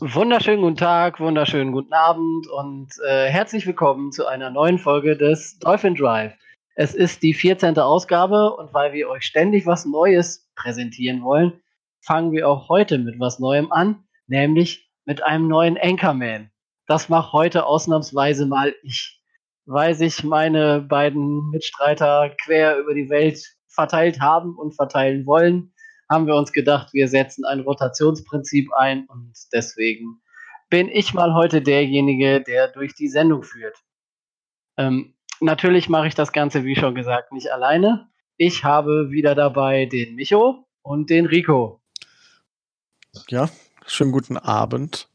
Wunderschönen guten Tag, wunderschönen guten Abend und äh, herzlich willkommen zu einer neuen Folge des Dolphin Drive. Es ist die 14. Ausgabe und weil wir euch ständig was Neues präsentieren wollen, fangen wir auch heute mit was Neuem an, nämlich mit einem neuen Anchorman. Das mache heute ausnahmsweise mal ich, weil sich meine beiden Mitstreiter quer über die Welt verteilt haben und verteilen wollen, haben wir uns gedacht, wir setzen ein Rotationsprinzip ein und deswegen bin ich mal heute derjenige, der durch die Sendung führt. Ähm, natürlich mache ich das Ganze, wie schon gesagt, nicht alleine. Ich habe wieder dabei den Micho und den Rico. Ja, schönen guten Abend.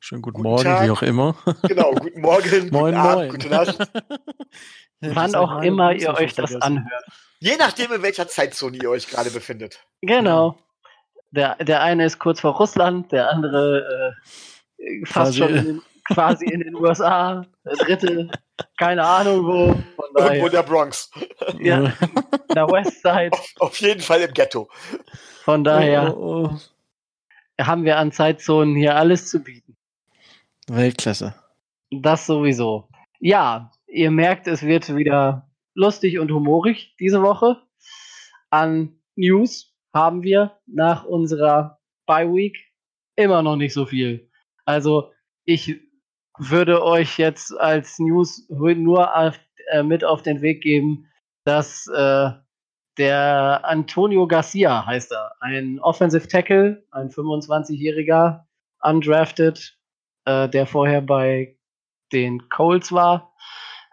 Schönen guten, guten Morgen, Tag. wie auch immer. Genau, guten Morgen, moin, guten Abend, gute Nacht. Wann auch immer ihr euch das anhört. Je nachdem, in welcher Zeitzone ihr euch gerade befindet. Genau. Der, der eine ist kurz vor Russland, der andere äh, fast quasi. schon in den, quasi in den USA, der dritte, keine Ahnung wo. Irgendwo in der Bronx. Ja, der Westside. Auf, auf jeden Fall im Ghetto. Von daher oh, oh, oh. haben wir an Zeitzonen hier alles zu bieten. Weltklasse. Das sowieso. Ja, ihr merkt, es wird wieder lustig und humorig diese Woche. An News haben wir nach unserer Bye Week immer noch nicht so viel. Also ich würde euch jetzt als News nur auf, äh, mit auf den Weg geben, dass äh, der Antonio Garcia heißt er, ein Offensive Tackle, ein 25-jähriger, undrafted, äh, der vorher bei den Colts war,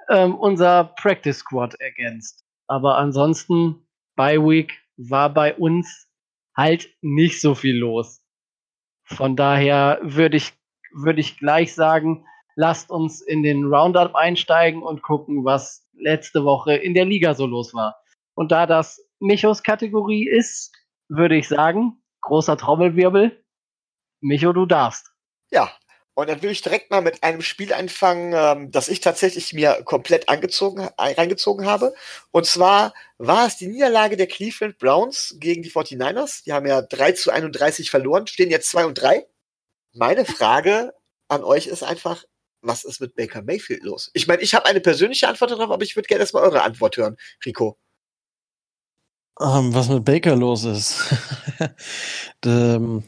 ähm, unser Practice Squad ergänzt. Aber ansonsten, Bye Week war bei uns halt nicht so viel los. Von daher würde ich, würde ich gleich sagen, lasst uns in den Roundup einsteigen und gucken, was letzte Woche in der Liga so los war. Und da das Michos Kategorie ist, würde ich sagen, großer Trommelwirbel. Micho, du darfst. Ja, und dann will ich direkt mal mit einem Spiel anfangen, ähm, das ich tatsächlich mir komplett angezogen, reingezogen habe. Und zwar war es die Niederlage der Cleveland Browns gegen die 49ers. Die haben ja 3 zu 31 verloren, stehen jetzt 2 und 3. Meine Frage an euch ist einfach, was ist mit Baker Mayfield los? Ich meine, ich habe eine persönliche Antwort darauf, aber ich würde gerne erstmal eure Antwort hören, Rico. Um, ähm, was mit Baker los ist. ähm,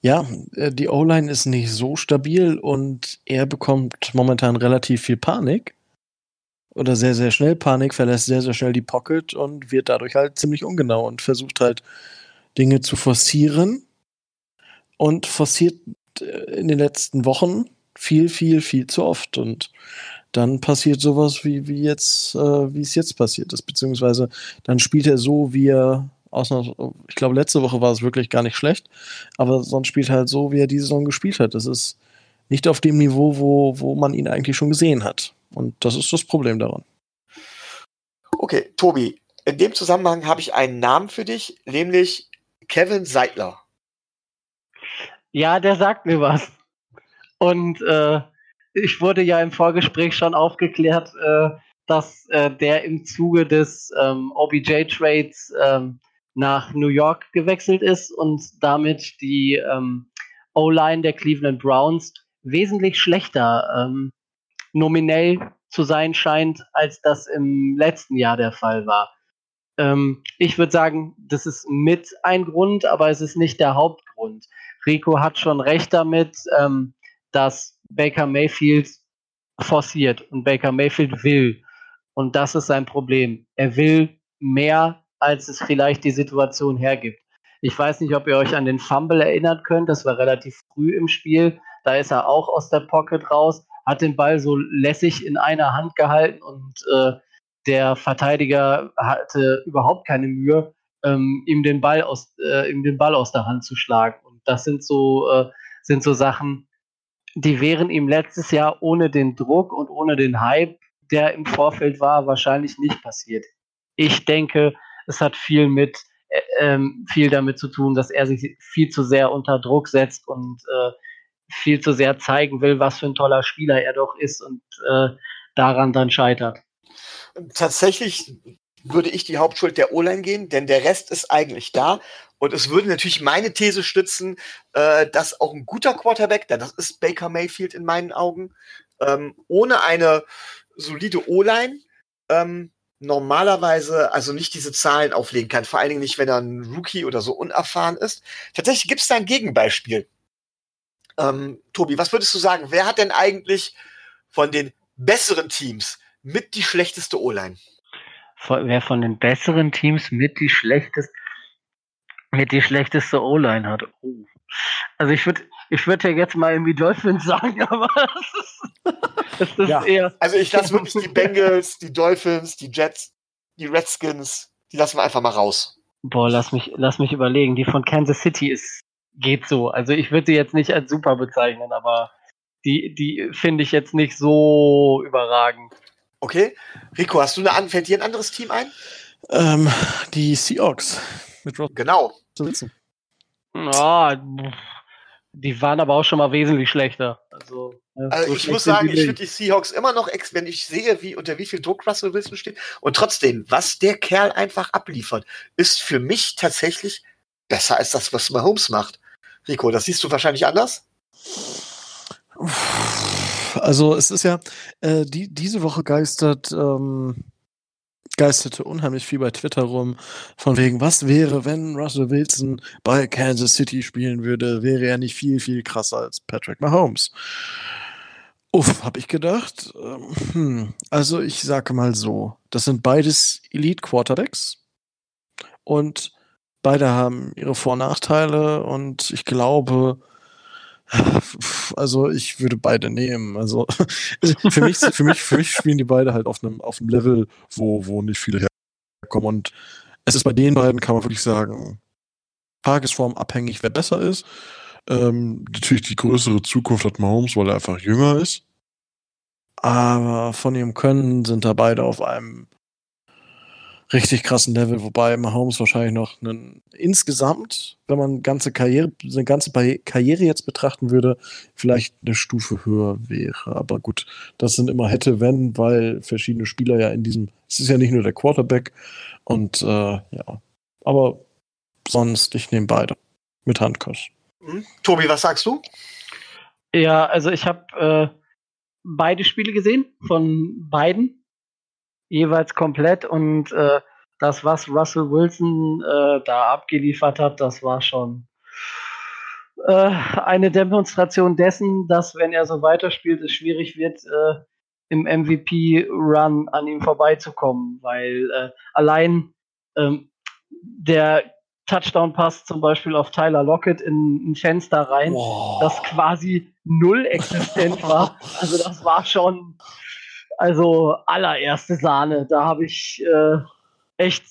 ja, äh, die O-Line ist nicht so stabil und er bekommt momentan relativ viel Panik. Oder sehr, sehr schnell Panik, verlässt sehr, sehr schnell die Pocket und wird dadurch halt ziemlich ungenau und versucht halt Dinge zu forcieren. Und forciert äh, in den letzten Wochen viel, viel, viel zu oft. Und dann passiert sowas, wie, wie jetzt, äh, wie es jetzt passiert ist. Beziehungsweise dann spielt er so, wie er ich glaube, letzte Woche war es wirklich gar nicht schlecht, aber sonst spielt er halt so, wie er diese Saison gespielt hat. Das ist nicht auf dem Niveau, wo, wo man ihn eigentlich schon gesehen hat. Und das ist das Problem daran. Okay, Tobi, in dem Zusammenhang habe ich einen Namen für dich, nämlich Kevin Seidler. Ja, der sagt mir was. Und äh, ich wurde ja im Vorgespräch schon aufgeklärt, äh, dass äh, der im Zuge des ähm, OBJ-Trades ähm, nach New York gewechselt ist und damit die ähm, O-Line der Cleveland Browns wesentlich schlechter ähm, nominell zu sein scheint, als das im letzten Jahr der Fall war. Ähm, ich würde sagen, das ist mit ein Grund, aber es ist nicht der Hauptgrund. Rico hat schon recht damit, ähm, dass Baker Mayfield forciert und Baker Mayfield will. Und das ist sein Problem. Er will mehr als es vielleicht die Situation hergibt. Ich weiß nicht, ob ihr euch an den Fumble erinnert könnt. Das war relativ früh im Spiel. Da ist er auch aus der Pocket raus, hat den Ball so lässig in einer Hand gehalten und äh, der Verteidiger hatte überhaupt keine Mühe, ähm, ihm, den Ball aus, äh, ihm den Ball aus der Hand zu schlagen. Und das sind so, äh, sind so Sachen, die wären ihm letztes Jahr ohne den Druck und ohne den Hype, der im Vorfeld war, wahrscheinlich nicht passiert. Ich denke, es hat viel mit äh, ähm, viel damit zu tun, dass er sich viel zu sehr unter Druck setzt und äh, viel zu sehr zeigen will, was für ein toller Spieler er doch ist und äh, daran dann scheitert. Tatsächlich würde ich die Hauptschuld der O-Line gehen, denn der Rest ist eigentlich da. Und es würde natürlich meine These stützen, äh, dass auch ein guter Quarterback, denn das ist Baker Mayfield in meinen Augen, ähm, ohne eine solide O-Line ähm, normalerweise also nicht diese Zahlen auflegen kann. Vor allen Dingen nicht, wenn er ein Rookie oder so unerfahren ist. Tatsächlich gibt es da ein Gegenbeispiel. Ähm, Tobi, was würdest du sagen? Wer hat denn eigentlich von den besseren Teams mit die schlechteste O-Line? Wer von den besseren Teams mit die schlechteste, mit die schlechteste O-Line hat? Oh. Also ich würde ich würde ja jetzt mal irgendwie Dolphins sagen, aber das ist, das ja. eher. Also ich lasse wirklich die Bengals, die Dolphins, die Jets, die Redskins, die lassen wir einfach mal raus. Boah, lass mich, lass mich überlegen. Die von Kansas City ist, geht so. Also ich würde die jetzt nicht als super bezeichnen, aber die, die finde ich jetzt nicht so überragend. Okay. Rico, hast du eine, fällt dir ein anderes Team ein? Ähm, die Seahawks. Mit genau. Oh, die waren aber auch schon mal wesentlich schlechter. Also, also so ich muss sagen, ich finde die Seahawks immer noch, wenn ich sehe, wie unter wie viel Druck Russell Wilson steht. Und trotzdem, was der Kerl einfach abliefert, ist für mich tatsächlich besser als das, was Mahomes macht. Rico, das siehst du wahrscheinlich anders? Also es ist ja, äh, die, diese Woche geistert ähm, geisterte unheimlich viel bei Twitter rum, von wegen, was wäre, wenn Russell Wilson bei Kansas City spielen würde, wäre er nicht viel, viel krasser als Patrick Mahomes. Uff, hab ich gedacht. Ähm, hm, also ich sage mal so, das sind beides Elite Quarterbacks und beide haben ihre Vor- und Nachteile und ich glaube, also ich würde beide nehmen. Also für mich, für mich, für mich spielen die beide halt auf einem, auf einem Level, wo, wo nicht viele herkommen. Und es ist bei den beiden, kann man wirklich sagen, Tagesform abhängig, wer besser ist. Ähm, natürlich die größere Zukunft hat Mahomes, weil er einfach jünger ist. Aber von ihrem Können sind da beide auf einem richtig krassen Level, wobei Mahomes wahrscheinlich noch einen, insgesamt, wenn man ganze Karriere, eine ganze Karriere jetzt betrachten würde, vielleicht eine Stufe höher wäre. Aber gut, das sind immer hätte, wenn, weil verschiedene Spieler ja in diesem, es ist ja nicht nur der Quarterback und äh, ja, aber sonst, ich nehme beide mit Handkuss. Mhm. Tobi, was sagst du? Ja, also ich habe äh, beide Spiele gesehen von beiden jeweils komplett und äh, das, was Russell Wilson äh, da abgeliefert hat, das war schon äh, eine Demonstration dessen, dass wenn er so weiterspielt, es schwierig wird, äh, im MVP-Run an ihm vorbeizukommen, weil äh, allein ähm, der Touchdown-Pass zum Beispiel auf Tyler Lockett in ein Fenster rein, oh. das quasi null existent war. Also das war schon also allererste Sahne. Da habe ich äh, echt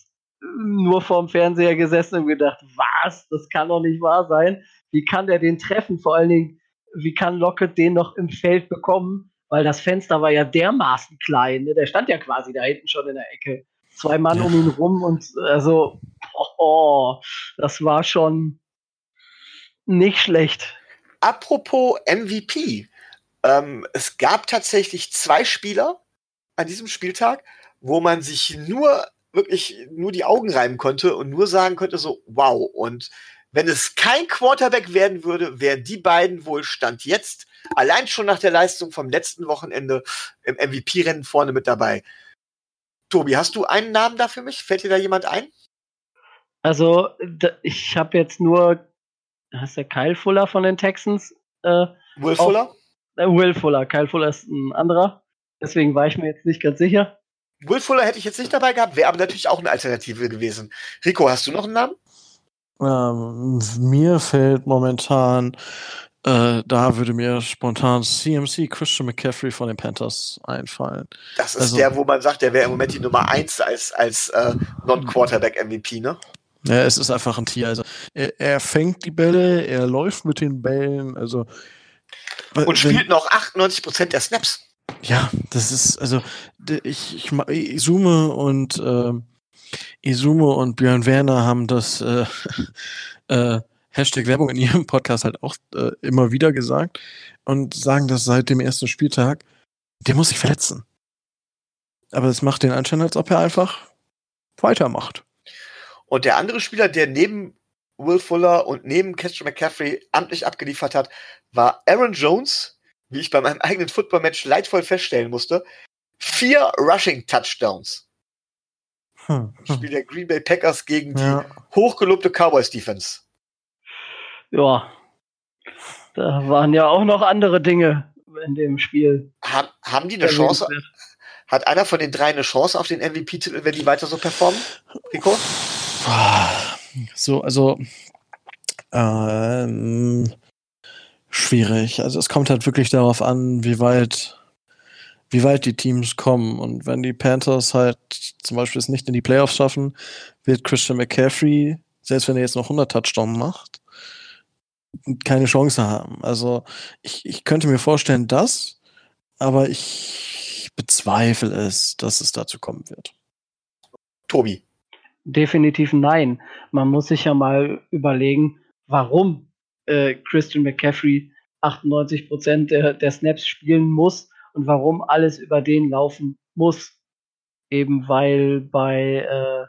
nur vorm Fernseher gesessen und gedacht, was? Das kann doch nicht wahr sein. Wie kann der den treffen? Vor allen Dingen, wie kann Lockett den noch im Feld bekommen? Weil das Fenster war ja dermaßen klein. Ne? Der stand ja quasi da hinten schon in der Ecke. Zwei Mann ja. um ihn rum und also, oh, oh, das war schon nicht schlecht. Apropos MVP. Ähm, es gab tatsächlich zwei Spieler an diesem Spieltag, wo man sich nur wirklich nur die Augen reiben konnte und nur sagen konnte so, wow. Und wenn es kein Quarterback werden würde, wären die beiden wohl Stand jetzt allein schon nach der Leistung vom letzten Wochenende im MVP-Rennen vorne mit dabei. Tobi, hast du einen Namen da für mich? Fällt dir da jemand ein? Also, ich habe jetzt nur, hast der Kyle Fuller von den Texans? Äh, Will Fuller? Äh, Will Fuller. Kyle Fuller ist ein anderer. Deswegen war ich mir jetzt nicht ganz sicher. Will Fuller hätte ich jetzt nicht dabei gehabt, wäre aber natürlich auch eine Alternative gewesen. Rico, hast du noch einen Namen? Ähm, mir fällt momentan, äh, da würde mir spontan CMC Christian McCaffrey von den Panthers einfallen. Das ist also, der, wo man sagt, der wäre im Moment die Nummer 1 als, als äh, Non-Quarterback-MVP, ne? Ja, es ist einfach ein Tier. Also er, er fängt die Bälle, er läuft mit den Bällen, also und spielt wenn, noch 98% der Snaps. Ja, das ist, also ich, ich, Isume und äh, Isume und Björn Werner haben das äh, äh, Hashtag Werbung in ihrem Podcast halt auch äh, immer wieder gesagt und sagen das seit dem ersten Spieltag. Der muss sich verletzen. Aber es macht den Anschein, als ob er einfach weitermacht. Und der andere Spieler, der neben Will Fuller und neben Christian McCaffrey amtlich abgeliefert hat, war Aaron Jones, wie ich bei meinem eigenen Football-Match leidvoll feststellen musste, vier Rushing-Touchdowns. Hm, hm. Spiel der Green Bay Packers gegen ja. die hochgelobte Cowboys-Defense. Ja, da waren ja auch noch andere Dinge in dem Spiel. Haben, haben die eine Chance? Hat einer von den drei eine Chance auf den MVP-Titel, wenn die weiter so performen? Rico? So, also ähm, schwierig. Also es kommt halt wirklich darauf an, wie weit, wie weit die Teams kommen. Und wenn die Panthers halt zum Beispiel es nicht in die Playoffs schaffen, wird Christian McCaffrey, selbst wenn er jetzt noch 100 Touchdowns macht, keine Chance haben. Also ich, ich könnte mir vorstellen, dass, aber ich bezweifle es, dass es dazu kommen wird. Tobi. Definitiv nein. Man muss sich ja mal überlegen, warum äh, Christian McCaffrey 98 Prozent der, der Snaps spielen muss und warum alles über den laufen muss. Eben weil bei, äh,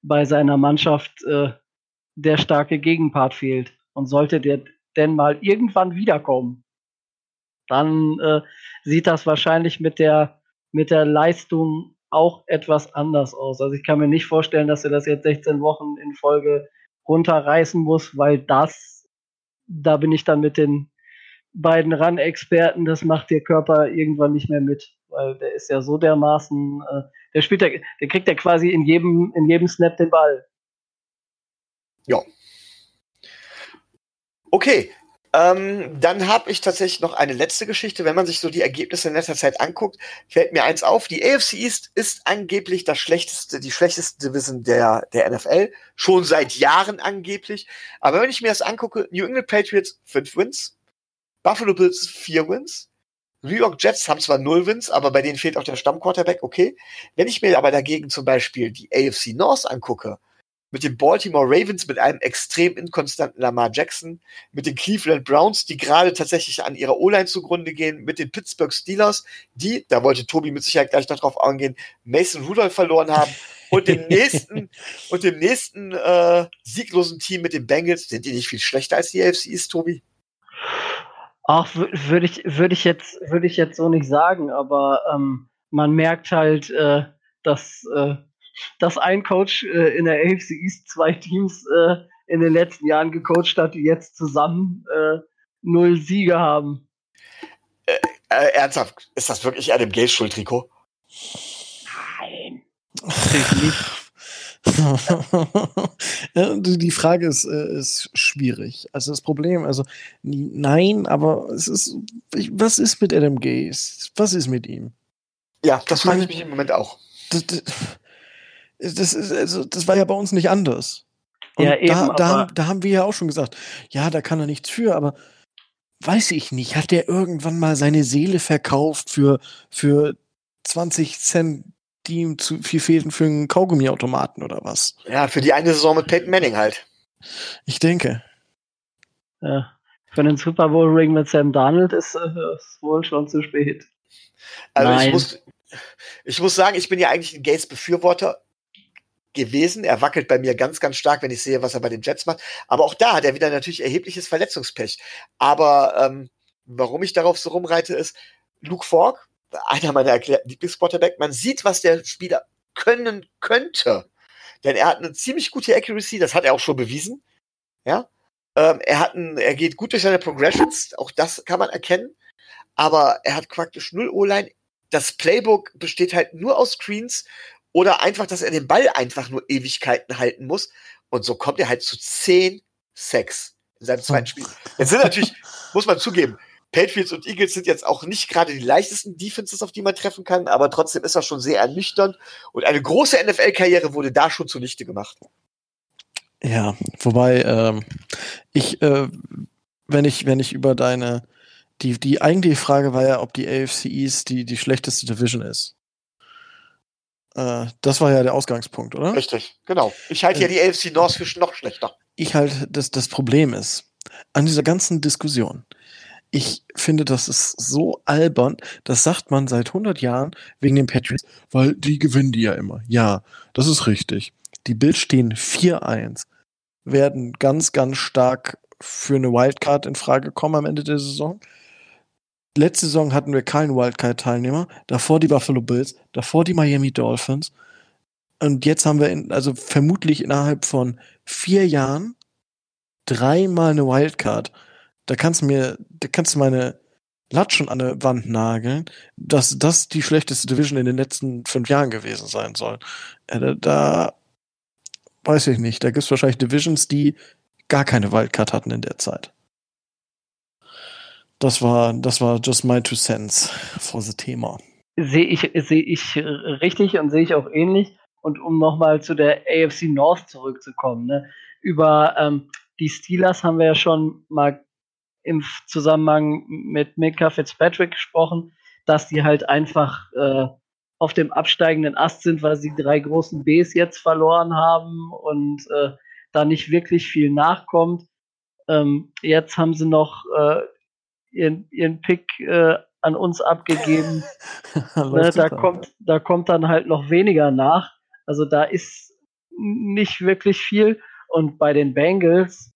bei seiner Mannschaft äh, der starke Gegenpart fehlt. Und sollte der denn mal irgendwann wiederkommen, dann äh, sieht das wahrscheinlich mit der, mit der Leistung auch etwas anders aus. Also ich kann mir nicht vorstellen, dass er das jetzt 16 Wochen in Folge runterreißen muss, weil das, da bin ich dann mit den beiden Run-Experten, das macht der Körper irgendwann nicht mehr mit, weil der ist ja so dermaßen, äh, der spielt, der, der kriegt ja quasi in jedem, in jedem Snap den Ball. Ja, Okay, ähm, dann habe ich tatsächlich noch eine letzte Geschichte. Wenn man sich so die Ergebnisse in letzter Zeit anguckt, fällt mir eins auf. Die AFC East ist angeblich das schlechteste, die schlechteste Division der, der NFL. Schon seit Jahren angeblich. Aber wenn ich mir das angucke, New England Patriots fünf Wins, Buffalo Bills vier Wins, New York Jets haben zwar null Wins, aber bei denen fehlt auch der Stammquarterback, okay. Wenn ich mir aber dagegen zum Beispiel die AFC North angucke, mit den Baltimore Ravens mit einem extrem inkonstanten Lamar Jackson, mit den Cleveland Browns, die gerade tatsächlich an ihrer O-Line zugrunde gehen, mit den Pittsburgh Steelers, die, da wollte Tobi mit Sicherheit gleich noch drauf eingehen, Mason Rudolph verloren haben und dem nächsten und dem nächsten äh, sieglosen Team mit den Bengals, sind die nicht viel schlechter als die AFC ist, Tobi? Ach, würde ich, würde ich jetzt, würde ich jetzt so nicht sagen, aber ähm, man merkt halt, äh, dass äh, dass ein Coach äh, in der AFC East zwei Teams äh, in den letzten Jahren gecoacht hat, die jetzt zusammen äh, null Siege haben. Äh, äh, ernsthaft, ist das wirklich Adam Gaze Schuld, Rico? Nein. die Frage ist, äh, ist schwierig. Also das Problem, also nein, aber es ist, was ist mit Adam Gaze? Was ist mit ihm? Ja, das frage ich mich im Moment auch. Das, das, das, ist, also, das war ja bei uns nicht anders. Und ja, eben, da, da, haben, da haben wir ja auch schon gesagt, ja, da kann er nichts für, aber weiß ich nicht, hat der irgendwann mal seine Seele verkauft für, für 20 Cent, die ihm zu viel fehlten für einen Kaugummiautomaten oder was? Ja, für die eine Saison mit Peyton Manning halt. Ich denke. Ja, für einen Super Bowl Ring mit Sam Darnold ist, äh, ist wohl schon zu spät. Also Nein. ich muss, ich muss sagen, ich bin ja eigentlich ein Gates-Befürworter gewesen. Er wackelt bei mir ganz, ganz stark, wenn ich sehe, was er bei den Jets macht. Aber auch da hat er wieder natürlich erhebliches Verletzungspech. Aber ähm, warum ich darauf so rumreite, ist Luke Falk, einer meiner erklärten Lieblingsquarterback. Man sieht, was der Spieler können könnte. Denn er hat eine ziemlich gute Accuracy, das hat er auch schon bewiesen. Ja. Ähm, er hat ein, er geht gut durch seine Progressions, auch das kann man erkennen. Aber er hat praktisch null O-Line. Das Playbook besteht halt nur aus Screens oder einfach, dass er den Ball einfach nur Ewigkeiten halten muss. Und so kommt er halt zu 10 Sex in seinem zweiten Spiel. Jetzt sind natürlich, muss man zugeben, Patriots und Eagles sind jetzt auch nicht gerade die leichtesten Defenses, auf die man treffen kann, aber trotzdem ist das schon sehr ernüchternd. Und eine große NFL-Karriere wurde da schon zunichte gemacht. Ja, wobei ähm, ich, äh, wenn ich, wenn ich über deine, die, die eigentliche Frage war ja, ob die AFC East die, die schlechteste Division ist. Äh, das war ja der Ausgangspunkt, oder? Richtig, genau. Ich halte ja äh, die AFC North für noch schlechter. Ich halte, das, das Problem ist, an dieser ganzen Diskussion, ich finde, das ist so albern. Das sagt man seit 100 Jahren wegen den Patriots, weil die gewinnen die ja immer. Ja, das ist richtig. Die Bills stehen 4-1. werden ganz, ganz stark für eine Wildcard in Frage kommen am Ende der Saison. Letzte Saison hatten wir keinen Wildcard-Teilnehmer, davor die Buffalo Bills, davor die Miami Dolphins. Und jetzt haben wir in, also vermutlich innerhalb von vier Jahren dreimal eine Wildcard. Da kannst du mir, da kannst du meine Latschen an der Wand nageln, dass das die schlechteste Division in den letzten fünf Jahren gewesen sein soll. Äh, da, da weiß ich nicht. Da gibt es wahrscheinlich Divisions, die gar keine Wildcard hatten in der Zeit. Das war, das war just my two cents for the Thema. Sehe ich, sehe ich richtig und sehe ich auch ähnlich. Und um nochmal zu der AFC North zurückzukommen, ne? über ähm, die Steelers haben wir ja schon mal im Zusammenhang mit Mika Fitzpatrick gesprochen, dass die halt einfach äh, auf dem absteigenden Ast sind, weil sie drei großen Bs jetzt verloren haben und äh, da nicht wirklich viel nachkommt. Ähm, jetzt haben sie noch äh, ihren, ihren Pick äh, an uns abgegeben. ne, da, kommt, da kommt dann halt noch weniger nach. Also da ist nicht wirklich viel. Und bei den Bengals,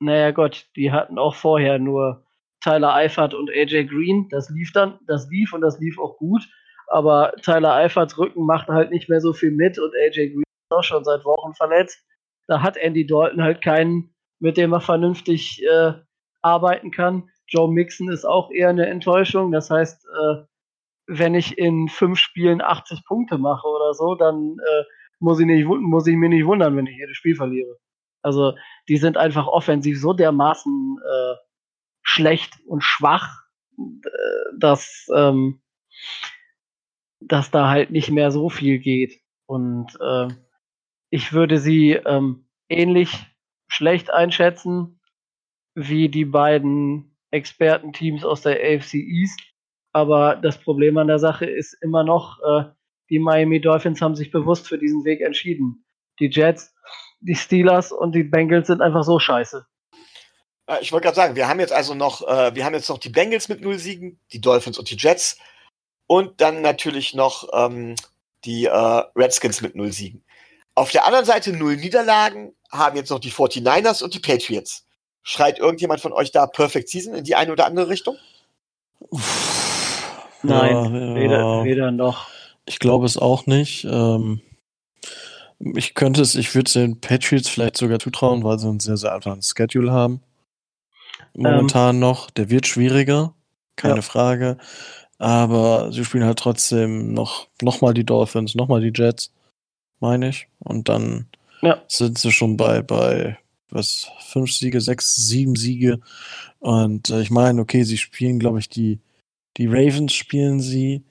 naja Gott, die hatten auch vorher nur Tyler Eifert und AJ Green. Das lief dann, das lief und das lief auch gut. Aber Tyler Eiferts Rücken macht halt nicht mehr so viel mit und AJ Green ist auch schon seit Wochen verletzt. Da hat Andy Dalton halt keinen, mit dem er vernünftig äh, arbeiten kann. Joe Mixon ist auch eher eine Enttäuschung. Das heißt, äh, wenn ich in fünf Spielen 80 Punkte mache oder so, dann äh, muss, ich nicht, muss ich mich nicht wundern, wenn ich jedes Spiel verliere. Also die sind einfach offensiv so dermaßen äh, schlecht und schwach, äh, dass, ähm, dass da halt nicht mehr so viel geht. Und äh, ich würde sie ähm, ähnlich schlecht einschätzen wie die beiden Expertenteams aus der AFC East. Aber das Problem an der Sache ist immer noch, äh, die Miami Dolphins haben sich bewusst für diesen Weg entschieden. Die Jets, die Steelers und die Bengals sind einfach so scheiße. Äh, ich wollte gerade sagen, wir haben jetzt also noch, äh, wir haben jetzt noch die Bengals mit null Siegen, die Dolphins und die Jets und dann natürlich noch ähm, die äh, Redskins mit null Siegen. Auf der anderen Seite null Niederlagen haben jetzt noch die 49ers und die Patriots. Schreit irgendjemand von euch da Perfect Season in die eine oder andere Richtung? Nein, ja, weder, ja. weder noch. Ich glaube es auch nicht. Ähm, ich könnte es, ich würde es den Patriots vielleicht sogar zutrauen, weil sie einen sehr, sehr einfachen Schedule haben. Momentan ähm, noch. Der wird schwieriger, keine ja. Frage. Aber sie spielen halt trotzdem noch, noch mal die Dolphins, noch mal die Jets, meine ich. Und dann ja. sind sie schon bei, bei was, fünf Siege, sechs, sieben Siege. Und äh, ich meine, okay, sie spielen, glaube ich, die, die Ravens spielen sie.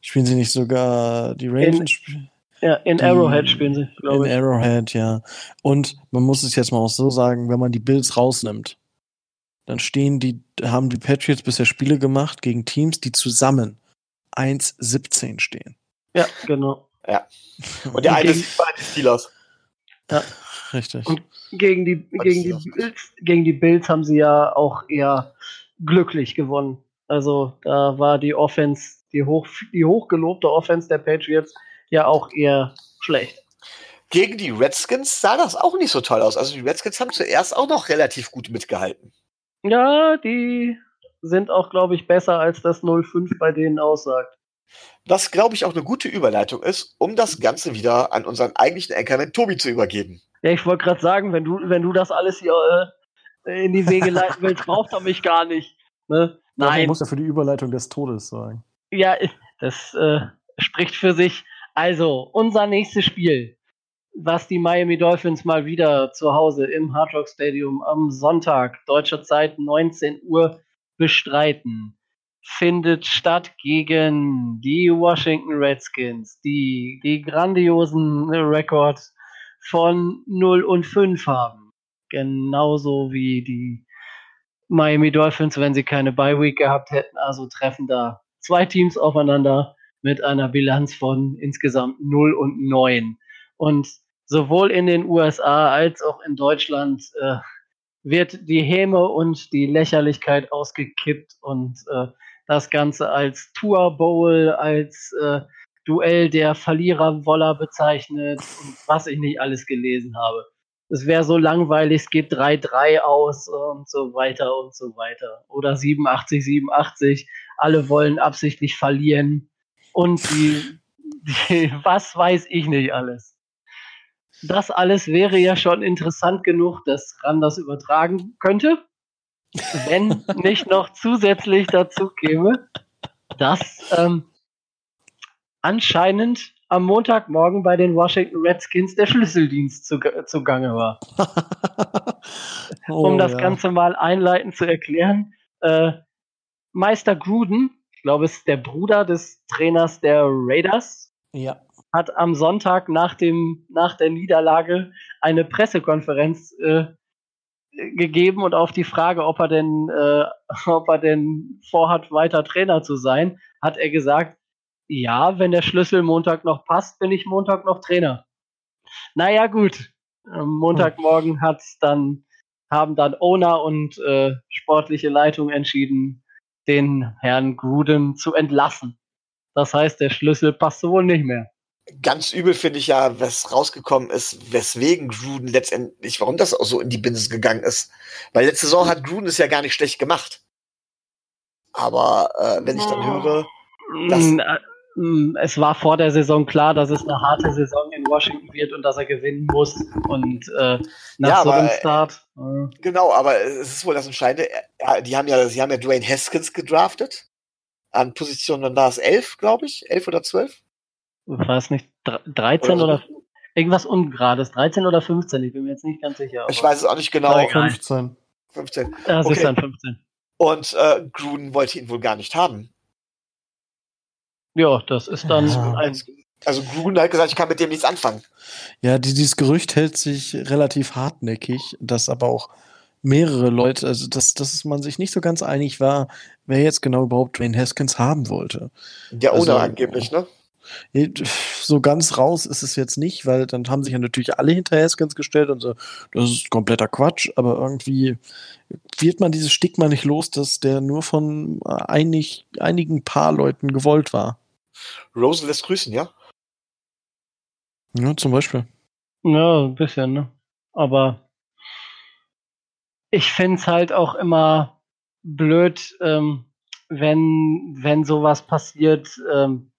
Spielen sie nicht sogar die Ravens? In, ja, in die, Arrowhead spielen sie, glaube ich. In Arrowhead, ja. Und man muss es jetzt mal auch so sagen, wenn man die Bills rausnimmt, dann stehen die, haben die Patriots bisher Spiele gemacht gegen Teams, die zusammen 1-17 stehen. Ja, genau. Ja. Und der eine ist die Steelers. Ja, richtig. Und gegen die, gegen, die Bills, gegen die Bills haben sie ja auch eher glücklich gewonnen. Also da war die Offense, die, hoch, die hochgelobte Offense der Patriots ja auch eher schlecht. Gegen die Redskins sah das auch nicht so toll aus. Also die Redskins haben zuerst auch noch relativ gut mitgehalten. Ja, die sind auch, glaube ich, besser als das 05 bei denen aussagt. Was, glaube ich, auch eine gute Überleitung ist, um das Ganze wieder an unseren eigentlichen Anchorman Tobi zu übergeben. Ja, ich wollte gerade sagen, wenn du, wenn du das alles hier äh, in die Wege leiten willst, braucht er mich gar nicht. Ne? Nein. Man muss ja für die Überleitung des Todes sagen. Ja, das äh, spricht für sich. Also, unser nächstes Spiel, was die Miami Dolphins mal wieder zu Hause im Hard Rock Stadium am Sonntag, deutscher Zeit 19 Uhr, bestreiten, findet statt gegen die Washington Redskins, die die grandiosen Rekord von 0 und 5 haben. Genauso wie die Miami Dolphins, wenn sie keine Bye Week gehabt hätten. Also treffen da zwei Teams aufeinander mit einer Bilanz von insgesamt 0 und 9. Und sowohl in den USA als auch in Deutschland äh, wird die Häme und die Lächerlichkeit ausgekippt und äh, das Ganze als Tour Bowl, als äh, Duell der Verliererwoller bezeichnet und was ich nicht alles gelesen habe. es wäre so langweilig, es geht 3-3 aus und so weiter und so weiter. Oder 87, 87, alle wollen absichtlich verlieren und die, die was weiß ich nicht alles. Das alles wäre ja schon interessant genug, dass Ran übertragen könnte, wenn nicht noch zusätzlich dazu käme, dass ähm, anscheinend am Montagmorgen bei den Washington Redskins der Schlüsseldienst zu, zugange war. oh, um das ja. Ganze mal einleitend zu erklären. Äh, Meister Gruden, ich glaube, es ist der Bruder des Trainers der Raiders, ja. hat am Sonntag nach, dem, nach der Niederlage eine Pressekonferenz äh, gegeben und auf die Frage, ob er denn, äh, ob er denn vorhat, weiter Trainer zu sein, hat er gesagt, ja, wenn der Schlüssel Montag noch passt, bin ich Montag noch Trainer. Naja, gut. Montagmorgen hat's dann, haben dann Owner und äh, sportliche Leitung entschieden, den Herrn Gruden zu entlassen. Das heißt, der Schlüssel passt wohl nicht mehr. Ganz übel finde ich ja, was rausgekommen ist, weswegen Gruden letztendlich, warum das auch so in die Binsen gegangen ist. Weil letzte Saison hat Gruden es ja gar nicht schlecht gemacht. Aber äh, wenn ich dann höre, dass, hm, es war vor der Saison klar, dass es eine harte Saison in Washington wird und dass er gewinnen muss. Und äh, nach ja, so einem Start. Äh, genau, aber es ist wohl das Entscheidende. Ja, die haben ja, sie haben ja Dwayne Haskins gedraftet. An Position, dann war es 11, glaube ich. 11 oder 12? War es nicht 13 oder, oder irgendwas Ungerades? 13 oder 15? Ich bin mir jetzt nicht ganz sicher. Ich weiß es auch nicht genau. 15. 15. Ja, es okay. ist dann 15. Und äh, Gruden wollte ihn wohl gar nicht haben. Ja, das ist dann ja. ein. Also Gruden hat gesagt, ich kann mit dem nichts anfangen. Ja, die, dieses Gerücht hält sich relativ hartnäckig, dass aber auch mehrere Leute, also dass, dass man sich nicht so ganz einig war, wer jetzt genau überhaupt Dwayne Haskins haben wollte. Der Owner also, angeblich, ne? So ganz raus ist es jetzt nicht, weil dann haben sich ja natürlich alle hinter Haskins gestellt und so, das ist kompletter Quatsch, aber irgendwie wird man dieses Stigma nicht los, dass der nur von einig, einigen paar Leuten gewollt war. Rosen lässt grüßen, ja? Ja, zum Beispiel. Ja, ein bisschen, ne? Aber ich finde es halt auch immer blöd, ähm, wenn, wenn sowas passiert, ähm,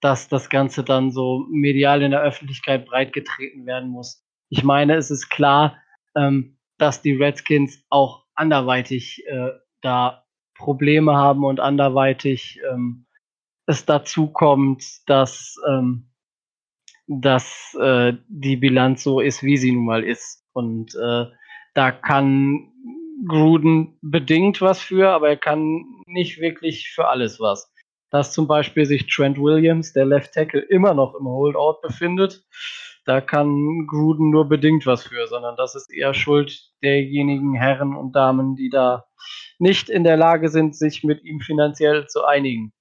dass das Ganze dann so medial in der Öffentlichkeit breitgetreten werden muss. Ich meine, es ist klar, ähm, dass die Redskins auch anderweitig äh, da Probleme haben und anderweitig ähm, es dazu kommt, dass, ähm, dass äh, die Bilanz so ist, wie sie nun mal ist. Und äh, da kann Gruden bedingt was für, aber er kann nicht wirklich für alles was. Dass zum Beispiel sich Trent Williams, der Left Tackle, immer noch im Holdout befindet, da kann Gruden nur bedingt was für, sondern das ist eher Schuld derjenigen Herren und Damen, die da nicht in der Lage sind, sich mit ihm finanziell zu einigen.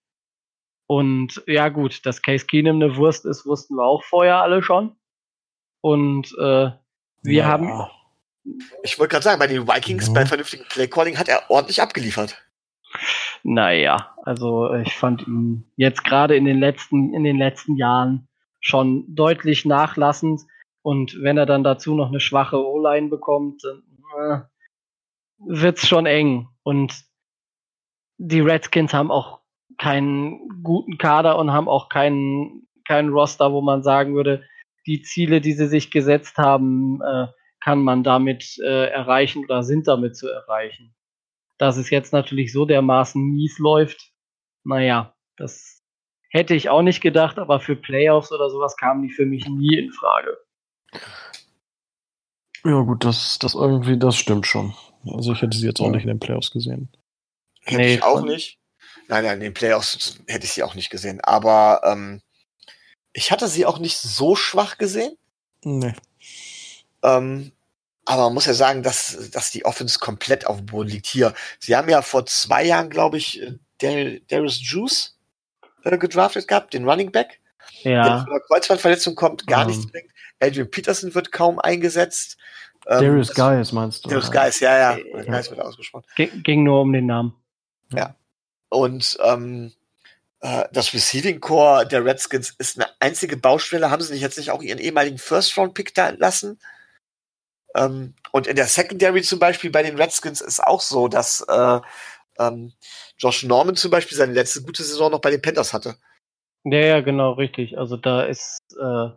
Und ja gut, dass Case Keenum eine Wurst ist, wussten wir auch vorher alle schon. Und äh, wir ja. haben. Ich wollte gerade sagen, bei den Vikings ja. bei vernünftigen Playcalling hat er ordentlich abgeliefert. Naja, also ich fand ihn jetzt gerade in den letzten, in den letzten Jahren schon deutlich nachlassend. Und wenn er dann dazu noch eine schwache O-Line bekommt, dann äh, wird's schon eng. Und die Redskins haben auch keinen guten Kader und haben auch keinen, keinen Roster, wo man sagen würde, die Ziele, die sie sich gesetzt haben, äh, kann man damit äh, erreichen oder sind damit zu erreichen. Dass es jetzt natürlich so dermaßen mies läuft, naja, das hätte ich auch nicht gedacht, aber für Playoffs oder sowas kamen die für mich nie in Frage. Ja, gut, das, das irgendwie, das stimmt schon. Also ich hätte sie jetzt auch nicht in den Playoffs gesehen. Hätte nee, ich auch nicht. Nein, nein, in den Playoffs hätte ich sie auch nicht gesehen. Aber ähm, ich hatte sie auch nicht so schwach gesehen. Nee. Ähm, aber man muss ja sagen, dass, dass die Offense komplett auf dem Boden liegt hier. Sie haben ja vor zwei Jahren, glaube ich, Dar Darius Juice äh, gedraftet gehabt, den Running Back. Ja. Der von der Kreuzbandverletzung kommt, gar um. nichts bringt. Adrian Peterson wird kaum eingesetzt. Ähm, Darius Guys meinst du? Darius Guys, ja, ja. ja. Guys wird ausgesprochen. Ging nur um den Namen. Ja. Und ähm, äh, das Receiving Core der Redskins ist eine einzige Baustelle. Haben sie nicht jetzt nicht auch ihren ehemaligen First Round Pick da entlassen? Ähm, und in der Secondary zum Beispiel bei den Redskins ist auch so, dass äh, ähm, Josh Norman zum Beispiel seine letzte gute Saison noch bei den Panthers hatte. Ja, ja, genau, richtig. Also da ist, äh,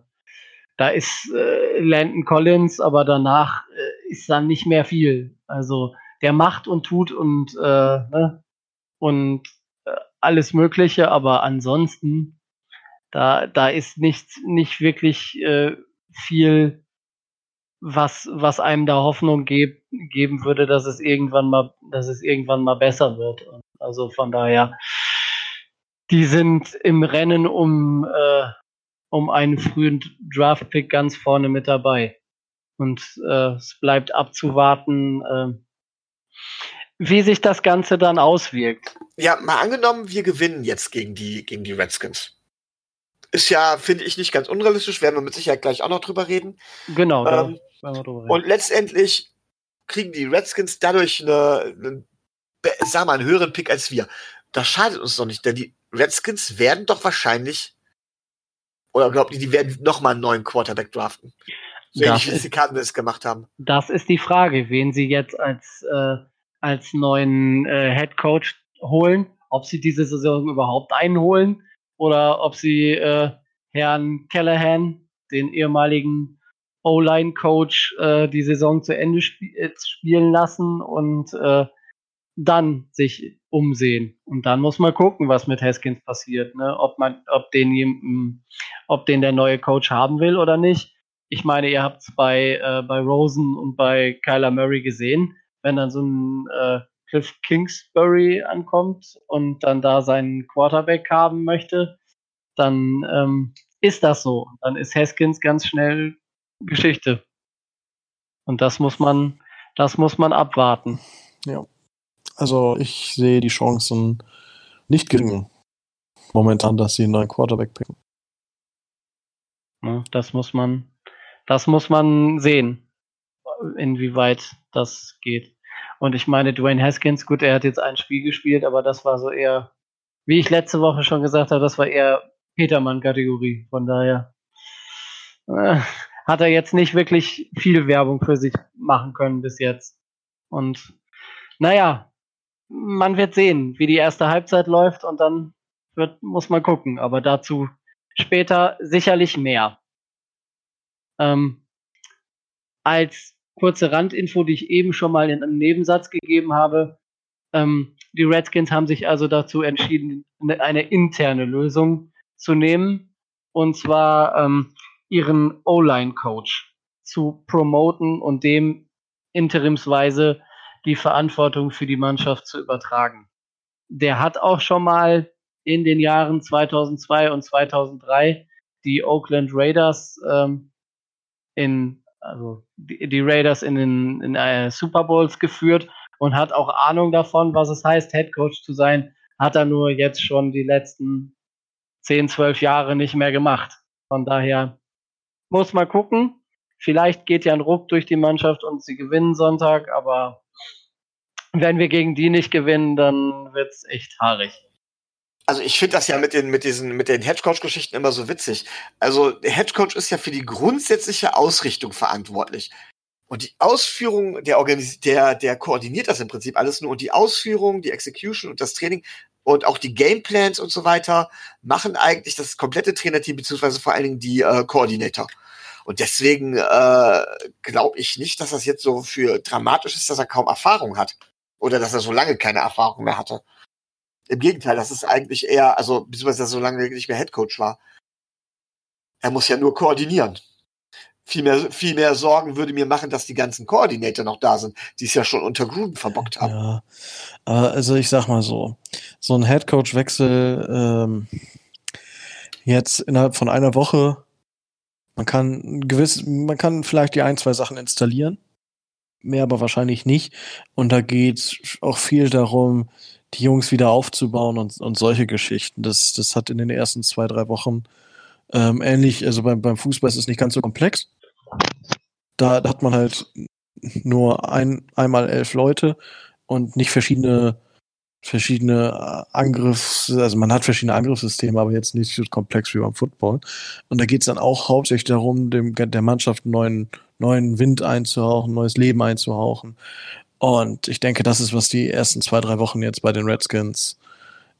da ist äh, Landon Collins, aber danach äh, ist dann nicht mehr viel. Also der macht und tut und, äh, ne? und äh, alles Mögliche, aber ansonsten, da, da ist nicht, nicht wirklich äh, viel, was, was einem da Hoffnung geb, geben würde, dass es irgendwann mal, dass es irgendwann mal besser wird. Und also von daher, die sind im Rennen um, äh, um einen frühen Draft-Pick ganz vorne mit dabei. Und äh, es bleibt abzuwarten, äh, wie sich das Ganze dann auswirkt. Ja, mal angenommen, wir gewinnen jetzt gegen die, gegen die Redskins. Ist ja, finde ich, nicht ganz unrealistisch, werden wir mit Sicherheit gleich auch noch drüber reden. Genau, da Ähm, Und letztendlich kriegen die Redskins dadurch eine, eine sag mal, einen höheren Pick als wir. Das schadet uns doch nicht, denn die Redskins werden doch wahrscheinlich, oder glaubt ihr, die werden nochmal einen neuen Quarterback draften? So Das ähnlich wie es ist- die Cardinals gemacht haben. Das ist die Frage, wen sie jetzt als, äh, als neuen äh, Head Coach holen, ob sie diese Saison überhaupt einholen oder ob sie äh, Herrn Callahan, den ehemaligen O-Line-Coach, äh, die Saison zu Ende sp äh, spielen lassen und äh, dann sich umsehen. Und dann muss man gucken, was mit Haskins passiert, ne? ob man, ob den, ob den der neue Coach haben will oder nicht ich meine, ihr habt es bei, äh, bei Rosen und bei Kyler Murray gesehen, wenn dann so ein äh, Cliff Kingsbury ankommt und dann da seinen Quarterback haben möchte, dann ähm, ist das so. Dann ist Haskins ganz schnell Geschichte. Und das muss man, das muss man abwarten. Also ich sehe die Chancen nicht gering momentan, dass sie einen neuen Quarterback picken. Das muss man, das muss man sehen, inwieweit das geht. Und ich meine, Dwayne Haskins, gut, er hat jetzt ein Spiel gespielt, aber das war so eher, wie ich letzte Woche schon gesagt habe, das war eher Petermann-Kategorie. Von daher äh, hat er jetzt nicht wirklich viel Werbung für sich machen können bis jetzt. Und naja, man wird sehen, wie die erste Halbzeit läuft und dann wird, muss man gucken. Aber dazu später sicherlich mehr. Ähm, als kurze Randinfo, die ich eben schon mal in einem Nebensatz gegeben habe, ähm, die Redskins haben sich also dazu entschieden, eine, interne Lösung zu nehmen, und zwar ähm, ihren O-Line-Coach zu promoten und dem interimsweise die Verantwortung für die Mannschaft zu übertragen. Der hat auch schon mal in den Jahren 2002 und 2003 die Oakland Raiders ähm, in also die, Raiders in den in, äh, Super Bowls geführt und hat auch Ahnung davon, was es heißt, Head Coach zu sein. Hat er nur jetzt schon die letzten 10, 12 Jahre nicht mehr gemacht. Von daher muss man gucken. Vielleicht geht ja ein Ruck durch die Mannschaft und sie gewinnen Sonntag, aber wenn wir gegen die nicht gewinnen, dann wird's echt haarig. Also ich finde das ja mit den, mit mit den Headcoach-Geschichten immer so witzig. Also der Headcoach ist ja für die grundsätzliche Ausrichtung verantwortlich. Und die Ausführung, der, Organis der, der koordiniert das im Prinzip alles nur. Und die Ausführung, die Execution und das Training und auch die Gameplans und so weiter machen eigentlich das komplette Trainerteam, beziehungsweise vor allen Dingen die äh, Koordinator. Und deswegen äh, glaube ich nicht, dass das jetzt so für dramatisch ist, dass er kaum Erfahrung hat. Oder dass er so lange keine Erfahrung mehr hatte. Im Gegenteil, das ist eigentlich eher, also beziehungsweise dass er so lange nicht mehr Headcoach war. Er muss ja nur koordinieren. Viel mehr, viel mehr Sorgen würde mir machen, dass die ganzen Koordinator noch da sind, die es ja schon unter Gruden verbockt haben. Ja, also ich sag mal so, so ein Headcoach-Wechsel ähm, jetzt innerhalb von einer Woche, man kann gewiss, man kann vielleicht die ein, zwei Sachen installieren, mehr aber wahrscheinlich nicht. Und da geht auch viel darum, die Jungs wieder aufzubauen und, und solche Geschichten. Das, das hat in den ersten zwei, drei Wochen ähm, ähnlich, also beim, beim Fußball ist es nicht ganz so komplex. Da, hat man halt nur ein, einmal elf Leute und nicht verschiedene verschiedene äh, Angriffs, also man hat verschiedene Angriffssysteme, aber jetzt nicht so komplex wie beim Football. Und da geht es dann auch hauptsächlich darum, dem, der Mannschaft einen neuen, neuen Wind einzuhauchen, neues Leben einzuhauchen. Und ich denke, das ist, was die ersten zwei, drei Wochen jetzt bei den Redskins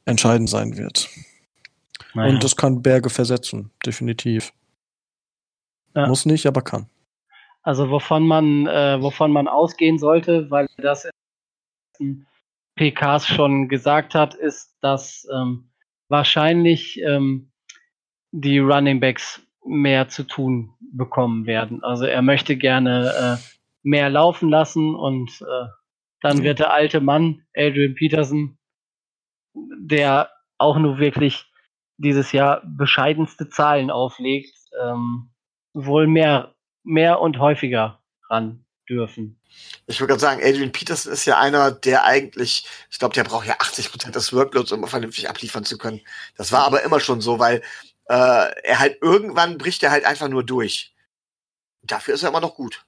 entscheidend sein wird. Naja. Und das kann Berge versetzen, definitiv. Ja. Muss nicht, aber kann. Also wovon man, äh, wovon man ausgehen sollte, weil das in PKs schon gesagt hat, ist, dass ähm, wahrscheinlich ähm, die Running Backs mehr zu tun bekommen werden. Also er möchte gerne äh, mehr laufen lassen und äh, dann wird der alte Mann, Adrian Peterson, der auch nur wirklich dieses Jahr bescheidenste Zahlen auflegt, ähm, wohl mehr, mehr und häufiger ran dürfen. Ich würde gerade sagen, Adrian Peterson ist ja einer, der eigentlich, ich glaube, der braucht ja 80 Prozent des Workloads, um vernünftig abliefern zu können. Das war aber immer schon so, weil äh, er halt irgendwann bricht er halt einfach nur durch. Dafür ist er immer noch gut.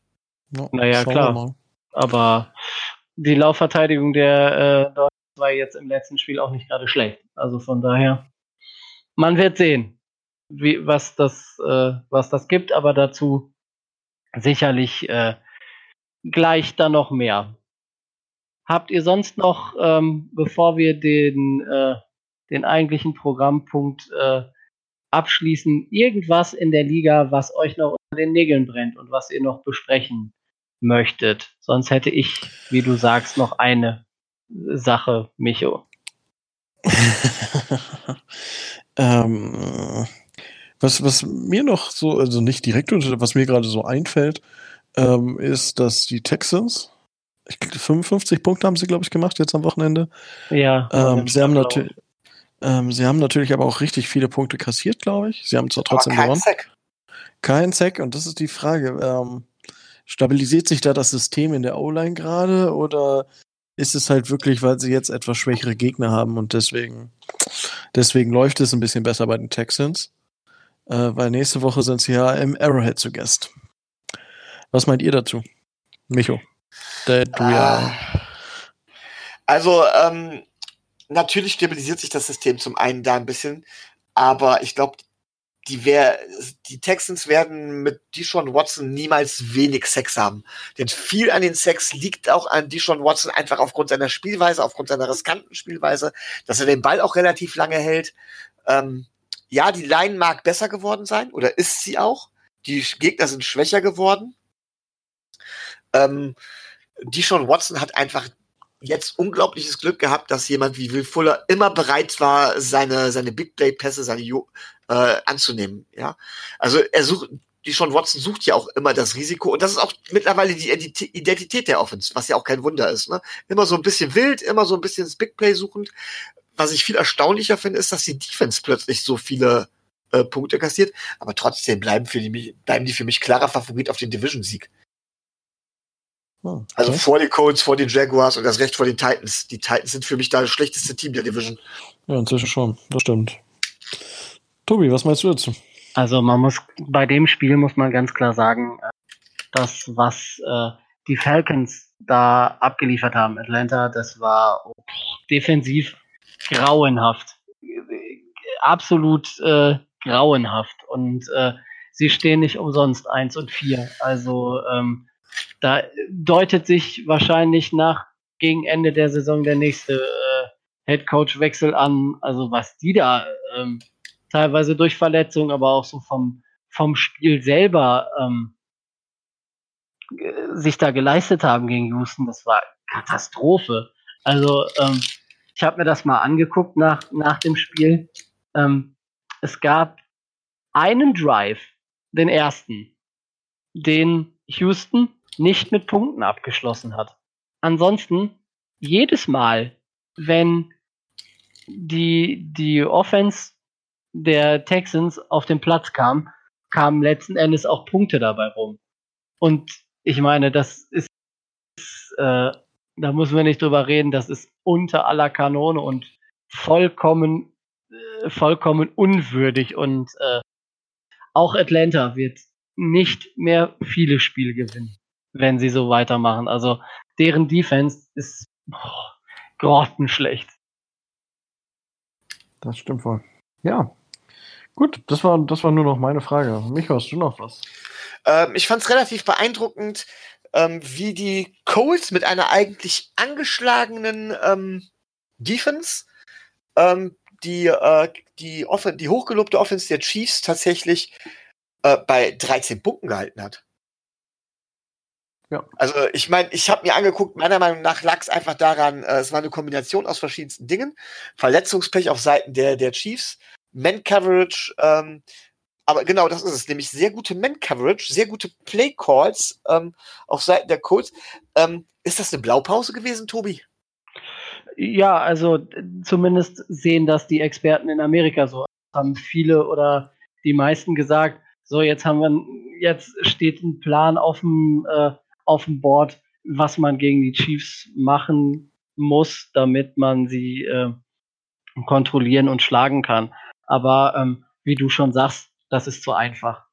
Ja, naja, klar. Aber die Laufverteidigung der äh, war jetzt im letzten Spiel auch nicht gerade schlecht. Also von daher, man wird sehen, wie, was, das, äh, was das gibt, aber dazu sicherlich äh, gleich dann noch mehr. Habt ihr sonst noch, ähm, bevor wir den, äh, den eigentlichen Programmpunkt äh, abschließen, irgendwas in der Liga, was euch noch unter den Nägeln brennt und was ihr noch besprechen möchtet? Sonst hätte ich, wie du sagst, noch eine Sache, Micho. ähm, was, was mir noch so, also nicht direkt, was mir gerade so einfällt, ähm, ist, dass die Texans, ich, 55 Punkte haben sie, glaube ich, gemacht jetzt am Wochenende. Ja. Ähm, sie, haben natürlich, ähm, sie haben natürlich aber auch richtig viele Punkte kassiert, glaube ich. Sie haben zwar trotzdem aber kein gewonnen. Sack. Kein Sack, und das ist die Frage. Ähm, stabilisiert sich da das System in der O-Line gerade oder ist es halt wirklich, weil sie jetzt etwas schwächere Gegner haben und deswegen, deswegen läuft es ein bisschen besser bei den Texans? Äh, weil nächste Woche sind sie ja im Arrowhead zu Gast. Was meint ihr dazu? Micho? Der, du ja. Ah. Also, ähm, natürlich stabilisiert sich das System zum einen da ein bisschen, aber ich glaube, die, die Texans werden mit Deshaun Watson niemals wenig Sex haben. Denn viel an den Sex liegt auch an Deshaun Watson einfach aufgrund seiner Spielweise, aufgrund seiner riskanten Spielweise, dass er den Ball auch relativ lange hält. Ähm, ja, die Line mag besser geworden sein, oder ist sie auch. Die Gegner sind schwächer geworden. Ähm, Deshaun Watson hat einfach jetzt unglaubliches Glück gehabt, dass jemand wie Will Fuller immer bereit war, seine, seine Big Play Pässe, seine äh, anzunehmen. Ja, also er sucht, die Sean Watson sucht ja auch immer das Risiko und das ist auch mittlerweile die Identität der Offense, was ja auch kein Wunder ist. Ne? Immer so ein bisschen wild, immer so ein bisschen das Big Play suchend. Was ich viel erstaunlicher finde, ist, dass die Defense plötzlich so viele äh, Punkte kassiert, aber trotzdem bleiben, für die, bleiben die für mich klarer Favorit auf den Division-Sieg. Oh, okay. Also vor den Colts, vor den Jaguars und das Recht vor den Titans. Die Titans sind für mich da das schlechteste Team der Division. Ja, inzwischen schon, das stimmt. Tobi, was meinst du dazu? Also man muss bei dem Spiel muss man ganz klar sagen, äh, das was äh, die Falcons da abgeliefert haben, Atlanta, das war oh, defensiv grauenhaft, absolut äh, grauenhaft und äh, sie stehen nicht umsonst eins und vier. Also ähm, da deutet sich wahrscheinlich nach gegen Ende der Saison der nächste äh, Head Coach Wechsel an. Also was die da ähm, teilweise durch Verletzungen, aber auch so vom, vom Spiel selber ähm, sich da geleistet haben gegen Houston, das war Katastrophe. Also ähm, ich habe mir das mal angeguckt nach, nach dem Spiel. Ähm, es gab einen Drive, den ersten, den Houston nicht mit Punkten abgeschlossen hat. Ansonsten jedes Mal, wenn die, die Offense der Texans auf den Platz kam, kamen letzten Endes auch Punkte dabei rum. Und ich meine, das ist, äh, da müssen wir nicht drüber reden, das ist unter aller Kanone und vollkommen, äh, vollkommen unwürdig. Und äh, auch Atlanta wird nicht mehr viele Spiele gewinnen, wenn sie so weitermachen. Also deren Defense ist oh, grottenschlecht. Das stimmt wohl. Ja. Gut, das war, das war nur noch meine Frage. Mich hast du noch was? Ähm, ich fand es relativ beeindruckend, ähm, wie die Colts mit einer eigentlich angeschlagenen ähm, Defense ähm, die, äh, die, Offen die hochgelobte Offense der Chiefs tatsächlich äh, bei 13 Punkten gehalten hat. Ja. Also ich meine, ich habe mir angeguckt, meiner Meinung nach lag es einfach daran, äh, es war eine Kombination aus verschiedensten Dingen. Verletzungspech auf Seiten der, der Chiefs, Man-Coverage, ähm, aber genau das ist es, nämlich sehr gute Man-Coverage, sehr gute Play-Calls ähm, auf Seiten der Colts. Ähm, ist das eine Blaupause gewesen, Tobi? Ja, also zumindest sehen das die Experten in Amerika so. Haben viele oder die meisten gesagt, so jetzt haben wir, jetzt steht ein Plan auf dem, äh, auf dem Board, was man gegen die Chiefs machen muss, damit man sie äh, kontrollieren und schlagen kann. Aber ähm, wie du schon sagst, das ist zu einfach.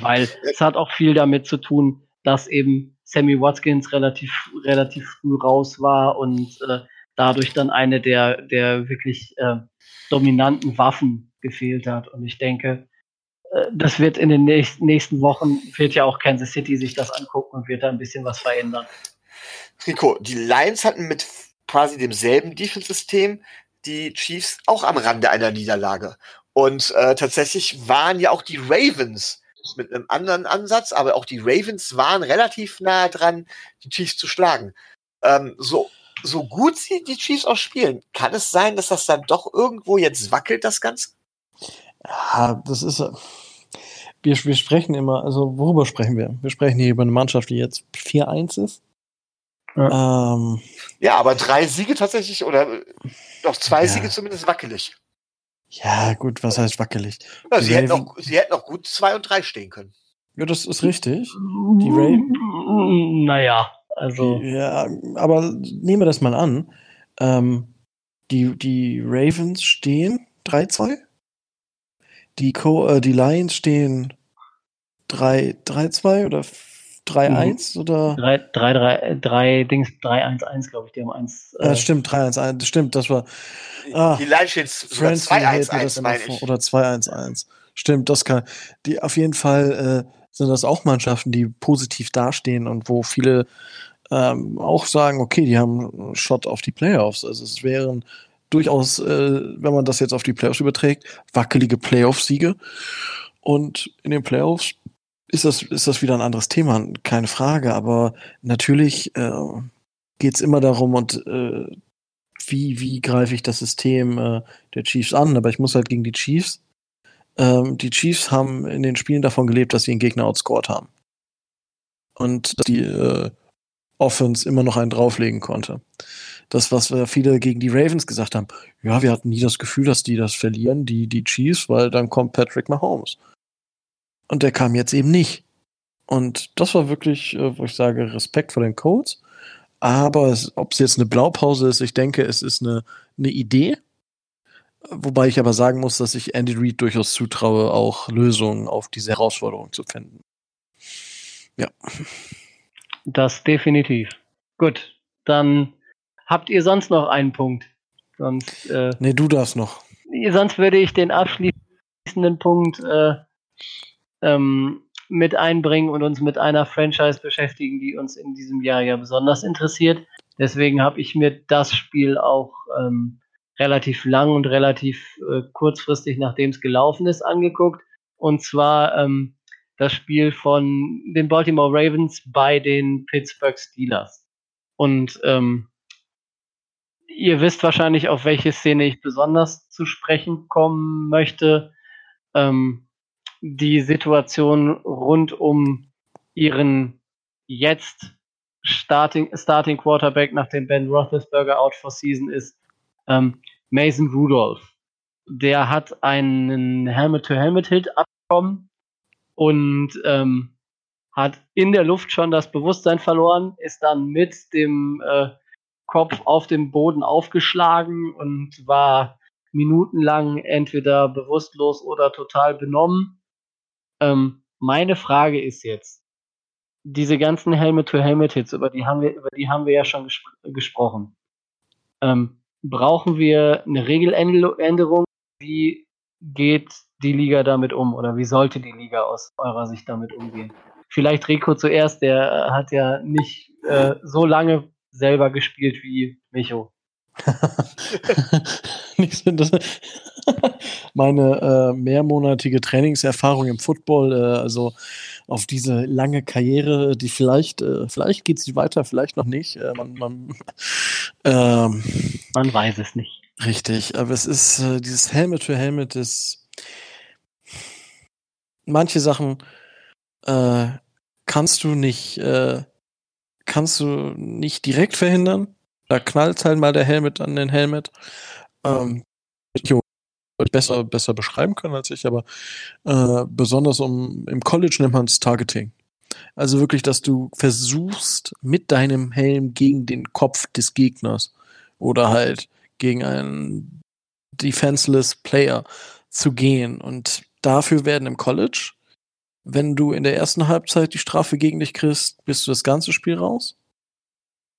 Weil es hat auch viel damit zu tun, dass eben Sammy Watkins relativ, relativ früh raus war und äh, dadurch dann eine der, der wirklich äh, dominanten Waffen gefehlt hat. Und ich denke, das wird in den nächsten Wochen, wird ja auch Kansas City sich das angucken und wird da ein bisschen was verändern. Rico, die Lions hatten mit quasi demselben Defense-System die Chiefs auch am Rande einer Niederlage. Und äh, tatsächlich waren ja auch die Ravens mit einem anderen Ansatz, aber auch die Ravens waren relativ nah dran, die Chiefs zu schlagen. Ähm, so, so gut sie die Chiefs auch spielen, kann es sein, dass das dann doch irgendwo jetzt wackelt, das Ganze? Ja, das ist. Äh, wir, wir sprechen immer, also worüber sprechen wir? Wir sprechen hier über eine Mannschaft, die jetzt 4-1 ist. Ja. Ähm, ja, aber drei Siege tatsächlich oder doch zwei ja. Siege zumindest wackelig. Ja, gut, was heißt wackelig? Ja, sie, hätten auch, sie hätten auch gut zwei und drei stehen können. Ja, das ist richtig. Die Ray. Naja, also. Ja, aber nehmen wir das mal an. Ähm, die, die Ravens stehen 3-2. Die, äh, die Lions stehen 3-2 oder 3-1 mhm. oder? 3, 3, 3, 3 Dings, 3-1-1, glaube ich, die haben 1. Äh, ja, stimmt, 3-1-1, stimmt, das war. Ah, die Line steht 2-1-1, meine ich. Oder 2-1-1. Stimmt, das kann. Die, auf jeden Fall äh, sind das auch Mannschaften, die positiv dastehen und wo viele ähm, auch sagen, okay, die haben einen Shot auf die Playoffs. Also es wären durchaus, äh, wenn man das jetzt auf die Playoffs überträgt, wackelige Playoff-Siege. Und in den Playoffs ist das, ist das wieder ein anderes Thema, keine Frage. Aber natürlich äh, geht es immer darum, und äh, wie, wie greife ich das System äh, der Chiefs an? Aber ich muss halt gegen die Chiefs. Ähm, die Chiefs haben in den Spielen davon gelebt, dass sie einen Gegner outscored haben. Und dass die äh, Offense immer noch einen drauflegen konnte. Das, was wir viele gegen die Ravens gesagt haben, ja, wir hatten nie das Gefühl, dass die das verlieren, die, die Chiefs, weil dann kommt Patrick Mahomes. Und der kam jetzt eben nicht. Und das war wirklich, äh, wo ich sage, Respekt vor den Codes. Aber ob es jetzt eine Blaupause ist, ich denke, es ist eine, eine Idee. Wobei ich aber sagen muss, dass ich Andy Reid durchaus zutraue, auch Lösungen auf diese Herausforderung zu finden. Ja. Das definitiv. Gut, dann habt ihr sonst noch einen Punkt. Sonst, äh, nee, du darfst noch. Sonst würde ich den abschließenden Punkt äh, ähm, mit einbringen und uns mit einer Franchise beschäftigen, die uns in diesem Jahr ja besonders interessiert. Deswegen habe ich mir das Spiel auch ähm, relativ lang und relativ äh, kurzfristig, nachdem es gelaufen ist, angeguckt. Und zwar ähm, das Spiel von den Baltimore Ravens bei den Pittsburgh Steelers. Und ähm, ihr wisst wahrscheinlich, auf welche Szene ich besonders zu sprechen kommen möchte. Ähm, die Situation rund um ihren jetzt Starting, Starting Quarterback, nachdem Ben Roethlisberger out for season ist, ähm, Mason Rudolph. Der hat einen Helmet-to-Helmet-Hit abbekommen und ähm, hat in der Luft schon das Bewusstsein verloren, ist dann mit dem äh, Kopf auf dem Boden aufgeschlagen und war minutenlang entweder bewusstlos oder total benommen. Ähm, meine Frage ist jetzt, diese ganzen Helmet-to-Helmet-Hits, über die haben wir, über die haben wir ja schon gespr gesprochen. Ähm, brauchen wir eine Regeländerung? Wie geht die Liga damit um oder wie sollte die Liga aus eurer Sicht damit umgehen? Vielleicht Rico zuerst, der hat ja nicht äh, so lange selber gespielt wie Micho. Meine äh, mehrmonatige Trainingserfahrung im Football, äh, also auf diese lange Karriere, die vielleicht, äh, vielleicht geht sie weiter, vielleicht noch nicht. Äh, man, man, ähm, man weiß es nicht. Richtig, aber es ist äh, dieses Helmet für Helmet ist manche Sachen äh, kannst du nicht äh, kannst du nicht direkt verhindern. Da knallt halt mal der Helmet an den Helmet. Ähm, besser, besser beschreiben können als ich, aber äh, besonders um im College nennt man es Targeting. Also wirklich, dass du versuchst, mit deinem Helm gegen den Kopf des Gegners oder halt gegen einen defenseless Player zu gehen. Und dafür werden im College, wenn du in der ersten Halbzeit die Strafe gegen dich kriegst, bist du das ganze Spiel raus.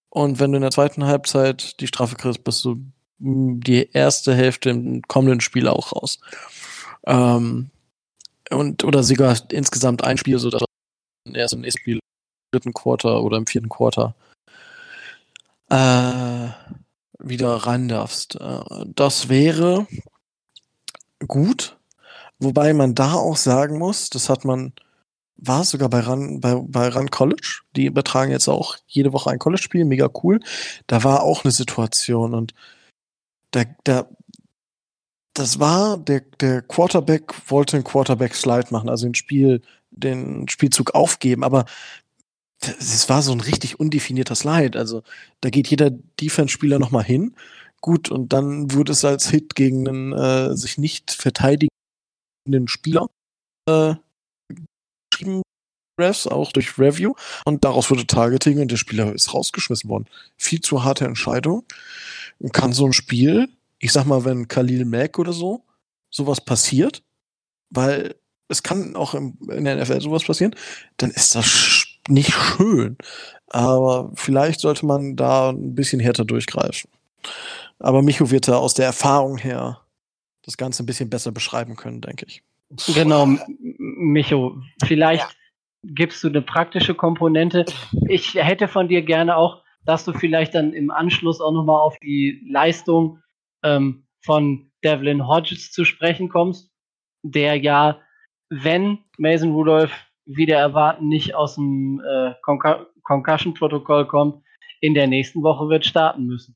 Und wenn du in der zweiten Halbzeit die Strafe kriegst, bist du die erste Hälfte im kommenden Spiel auch raus. Ähm, und, oder sogar insgesamt ein Spiel, sodass du erst im nächsten Spiel, im dritten Quarter oder im vierten Quarter äh, wieder rein darfst. Äh, das wäre gut, wobei man da auch sagen muss, das hat man, war sogar bei Run, bei, bei Run College, die übertragen jetzt auch jede Woche ein College-Spiel, mega cool. Da war auch eine Situation und der, der, das war, der, der Quarterback wollte einen Quarterback-Slide machen, also den Spiel, den Spielzug aufgeben, aber es war so ein richtig undefinierter Slide. Also da geht jeder Defense-Spieler nochmal hin. Gut, und dann wurde es als Hit gegen einen äh, sich nicht verteidigenden Spieler äh, geschrieben, Refs, auch durch Review. Und daraus wurde Targeting und der Spieler ist rausgeschmissen worden. Viel zu harte Entscheidung kann so ein Spiel, ich sag mal, wenn Khalil Mack oder so, sowas passiert, weil es kann auch im, in der NFL sowas passieren, dann ist das nicht schön. Aber vielleicht sollte man da ein bisschen härter durchgreifen. Aber Micho wird da aus der Erfahrung her das Ganze ein bisschen besser beschreiben können, denke ich. Genau, Micho, vielleicht ja. gibst du eine praktische Komponente. Ich hätte von dir gerne auch dass du vielleicht dann im Anschluss auch nochmal auf die Leistung ähm, von Devlin Hodges zu sprechen kommst, der ja, wenn Mason Rudolph wieder erwarten nicht aus dem äh, Concussion-Protokoll kommt, in der nächsten Woche wird starten müssen.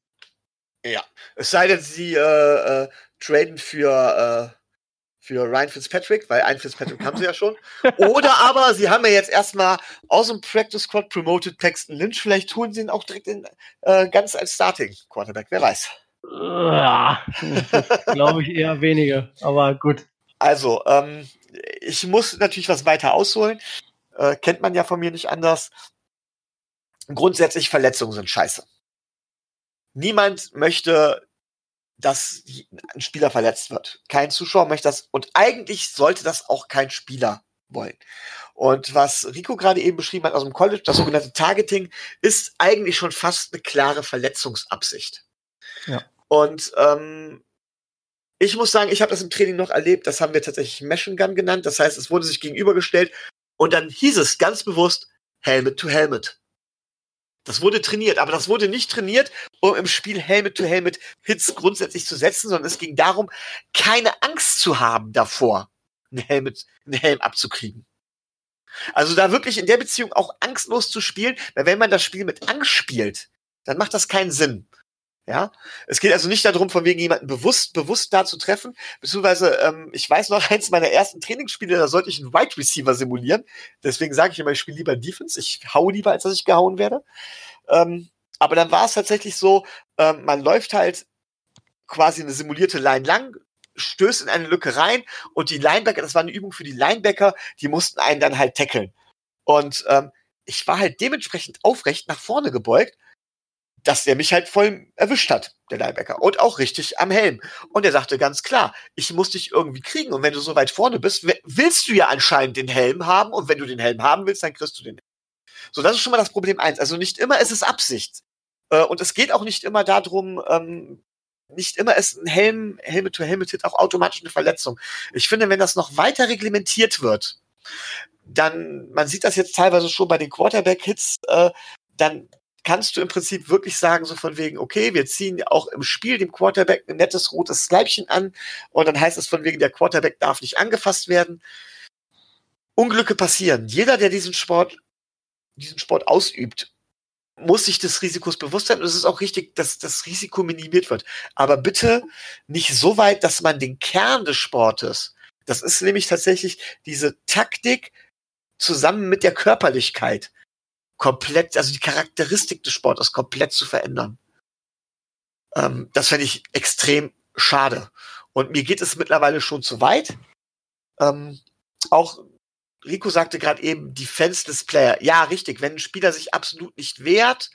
Ja, es sei denn, sie äh, äh, traden für äh, für Ryan Fitzpatrick, weil einen Fitzpatrick haben sie ja schon. Oder aber sie haben ja jetzt erstmal aus dem Practice Squad promoted Paxton Lynch. Vielleicht tun sie ihn auch direkt in, äh, ganz als Starting Quarterback. Wer weiß. Ja, glaube ich eher weniger, aber gut. Also, ähm, ich muss natürlich was weiter ausholen. Äh, kennt man ja von mir nicht anders. Grundsätzlich Verletzungen sind scheiße. Niemand möchte dass ein Spieler verletzt wird. Kein Zuschauer möchte das und eigentlich sollte das auch kein Spieler wollen. Und was Rico gerade eben beschrieben hat aus dem College, das sogenannte Targeting, ist eigentlich schon fast eine klare Verletzungsabsicht. Ja. Und ähm, ich muss sagen, ich habe das im Training noch erlebt, das haben wir tatsächlich Machine Gun genannt. Das heißt, es wurde sich gegenübergestellt und dann hieß es ganz bewusst Helmet to Helmet. Das wurde trainiert, aber das wurde nicht trainiert, um im Spiel Helmet to Helmet Hits grundsätzlich zu setzen, sondern es ging darum, keine Angst zu haben davor, einen Helm, einen Helm abzukriegen. Also da wirklich in der Beziehung auch angstlos zu spielen, weil wenn man das Spiel mit Angst spielt, dann macht das keinen Sinn. Ja, es geht also nicht darum, von wegen jemanden bewusst, bewusst da zu treffen. Beziehungsweise, ähm, ich weiß noch, eins meiner ersten Trainingsspiele, da sollte ich einen Wide Receiver simulieren. Deswegen sage ich immer, ich spiele lieber Defense. Ich hau lieber, als dass ich gehauen werde. Ähm, aber dann war es tatsächlich so, ähm, man läuft halt quasi eine simulierte Line lang, stößt in eine Lücke rein und die Linebacker, das war eine Übung für die Linebacker, die mussten einen dann halt tackeln. Und ähm, ich war halt dementsprechend aufrecht nach vorne gebeugt dass der mich halt voll erwischt hat, der Linebacker. Und auch richtig am Helm. Und er sagte ganz klar, ich muss dich irgendwie kriegen. Und wenn du so weit vorne bist, willst du ja anscheinend den Helm haben. Und wenn du den Helm haben willst, dann kriegst du den. So, das ist schon mal das Problem eins. Also nicht immer ist es Absicht. Äh, und es geht auch nicht immer darum, ähm, nicht immer ist ein Helm, Helmet-to-Helmet-Hit auch automatisch eine Verletzung. Ich finde, wenn das noch weiter reglementiert wird, dann, man sieht das jetzt teilweise schon bei den Quarterback-Hits, äh, dann kannst du im Prinzip wirklich sagen, so von wegen, okay, wir ziehen auch im Spiel dem Quarterback ein nettes rotes Leibchen an und dann heißt es von wegen, der Quarterback darf nicht angefasst werden. Unglücke passieren. Jeder, der diesen Sport, diesen Sport ausübt, muss sich des Risikos bewusst sein. Und es ist auch richtig, dass das Risiko minimiert wird. Aber bitte nicht so weit, dass man den Kern des Sportes, das ist nämlich tatsächlich diese Taktik zusammen mit der Körperlichkeit, komplett, also die Charakteristik des Sportes komplett zu verändern. Ähm, das fände ich extrem schade. Und mir geht es mittlerweile schon zu weit. Ähm, auch Rico sagte gerade eben Defenseless Player. Ja, richtig. Wenn ein Spieler sich absolut nicht wehrt,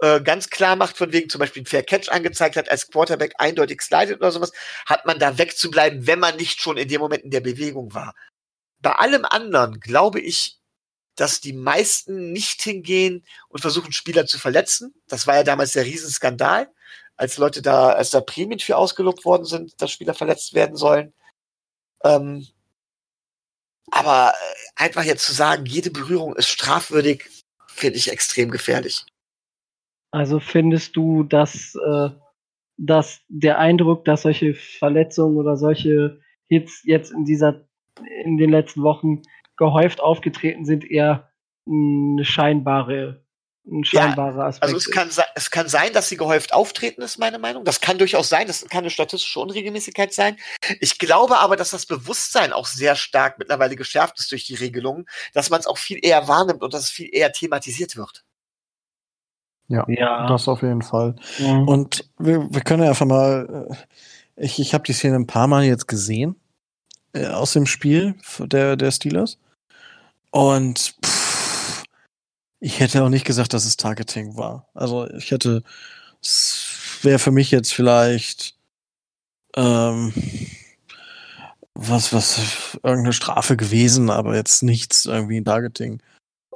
äh, ganz klar macht, von wegen zum Beispiel ein Fair Catch angezeigt hat, als Quarterback eindeutig slidet oder sowas, hat man da wegzubleiben, wenn man nicht schon in dem Moment in der Bewegung war. Bei allem anderen glaube ich, dass die meisten nicht hingehen und versuchen, Spieler zu verletzen. Das war ja damals der Riesenskandal, als Leute da, als da Prämien für ausgelobt worden sind, dass Spieler verletzt werden sollen. Ähm, aber äh, einfach jetzt zu sagen, jede Berührung ist strafwürdig, finde ich extrem gefährlich. Also findest du, dass, äh, dass der Eindruck, dass solche Verletzungen oder solche Hits jetzt in dieser in den letzten Wochen gehäuft aufgetreten sind, eher eine scheinbare ein scheinbarer ja, Aspekt. Also es kann, es kann sein, dass sie gehäuft auftreten, ist meine Meinung. Das kann durchaus sein, das kann eine statistische Unregelmäßigkeit sein. Ich glaube aber, dass das Bewusstsein auch sehr stark mittlerweile geschärft ist durch die Regelungen, dass man es auch viel eher wahrnimmt und dass es viel eher thematisiert wird. Ja, ja. das auf jeden Fall. Mhm. Und wir, wir können ja einfach mal, äh, ich, ich habe die Szene ein paar Mal jetzt gesehen äh, aus dem Spiel der, der Steelers. Und pff, ich hätte auch nicht gesagt, dass es Targeting war. Also ich hätte, es wäre für mich jetzt vielleicht ähm, was, was, irgendeine Strafe gewesen, aber jetzt nichts irgendwie ein Targeting.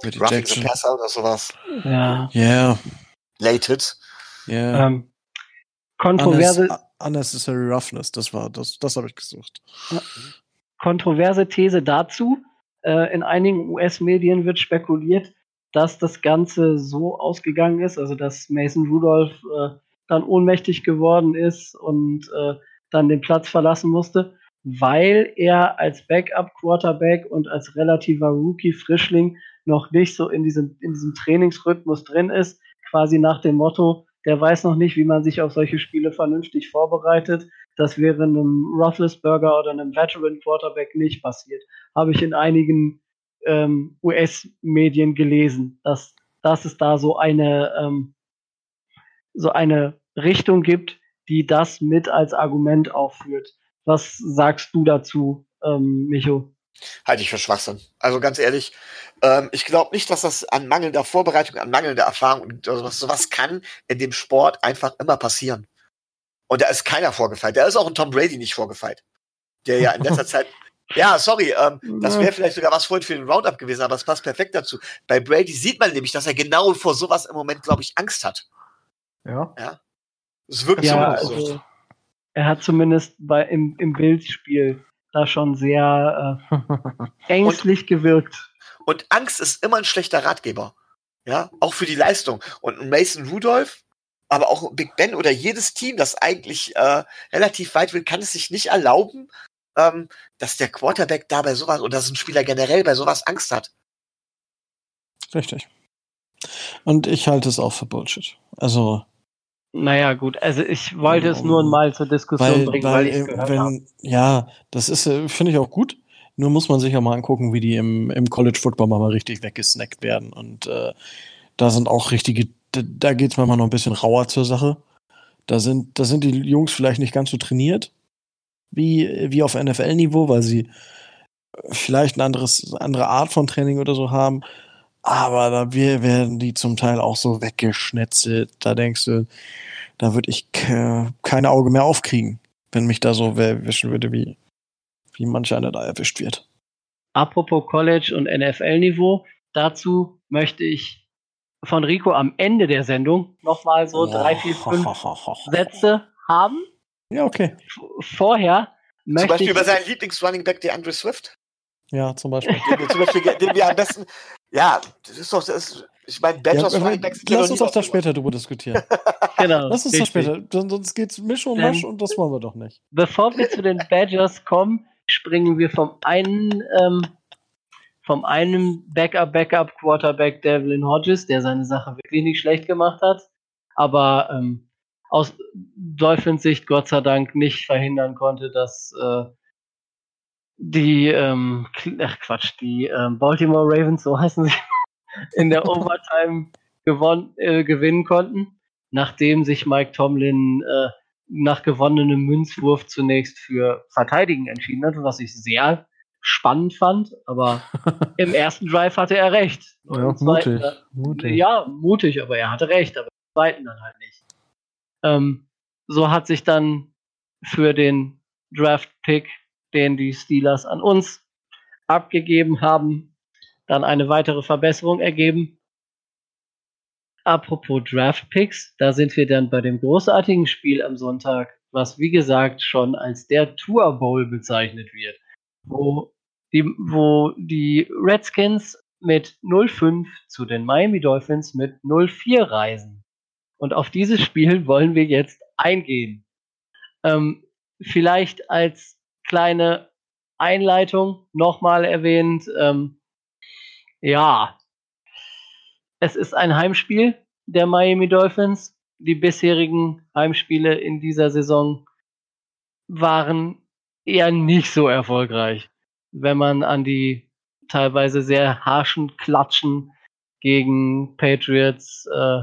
Mit Passer oder sowas. Ja. Ja. Yeah. Lated. Ja. Yeah. Ähm, kontroverse. Unnecessary Roughness, das war, das, das habe ich gesucht. Kontroverse These dazu. Äh, in einigen US-Medien wird spekuliert, dass das Ganze so ausgegangen ist, also dass Mason Rudolph äh, dann ohnmächtig geworden ist und äh, dann den Platz verlassen musste, weil er als Backup-Quarterback und als relativer Rookie-Frischling noch nicht so in diesem, in diesem Trainingsrhythmus drin ist, quasi nach dem Motto, der weiß noch nicht, wie man sich auf solche Spiele vernünftig vorbereitet. Das wäre einem Roethlisberger oder einem Veteran Quarterback nicht passiert. Habe ich in einigen ähm, US-Medien gelesen, dass, dass es da so eine, ähm, so eine Richtung gibt, die das mit als Argument aufführt. Was sagst du dazu, ähm, Micho? Halte ich für Schwachsinn. Also ganz ehrlich, ähm, ich glaube nicht, dass das an mangelnder Vorbereitung, an mangelnder Erfahrung sowas, sowas kann in dem Sport einfach immer passieren. Und da ist keiner vorgefeilt. Da ist auch ein Tom Brady nicht vorgefeilt. Der ja in letzter Zeit. Ja, sorry, ähm, das wäre vielleicht sogar was vorhin für den Roundup gewesen, aber es passt perfekt dazu. Bei Brady sieht man nämlich, dass er genau vor sowas im Moment, glaube ich, Angst hat. Ja. Ja. Es wirkt ja, so. Also, er hat zumindest bei, im, im Bildspiel da schon sehr äh, ängstlich und, gewirkt. Und Angst ist immer ein schlechter Ratgeber. Ja, auch für die Leistung. Und Mason Rudolph, aber auch Big Ben oder jedes Team, das eigentlich äh, relativ weit will, kann es sich nicht erlauben, ähm, dass der Quarterback da bei sowas oder dass ein Spieler generell bei sowas Angst hat. Richtig. Und ich halte es auch für Bullshit. Also naja, gut, also ich wollte es nur mal zur Diskussion weil, bringen, weil, weil ich gehört wenn, habe. Ja, das ist, äh, finde ich auch gut. Nur muss man sich ja mal angucken, wie die im, im College Football mal richtig weggesnackt werden. Und äh, da sind auch richtige, da, geht es manchmal noch ein bisschen rauer zur Sache. Da sind, da sind die Jungs vielleicht nicht ganz so trainiert wie, wie auf NFL-Niveau, weil sie vielleicht eine anderes, andere Art von Training oder so haben. Aber da werden die zum Teil auch so weggeschnetzelt. Da denkst du, da würde ich kein Auge mehr aufkriegen, wenn mich da so erwischen würde, wie, wie manch einer da erwischt wird. Apropos College und NFL-Niveau, dazu möchte ich von Rico am Ende der Sendung nochmal so drei, vier, fünf Sätze haben. Ja, okay. Vorher Zum Beispiel über seinen Lieblings-Running Back, der Andrew Swift. Ja, zum Beispiel. Den wir, zum Beispiel, den wir am besten, ja, das ist doch, das ist, ich meine, Badgers ja, Running Backs sind Lass uns doch da später drüber diskutieren. genau. Lass uns da später, sonst geht's Misch und Masch und das wollen wir doch nicht. Bevor wir zu den Badgers kommen, springen wir vom einen, ähm, vom einen Backup, Backup Quarterback Devlin Hodges, der seine Sache wirklich nicht schlecht gemacht hat, aber ähm, aus Dolphins Sicht Gott sei Dank nicht verhindern konnte, dass äh, die, ähm, ach Quatsch, die ähm, Baltimore Ravens, so heißen sie, in der Overtime gewon äh, gewinnen konnten, nachdem sich Mike Tomlin äh, nach gewonnenem Münzwurf zunächst für Verteidigen entschieden hat, was ich sehr spannend fand, aber im ersten Drive hatte er recht. Ja, zweiten, mutig, mutig. Ja, mutig, aber er hatte recht, aber im zweiten dann halt nicht. Ähm, so hat sich dann für den Draft-Pick, den die Steelers an uns abgegeben haben, dann eine weitere Verbesserung ergeben. Apropos Draft-Picks, da sind wir dann bei dem großartigen Spiel am Sonntag, was wie gesagt schon als der Tour Bowl bezeichnet wird, wo die, wo die Redskins mit 0-5 zu den Miami Dolphins mit 0-4 reisen. Und auf dieses Spiel wollen wir jetzt eingehen. Ähm, vielleicht als kleine Einleitung nochmal erwähnt, ähm, ja, es ist ein Heimspiel der Miami Dolphins. Die bisherigen Heimspiele in dieser Saison waren eher nicht so erfolgreich, wenn man an die teilweise sehr harschen Klatschen gegen Patriots, äh,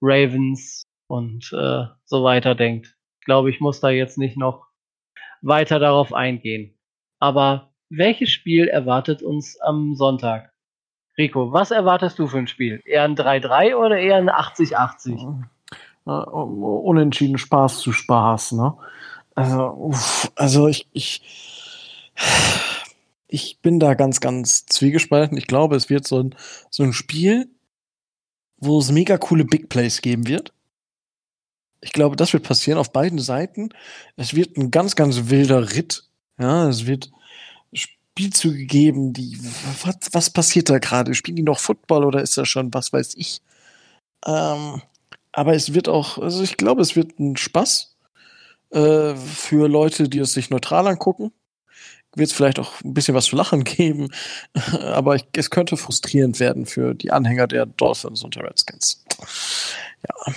Ravens und äh, so weiter denkt. Ich glaube, ich muss da jetzt nicht noch weiter darauf eingehen. Aber welches Spiel erwartet uns am Sonntag? Rico, was erwartest du für ein Spiel? Eher ein 3-3 oder eher ein 80-80? Unentschieden Spaß zu Spaß, ne? Also, uff, also ich, ich, ich bin da ganz, ganz zwiegespalten. Ich glaube, es wird so ein, so ein Spiel, wo es mega coole Big Plays geben wird. Ich glaube, das wird passieren auf beiden Seiten. Es wird ein ganz, ganz wilder Ritt. Ja, es wird Spielzüge geben, die, was, was passiert da gerade? Spielen die noch Football oder ist das schon, was weiß ich? Ähm, aber es wird auch, also ich glaube, es wird ein Spaß äh, für Leute, die es sich neutral angucken. Wird es vielleicht auch ein bisschen was zu lachen geben, aber ich, es könnte frustrierend werden für die Anhänger der Dolphins und der Redskins. Ja.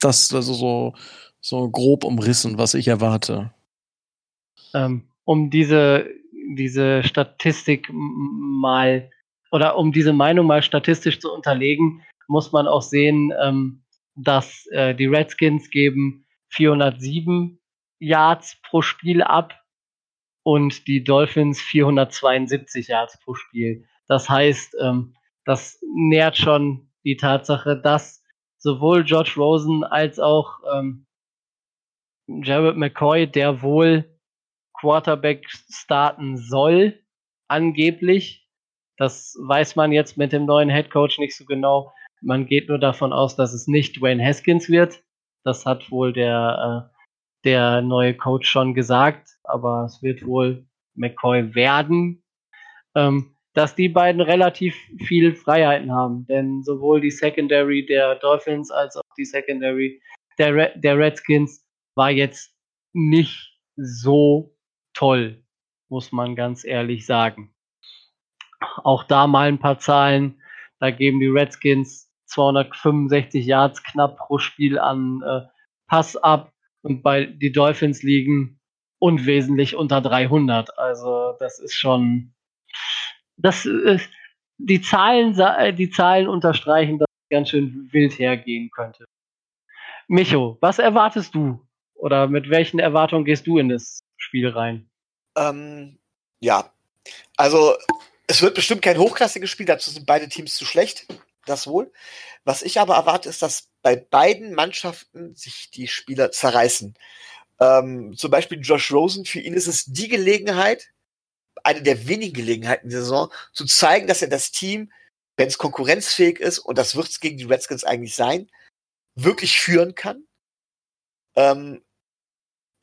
Das ist also so, so grob umrissen, was ich erwarte. Ähm, um diese, diese Statistik mal oder um diese Meinung mal statistisch zu unterlegen, muss man auch sehen, ähm, dass äh, die Redskins geben 407 Yards pro Spiel ab und die Dolphins 472 Yards pro Spiel. Das heißt, ähm, das nährt schon die Tatsache, dass sowohl George Rosen als auch ähm, Jared McCoy, der wohl Quarterback starten soll, angeblich. Das weiß man jetzt mit dem neuen Head Coach nicht so genau. Man geht nur davon aus, dass es nicht Dwayne Haskins wird. Das hat wohl der, äh, der neue Coach schon gesagt, aber es wird wohl McCoy werden. Ähm, dass die beiden relativ viel Freiheiten haben, denn sowohl die Secondary der Dolphins als auch die Secondary der, Red, der Redskins war jetzt nicht so toll, muss man ganz ehrlich sagen. Auch da mal ein paar Zahlen. Da geben die Redskins 265 Yards knapp pro Spiel an äh, Pass ab und bei die Dolphins liegen unwesentlich unter 300. Also das ist schon das äh, die Zahlen äh, die Zahlen unterstreichen, dass es ganz schön wild hergehen könnte. Micho, was erwartest du oder mit welchen Erwartungen gehst du in das Spiel rein? Ähm, ja, also es wird bestimmt kein hochklassiges Spiel, dazu sind beide Teams zu schlecht das wohl. Was ich aber erwarte, ist, dass bei beiden Mannschaften sich die Spieler zerreißen. Ähm, zum Beispiel Josh Rosen, für ihn ist es die Gelegenheit, eine der wenigen Gelegenheiten der Saison, zu zeigen, dass er das Team, wenn es konkurrenzfähig ist, und das wird es gegen die Redskins eigentlich sein, wirklich führen kann. Ähm,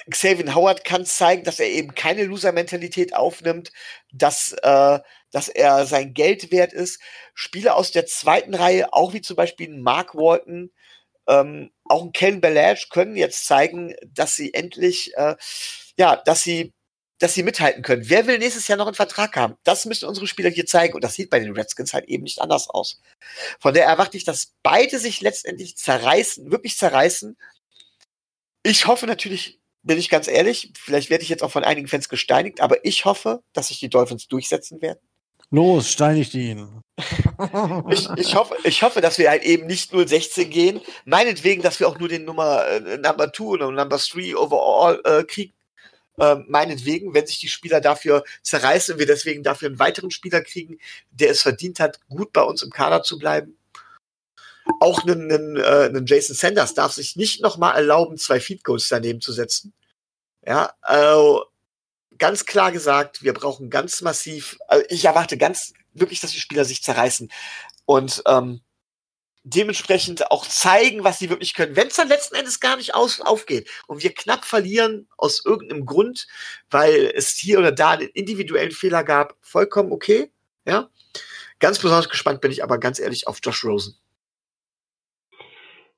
Xavier Howard kann zeigen, dass er eben keine Loser-Mentalität aufnimmt, dass, äh, dass er sein Geld wert ist. Spieler aus der zweiten Reihe, auch wie zum Beispiel Mark Walton, ähm, auch ein Ken Belash, können jetzt zeigen, dass sie endlich, äh, ja, dass sie dass sie mithalten können. Wer will nächstes Jahr noch einen Vertrag haben? Das müssen unsere Spieler hier zeigen. Und das sieht bei den Redskins halt eben nicht anders aus. Von der erwarte ich, dass beide sich letztendlich zerreißen, wirklich zerreißen. Ich hoffe natürlich, bin ich ganz ehrlich, vielleicht werde ich jetzt auch von einigen Fans gesteinigt, aber ich hoffe, dass sich die Dolphins durchsetzen werden. Los, steinigt ihn. ich, ich, hoffe, ich hoffe, dass wir halt eben nicht 0-16 gehen. Meinetwegen, dass wir auch nur den Nummer äh, Number 2 oder Number 3 overall äh, kriegen. Äh, meinetwegen, wenn sich die Spieler dafür zerreißen und wir deswegen dafür einen weiteren Spieler kriegen, der es verdient hat, gut bei uns im Kader zu bleiben. Auch einen, einen, äh, einen Jason Sanders darf sich nicht nochmal erlauben, zwei Feed Goals daneben zu setzen. Ja, also ganz klar gesagt, wir brauchen ganz massiv, also ich erwarte ganz wirklich, dass die Spieler sich zerreißen und ähm, dementsprechend auch zeigen, was sie wirklich können. Wenn es dann letzten Endes gar nicht aus, aufgeht und wir knapp verlieren aus irgendeinem Grund, weil es hier oder da einen individuellen Fehler gab, vollkommen okay. Ja, ganz besonders gespannt bin ich aber ganz ehrlich auf Josh Rosen.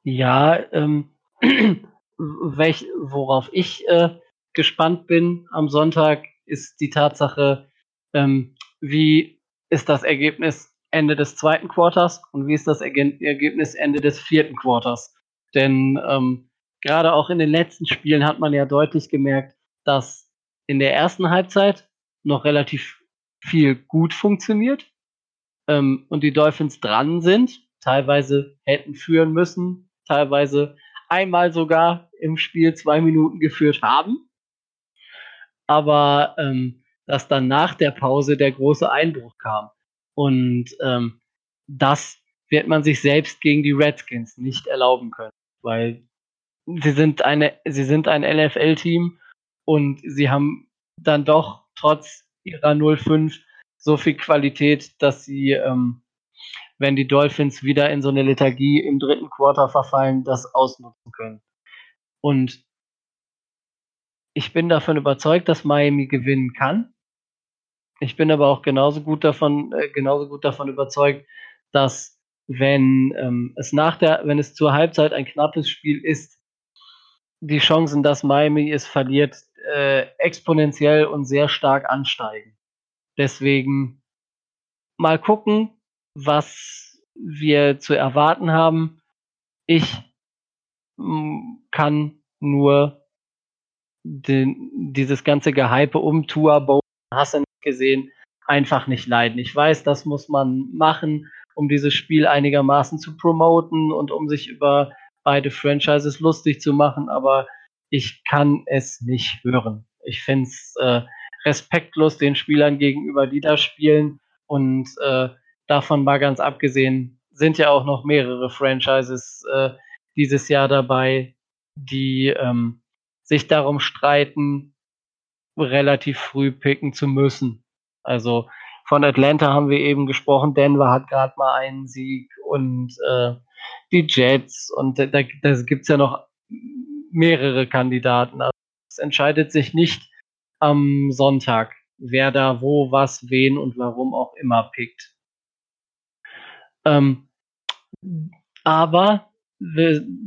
Ja, ähm, welch, worauf ich äh, gespannt bin am Sonntag, ist die Tatsache, ähm, wie ist das Ergebnis Ende des zweiten Quarters und wie ist das Ergebnis Ende des vierten Quarters. Denn ähm, gerade auch in den letzten Spielen hat man ja deutlich gemerkt, dass in der ersten Halbzeit noch relativ viel gut funktioniert ähm, und die Dolphins dran sind, teilweise hätten führen müssen, teilweise einmal sogar im Spiel zwei Minuten geführt haben. Aber ähm, dass dann nach der Pause der große Einbruch kam. Und ähm, das wird man sich selbst gegen die Redskins nicht erlauben können, weil sie sind eine, sie sind ein LFL-Team und sie haben dann doch trotz ihrer 05 so viel Qualität, dass sie, ähm, wenn die Dolphins wieder in so eine Lethargie im dritten Quarter verfallen, das ausnutzen können. Und ich bin davon überzeugt, dass Miami gewinnen kann. Ich bin aber auch genauso gut davon, äh, genauso gut davon überzeugt, dass wenn ähm, es nach der, wenn es zur Halbzeit ein knappes Spiel ist, die Chancen, dass Miami es verliert, äh, exponentiell und sehr stark ansteigen. Deswegen mal gucken, was wir zu erwarten haben. Ich kann nur den, dieses ganze Gehype um Tua Bowl hast du nicht gesehen, einfach nicht leiden. Ich weiß, das muss man machen, um dieses Spiel einigermaßen zu promoten und um sich über beide Franchises lustig zu machen, aber ich kann es nicht hören. Ich finde es äh, respektlos den Spielern gegenüber, die da spielen. Und äh, davon mal ganz abgesehen, sind ja auch noch mehrere Franchises äh, dieses Jahr dabei, die ähm, sich darum streiten, relativ früh picken zu müssen. Also von Atlanta haben wir eben gesprochen, Denver hat gerade mal einen Sieg und äh, die Jets und da, da gibt es ja noch mehrere Kandidaten. Also es entscheidet sich nicht am Sonntag, wer da wo, was, wen und warum auch immer pickt. Ähm, aber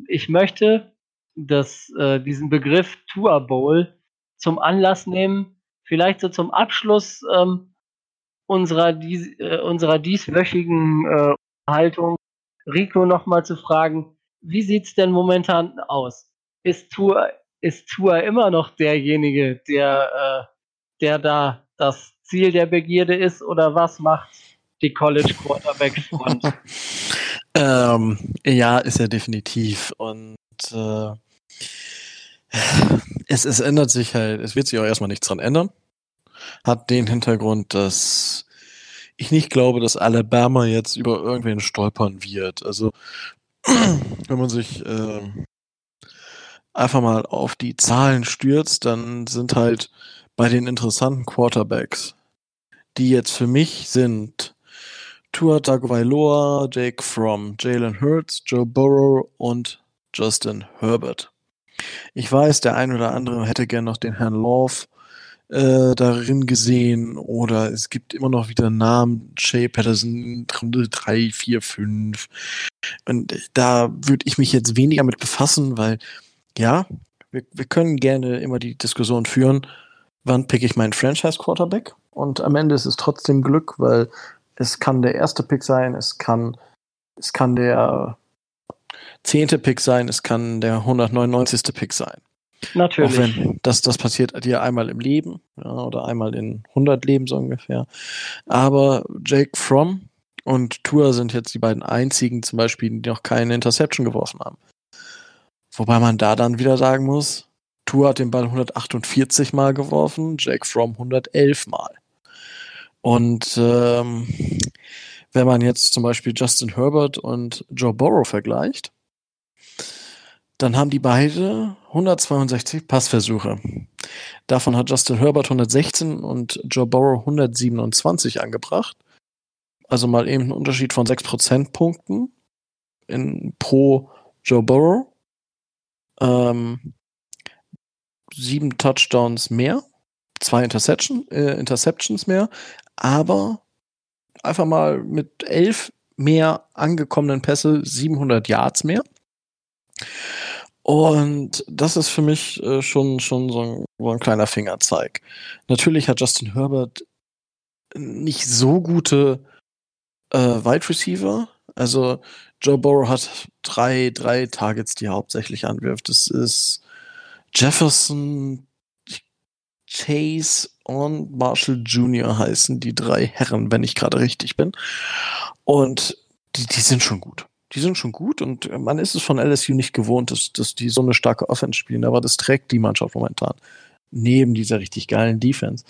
ich möchte dass, äh, diesen Begriff Tour Bowl zum Anlass nehmen, vielleicht so zum Abschluss ähm, unserer, dies, äh, unserer dieswöchigen äh, Haltung Rico nochmal zu fragen, wie sieht's denn momentan aus? Ist Tour, ist Tour immer noch derjenige, der, äh, der da das Ziel der Begierde ist oder was macht die College Quarterback Front? ähm, ja, ist er definitiv und äh, es, es ändert sich halt, es wird sich auch erstmal nichts dran ändern. Hat den Hintergrund, dass ich nicht glaube, dass Alabama jetzt über irgendwen stolpern wird. Also, wenn man sich äh, einfach mal auf die Zahlen stürzt, dann sind halt bei den interessanten Quarterbacks, die jetzt für mich sind, Tua Tagovailoa, Jake Fromm, Jalen Hurts, Joe Burrow und Justin Herbert. Ich weiß, der ein oder andere hätte gern noch den Herrn Love äh, darin gesehen oder es gibt immer noch wieder Namen, Shay Patterson, Runde 3, 4, 5. Und da würde ich mich jetzt weniger mit befassen, weil ja, wir, wir können gerne immer die Diskussion führen, wann pick ich meinen Franchise-Quarterback? Und am Ende ist es trotzdem Glück, weil es kann der erste Pick sein, es kann, es kann der zehnte Pick sein, es kann der 199. Pick sein. Natürlich. Auch wenn das, das passiert dir einmal im Leben ja, oder einmal in 100 Leben so ungefähr. Aber Jake Fromm und Tour sind jetzt die beiden einzigen zum Beispiel, die noch keine Interception geworfen haben. Wobei man da dann wieder sagen muss, Tour hat den Ball 148 Mal geworfen, Jake Fromm 111 Mal. Und ähm, wenn man jetzt zum Beispiel Justin Herbert und Joe Burrow vergleicht, dann haben die beide 162 Passversuche. Davon hat Justin Herbert 116 und Joe Burrow 127 angebracht. Also mal eben ein Unterschied von 6 Prozentpunkten in, pro Joe Burrow. Ähm, sieben Touchdowns mehr, zwei Interception, äh, Interceptions mehr, aber einfach mal mit elf mehr angekommenen Pässe 700 Yards mehr. Und das ist für mich äh, schon, schon so ein, so ein kleiner Fingerzeig. Natürlich hat Justin Herbert nicht so gute äh, Wide Receiver. Also Joe Burrow hat drei, drei Targets, die er hauptsächlich anwirft. Das ist Jefferson, Chase und Marshall Jr. heißen die drei Herren, wenn ich gerade richtig bin. Und die, die sind schon gut die sind schon gut und man ist es von LSU nicht gewohnt, dass, dass die so eine starke Offense spielen, aber das trägt die Mannschaft momentan. Neben dieser richtig geilen Defense.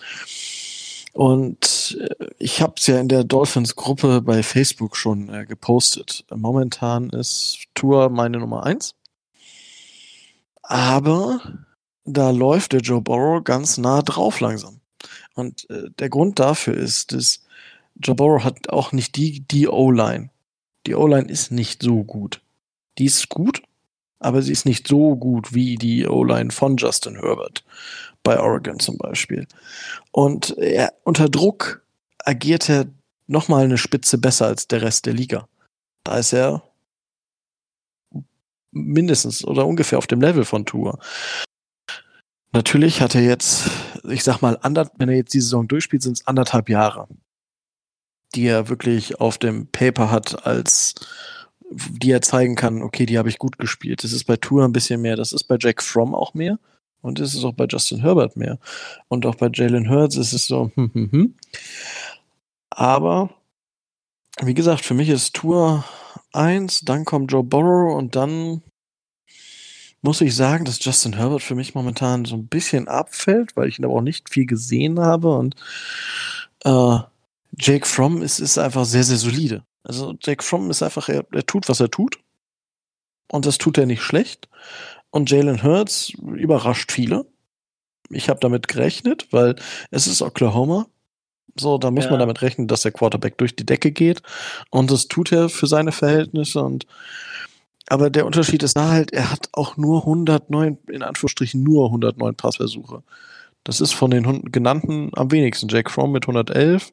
Und äh, ich habe es ja in der Dolphins-Gruppe bei Facebook schon äh, gepostet. Momentan ist Tour meine Nummer eins. Aber da läuft der Joe Burrow ganz nah drauf langsam. Und äh, der Grund dafür ist, dass Burrow hat auch nicht die, die O-Line die O-Line ist nicht so gut. Die ist gut, aber sie ist nicht so gut wie die O-Line von Justin Herbert bei Oregon zum Beispiel. Und er, unter Druck agiert er nochmal eine Spitze besser als der Rest der Liga. Da ist er mindestens oder ungefähr auf dem Level von Tour. Natürlich hat er jetzt, ich sag mal, ander, wenn er jetzt die Saison durchspielt, sind es anderthalb Jahre die er wirklich auf dem Paper hat, als die er zeigen kann, okay, die habe ich gut gespielt. Das ist bei Tour ein bisschen mehr, das ist bei Jack Fromm auch mehr und das ist auch bei Justin Herbert mehr. Und auch bei Jalen Hurts ist es so, hm, hm, hm. Aber, wie gesagt, für mich ist Tour 1, dann kommt Joe Burrow und dann muss ich sagen, dass Justin Herbert für mich momentan so ein bisschen abfällt, weil ich ihn aber auch nicht viel gesehen habe und äh, Jake Fromm ist, ist einfach sehr, sehr solide. Also Jake Fromm ist einfach, er, er tut, was er tut. Und das tut er nicht schlecht. Und Jalen Hurts überrascht viele. Ich habe damit gerechnet, weil es ist Oklahoma. So, da muss ja. man damit rechnen, dass der Quarterback durch die Decke geht. Und das tut er für seine Verhältnisse. Und aber der Unterschied ist da halt, er hat auch nur 109, in Anführungsstrichen nur 109 Passversuche. Das ist von den genannten am wenigsten. Jake Fromm mit 111,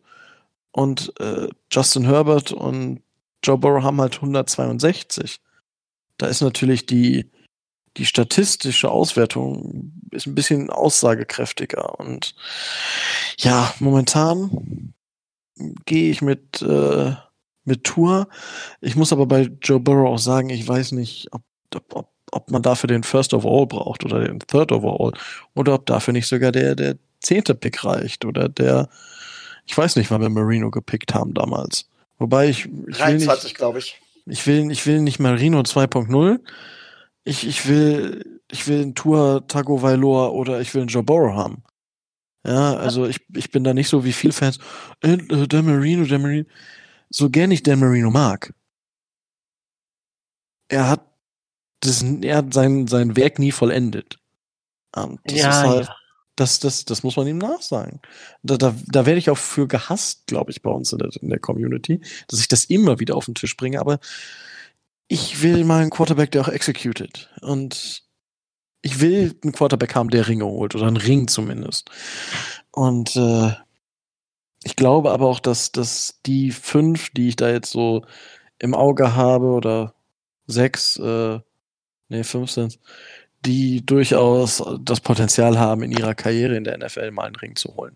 und äh, Justin Herbert und Joe Burrow haben halt 162. Da ist natürlich die, die statistische Auswertung ist ein bisschen aussagekräftiger. Und ja, momentan gehe ich mit, äh, mit Tour. Ich muss aber bei Joe Burrow auch sagen, ich weiß nicht, ob, ob, ob man dafür den First of All braucht oder den Third of All oder ob dafür nicht sogar der, der zehnte Pick reicht oder der ich weiß nicht, wann wir Marino gepickt haben damals. Wobei ich. ich 23, glaube ich. Ich will, ich will nicht Marino 2.0. Ich, ich will, ich will einen Tour Tagovailoa oder ich will einen Jaboro haben. Ja, also ich, ich bin da nicht so wie viele Fans. Äh, äh, der Marino, der Marino. So gern ich Dan Marino mag. Er hat das, er hat sein, sein Werk nie vollendet. Und das ja, ist halt, ja. Das, das, das muss man ihm nachsagen. Da, da, da werde ich auch für gehasst, glaube ich, bei uns in der, in der Community, dass ich das immer wieder auf den Tisch bringe. Aber ich will mal einen Quarterback, der auch executed. Und ich will einen Quarterback haben, der Ringe holt oder einen Ring zumindest. Und äh, ich glaube aber auch, dass, dass die fünf, die ich da jetzt so im Auge habe oder sechs, äh, nee, fünf sind die durchaus das Potenzial haben, in ihrer Karriere in der NFL mal einen Ring zu holen.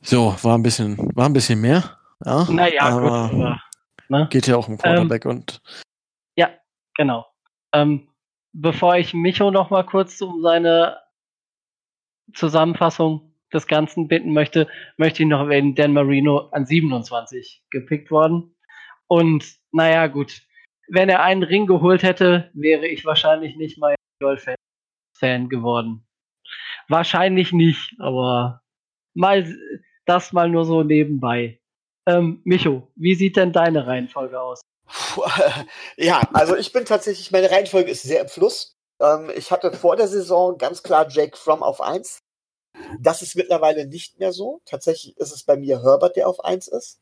So, war ein bisschen, war ein bisschen mehr. Ja, naja, aber gut, aber, ne? geht ja auch um Quarterback ähm, und. Ja, genau. Ähm, bevor ich Micho noch mal kurz um seine Zusammenfassung des Ganzen bitten möchte, möchte ich noch erwähnen, Dan Marino an 27 gepickt worden. Und naja, gut. Wenn er einen Ring geholt hätte, wäre ich wahrscheinlich nicht mal Golf-Fan geworden. Wahrscheinlich nicht, aber mal das mal nur so nebenbei. Ähm, Micho, wie sieht denn deine Reihenfolge aus? Ja, also ich bin tatsächlich, meine Reihenfolge ist sehr im Fluss. Ähm, ich hatte vor der Saison ganz klar Jake Fromm auf 1. Das ist mittlerweile nicht mehr so. Tatsächlich ist es bei mir Herbert, der auf 1 ist.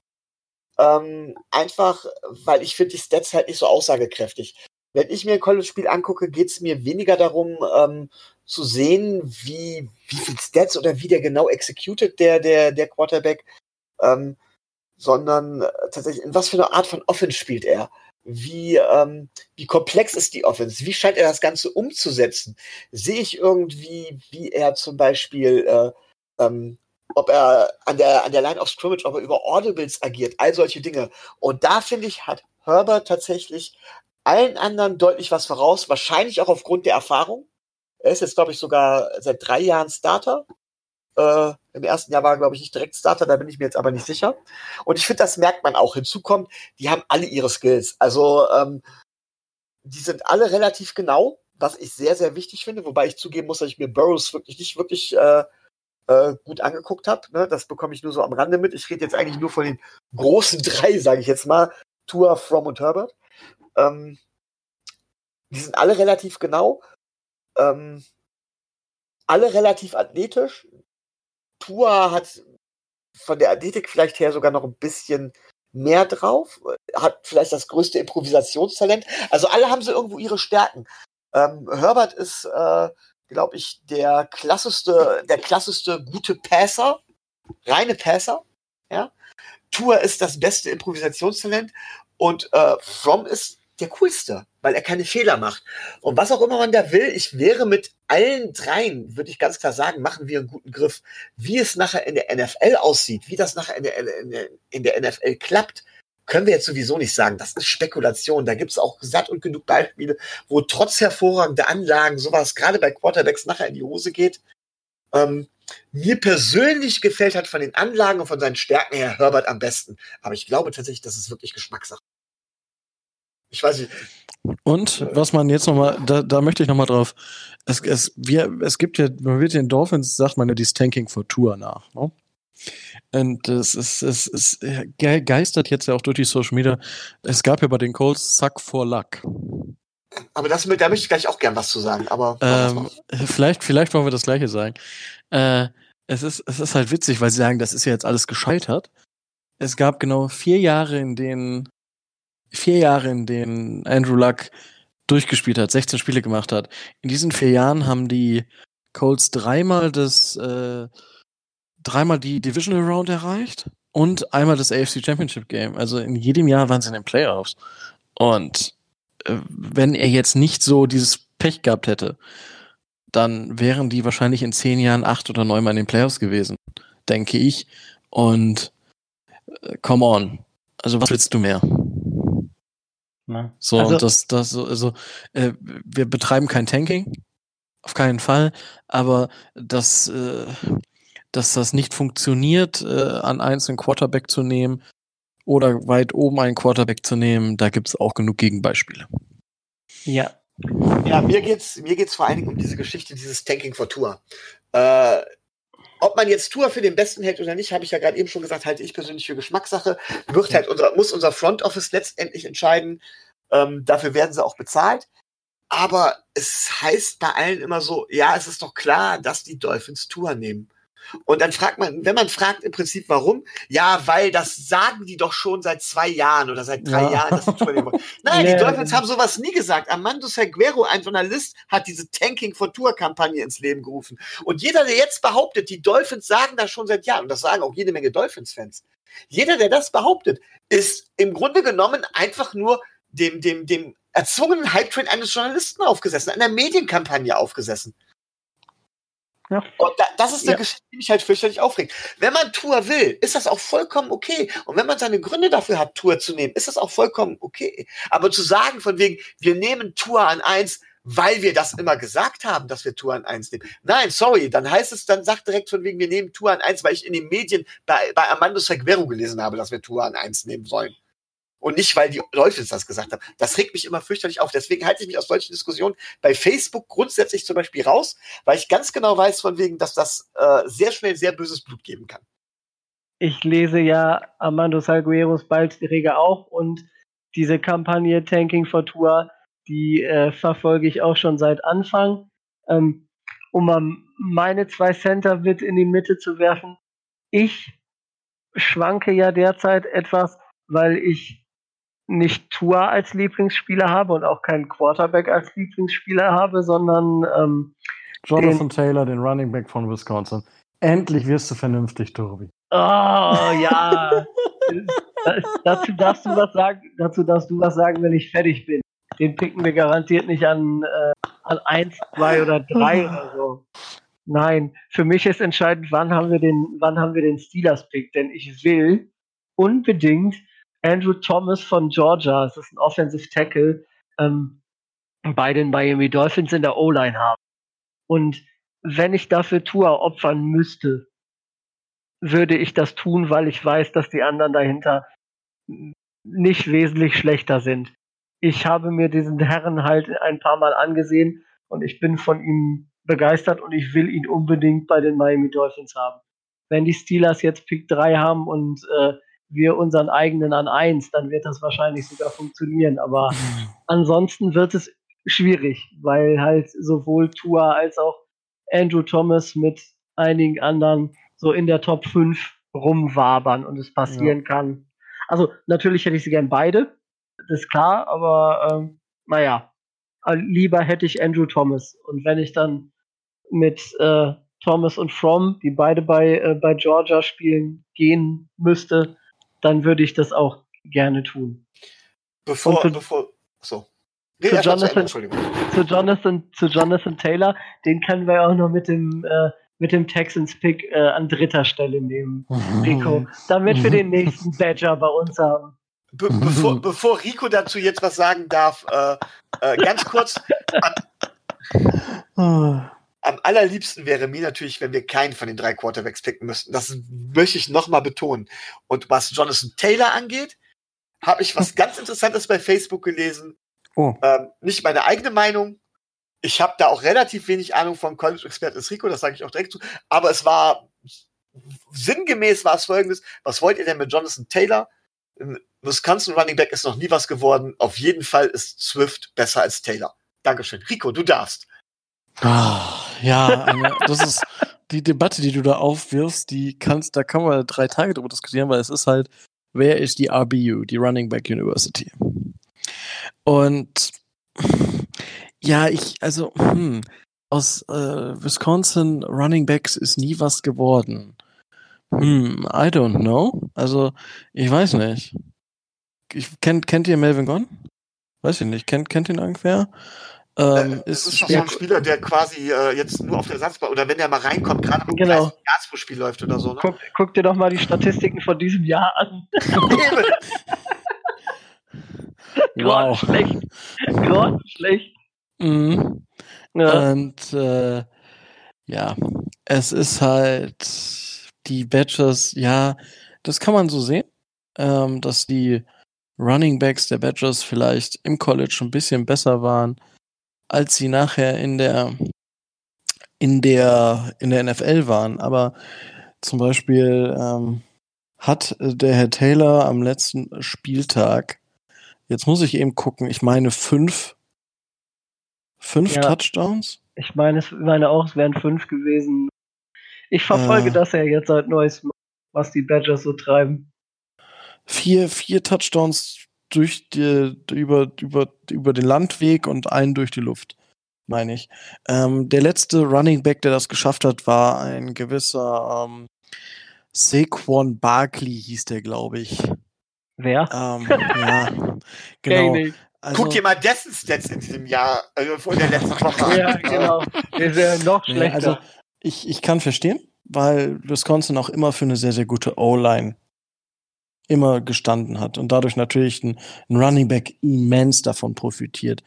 Ähm, einfach, weil ich finde die Stats halt nicht so aussagekräftig. Wenn ich mir ein College-Spiel angucke, geht es mir weniger darum, ähm, zu sehen, wie, wie viel Stats oder wie der genau executed, der, der, der Quarterback, ähm, sondern äh, tatsächlich, in was für eine Art von Offense spielt er? Wie, ähm, wie komplex ist die Offense? Wie scheint er das Ganze umzusetzen? Sehe ich irgendwie, wie er zum Beispiel, äh, ähm, ob er an der, an der Line of Scrimmage, ob er über Audibles agiert, all solche Dinge. Und da finde ich, hat Herbert tatsächlich allen anderen deutlich was voraus, wahrscheinlich auch aufgrund der Erfahrung. Er ist jetzt, glaube ich, sogar seit drei Jahren Starter. Äh, Im ersten Jahr war glaube ich, nicht direkt Starter, da bin ich mir jetzt aber nicht sicher. Und ich finde, das merkt man auch. Hinzu kommt, die haben alle ihre Skills. Also, ähm, die sind alle relativ genau, was ich sehr, sehr wichtig finde, wobei ich zugeben muss, dass ich mir Burrows wirklich nicht wirklich äh, äh, gut angeguckt habe. Ne? Das bekomme ich nur so am Rande mit. Ich rede jetzt eigentlich nur von den großen drei, sage ich jetzt mal. Tua, From und Herbert. Ähm, die sind alle relativ genau. Ähm, alle relativ athletisch. Tua hat von der Athletik vielleicht her sogar noch ein bisschen mehr drauf, hat vielleicht das größte Improvisationstalent. Also alle haben sie irgendwo ihre Stärken. Ähm, Herbert ist, äh, glaube ich, der klassischste, der klassischste gute Passer, reine Passer. Ja. Tua ist das beste Improvisationstalent und äh, From ist der coolste, weil er keine Fehler macht. Und was auch immer man da will, ich wäre mit allen dreien, würde ich ganz klar sagen, machen wir einen guten Griff. Wie es nachher in der NFL aussieht, wie das nachher in der, in der, in der NFL klappt, können wir jetzt sowieso nicht sagen. Das ist Spekulation. Da gibt es auch satt und genug Beispiele, wo trotz hervorragender Anlagen sowas gerade bei Quarterbacks nachher in die Hose geht. Ähm, mir persönlich gefällt hat von den Anlagen und von seinen Stärken her Herbert am besten. Aber ich glaube tatsächlich, das ist wirklich Geschmackssache. Ich weiß nicht. Und was man jetzt nochmal, da, da möchte ich nochmal drauf, es, es, wir, es gibt ja, man wird den Dolphins, sagt man ja, die Tanking for Tour nach. Ne? Und es, ist, es, es geistert jetzt ja auch durch die Social Media. Es gab ja bei den Colts Suck for Luck. Aber das, da möchte ich gleich auch gern was zu sagen. Aber ähm, vielleicht, vielleicht wollen wir das Gleiche sagen. Äh, es, ist, es ist halt witzig, weil sie sagen, das ist ja jetzt alles gescheitert. Es gab genau vier Jahre, in denen vier Jahre, in denen Andrew Luck durchgespielt hat, 16 Spiele gemacht hat. In diesen vier Jahren haben die Colts dreimal das, äh, dreimal die Divisional Round erreicht und einmal das AFC Championship Game. Also in jedem Jahr waren sie in den Playoffs. Und äh, wenn er jetzt nicht so dieses Pech gehabt hätte, dann wären die wahrscheinlich in zehn Jahren acht oder neunmal in den Playoffs gewesen, denke ich. Und äh, come on. Also was willst du mehr? Ne? So, also, das, das, also, äh, wir betreiben kein Tanking, auf keinen Fall, aber dass, äh, dass das nicht funktioniert, äh, an einzelnen Quarterback zu nehmen oder weit oben einen Quarterback zu nehmen, da gibt es auch genug Gegenbeispiele. Ja. Ja, mir geht's, mir geht's vor allen Dingen um diese Geschichte, dieses Tanking for Tour. Äh, ob man jetzt Tour für den Besten hält oder nicht, habe ich ja gerade eben schon gesagt, halte ich persönlich für Geschmackssache. Wird halt unser, muss unser Front Office letztendlich entscheiden. Ähm, dafür werden sie auch bezahlt. Aber es heißt bei allen immer so, ja, es ist doch klar, dass die Dolphins Tour nehmen. Und dann fragt man, wenn man fragt im Prinzip, warum? Ja, weil das sagen die doch schon seit zwei Jahren oder seit drei Ja. Jahren. Wollen. Nein, Ja, die Dolphins haben sowas nie gesagt. Armando Seguero, ein Journalist, hat diese Tanking for Tour Kampagne ins Leben gerufen. Und jeder, der jetzt behauptet, die Dolphins sagen das schon seit Jahren, und das sagen auch jede Menge Dolphins-Fans, jeder, der das behauptet, ist im Grunde genommen einfach nur dem, dem, dem erzwungenen Hype-Train eines Journalisten aufgesessen, einer Medienkampagne aufgesessen. Ja. Und da, das ist eine Ja. Geschichte, die mich halt fürchterlich aufregt. Wenn man Tour will, ist das auch vollkommen okay. Und wenn man seine Gründe dafür hat, Tour zu nehmen, ist das auch vollkommen okay. Aber zu sagen von wegen, wir nehmen Tour an eins, weil wir das immer gesagt haben, dass wir Tour an eins nehmen. Nein, sorry, dann heißt es, dann sagt direkt von wegen, wir nehmen Tour an eins, weil ich in den Medien bei, bei Armando Seguero gelesen habe, dass wir Tour an eins nehmen sollen. Und nicht, weil die Dolphins das gesagt haben. Das regt mich immer fürchterlich auf. Deswegen halte ich mich aus solchen Diskussionen bei Facebook grundsätzlich zum Beispiel raus, weil ich ganz genau weiß von wegen, dass das äh, sehr schnell sehr böses Blut geben kann. ich lese ja Armando Salgueros Beiträge auch und diese Kampagne Tanking for Tour, die äh, verfolge ich auch schon seit Anfang. Ähm, um meine zwei Center mit in die Mitte zu werfen. Ich schwanke ja derzeit etwas, weil ich nicht Tour als Lieblingsspieler habe und auch keinen Quarterback als Lieblingsspieler habe, sondern ähm, Jonathan Taylor, den Running Back von Wisconsin. Endlich wirst du vernünftig, Tobi. Oh, ja. Dazu darfst du was sagen, dazu darfst du was sagen, wenn ich fertig bin. Den picken wir garantiert nicht an, äh, an 1, 2 oder 3 oder so. Nein, für mich ist entscheidend, wann haben wir den, wann haben wir den Steelers-Pick, denn ich will unbedingt Andrew Thomas von Georgia, das ist ein Offensive Tackle, ähm, bei den Miami Dolphins in der O-Line haben. Und wenn ich dafür Tour opfern müsste, würde ich das tun, weil ich weiß, dass die anderen dahinter nicht wesentlich schlechter sind. Ich habe mir diesen Herren halt ein paar Mal angesehen und ich bin von ihm begeistert und ich will ihn unbedingt bei den Miami Dolphins haben. Wenn die Steelers jetzt Pick 3 haben und äh, wir unseren eigenen an 1, dann wird das wahrscheinlich sogar funktionieren. Aber ansonsten wird es schwierig, weil halt sowohl Tua als auch Andrew Thomas mit einigen anderen so in der Top 5 rumwabern und es passieren kann. Also natürlich hätte ich sie gern beide, das ist klar, aber ähm, naja, äh, lieber hätte ich Andrew Thomas. Und wenn ich dann mit äh, Thomas und Fromm, die beide bei, äh, bei Georgia spielen, gehen müsste, dann würde ich das auch gerne tun. Bevor, für- bevor, so. mal zu Ende, Jonathan- Entschuldigung. zu Jonathan, zu Jonathan Taylor, den können wir auch noch mit dem, äh, mit dem Texans Pick äh, an dritter Stelle nehmen, Rico, damit wir den nächsten Badger bei uns haben. Be bevor, bevor Rico dazu jetzt was sagen darf, äh, äh, ganz kurz, Ah, am allerliebsten wäre mir natürlich, wenn wir keinen von den drei Quarterbacks picken müssten. Das möchte ich nochmal betonen. Und was Jonathan Taylor angeht, habe ich was ganz Interessantes bei Facebook gelesen. Oh. Ähm, nicht meine eigene Meinung. Ich habe da auch relativ wenig Ahnung von College-Expert ist Rico, das sage ich auch direkt zu. Aber es war sinngemäß war es folgendes. Was wollt ihr denn mit Jonathan Taylor? Im Wisconsin Running Back ist noch nie was geworden. Auf jeden Fall ist Swift besser als Taylor. Dankeschön. Rico, du darfst. Ah, ja, das ist die Debatte, die du da aufwirfst, die kannst, da kann man drei Tage drüber diskutieren, weil es ist halt, wer ist die RBU, die Running Back University? Und ja, ich, also, hm, aus äh, Wisconsin Running Backs ist nie was geworden. Hm, I don't know. Also, ich weiß nicht. Ich, kennt, kennt ihr Melvin Gonn? Weiß ich nicht. Kennt, kennt ihn irgendwer? Ähm, Äh, es ist, ist doch so ein Spieler, der quasi äh, jetzt nur auf der Ersatzbank oder wenn der mal reinkommt, gerade im Genau. 30 Yards pro Spiel läuft oder so. Ne? Guck, guck dir doch mal die Statistiken von diesem Jahr an. wow. schlecht. schlecht. Mhm. Ja. Und äh, ja, es ist halt die Badgers, ja, das kann man so sehen, ähm, dass die Running Backs der Badgers vielleicht im College ein bisschen besser waren, als sie nachher in der in der in der NFL waren. Aber zum Beispiel ähm, hat äh, der Herr Taylor am letzten Spieltag, jetzt muss ich eben gucken, ich meine fünf Fünf Ja. Touchdowns? Ich meine, es meine auch, es wären fünf gewesen. Ich verfolge äh, das ja jetzt seit Neues, was die Badgers so treiben. Vier, vier Touchdowns durch die, über, über, über den Landweg und einen durch die Luft, meine ich. Ähm, der letzte Running Back, der das geschafft hat, war ein gewisser ähm, Saquon Barkley, hieß der, glaube ich. Wer? Ähm, ja, genau. Also, Guck dir mal dessen Stats in diesem Jahr, also vor der letzten Woche Ja, genau. Der ist ja noch schlechter. Ja, also, ich, ich kann verstehen, weil Wisconsin auch immer für eine sehr, sehr gute O-Line immer gestanden hat und dadurch natürlich ein, ein Running Back immens davon profitiert.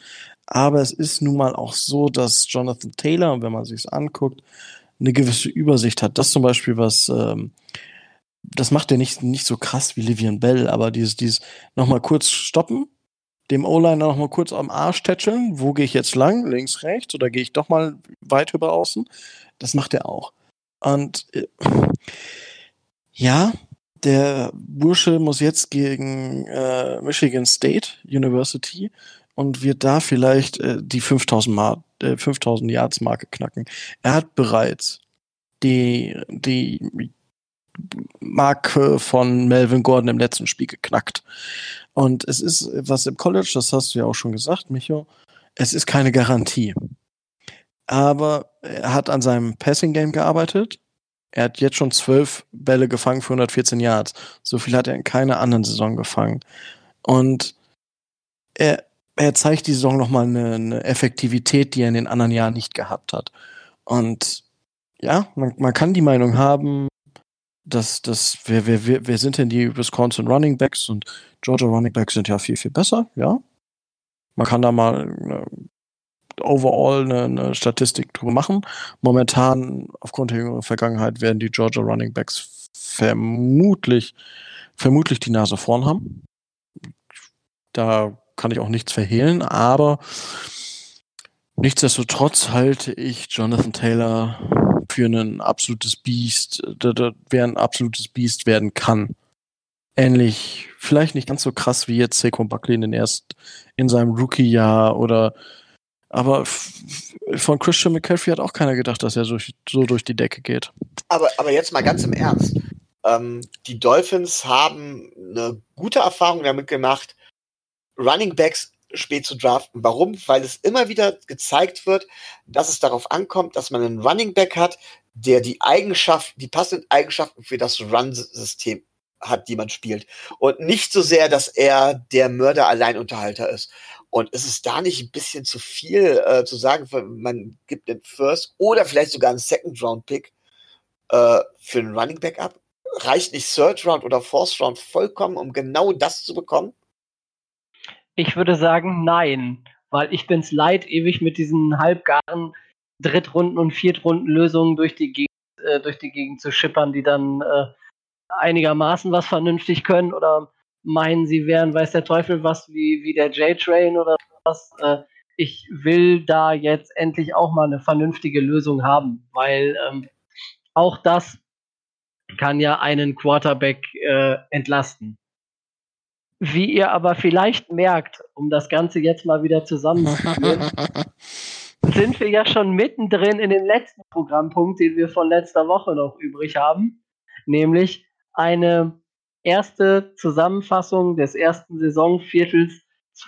Aber es ist nun mal auch so, dass Jonathan Taylor, wenn man sich anguckt, eine gewisse Übersicht hat. Das zum Beispiel, was ähm, das macht er nicht, nicht so krass wie Livian Bell, aber dieses, dieses nochmal kurz stoppen, dem O-Liner nochmal kurz am Arsch tätscheln, wo gehe ich jetzt lang, links, rechts, oder gehe ich doch mal weit über außen, das macht er auch. Und äh, ja, der Bursche muss jetzt gegen äh, Michigan State University und wird da vielleicht äh, die 5000, Mar äh, 5000 Yards Marke knacken. Er hat bereits die, die Marke von Melvin Gordon im letzten Spiel geknackt. Und es ist was im College, das hast du ja auch schon gesagt, Micho, es ist keine Garantie. Aber er hat an seinem Passing Game gearbeitet. Er hat jetzt schon zwölf Bälle gefangen für 114 Yards. So viel hat er in keiner anderen Saison gefangen. Und er, er zeigt die Saison nochmal eine, eine Effektivität, die er in den anderen Jahren nicht gehabt hat. Und ja, man, man kann die Meinung haben, dass das, wer, wer, wer, wer sind denn die Wisconsin Running Backs und Georgia Running Backs sind ja viel, viel besser, ja. Man kann da mal eine, overall eine, eine Statistik drüber machen. Momentan, aufgrund der Vergangenheit, werden die Georgia Running Backs vermutlich, vermutlich die Nase vorn haben. Da kann ich auch nichts verhehlen, aber nichtsdestotrotz halte ich Jonathan Taylor für ein absolutes Biest, wer ein absolutes Biest werden kann. Ähnlich, vielleicht nicht ganz so krass wie jetzt Saquon Buckley in den erst in seinem Rookie-Jahr oder aber von Christian McCaffrey hat auch keiner gedacht, dass er so, so durch die Decke geht. Aber, aber jetzt mal ganz im Ernst. Ähm, die Dolphins haben eine gute Erfahrung damit gemacht, Running Backs spät zu draften. Warum? Weil es immer wieder gezeigt wird, dass es darauf ankommt, dass man einen Running Back hat, der die Eigenschaften, die passenden Eigenschaften für das Run-System hat, die man spielt. Und nicht so sehr, dass er der Mörder-Alleinunterhalter ist. Und ist es da nicht ein bisschen zu viel äh, zu sagen, man gibt den First oder vielleicht sogar einen Second-Round-Pick äh, für einen Running Back ab? Reicht nicht Third Round oder Fourth Round vollkommen, um genau das zu bekommen? Ich würde sagen, nein, weil ich bin's leid, ewig mit diesen halbgaren Drittrunden- und Viertrunden-Lösungen durch die Gegend, äh, durch die Gegend zu schippern, die dann äh, einigermaßen was vernünftig können oder meinen, sie wären, weiß der Teufel was, wie, wie der J-Train oder was. Äh, ich will da jetzt endlich auch mal eine vernünftige Lösung haben, weil ähm, auch das kann ja einen Quarterback äh, entlasten. Wie ihr aber vielleicht merkt, um das Ganze jetzt mal wieder zusammenzuführen, sind wir ja schon mittendrin in den letzten Programmpunkt, den wir von letzter Woche noch übrig haben, nämlich eine erste Zusammenfassung des ersten Saisonviertels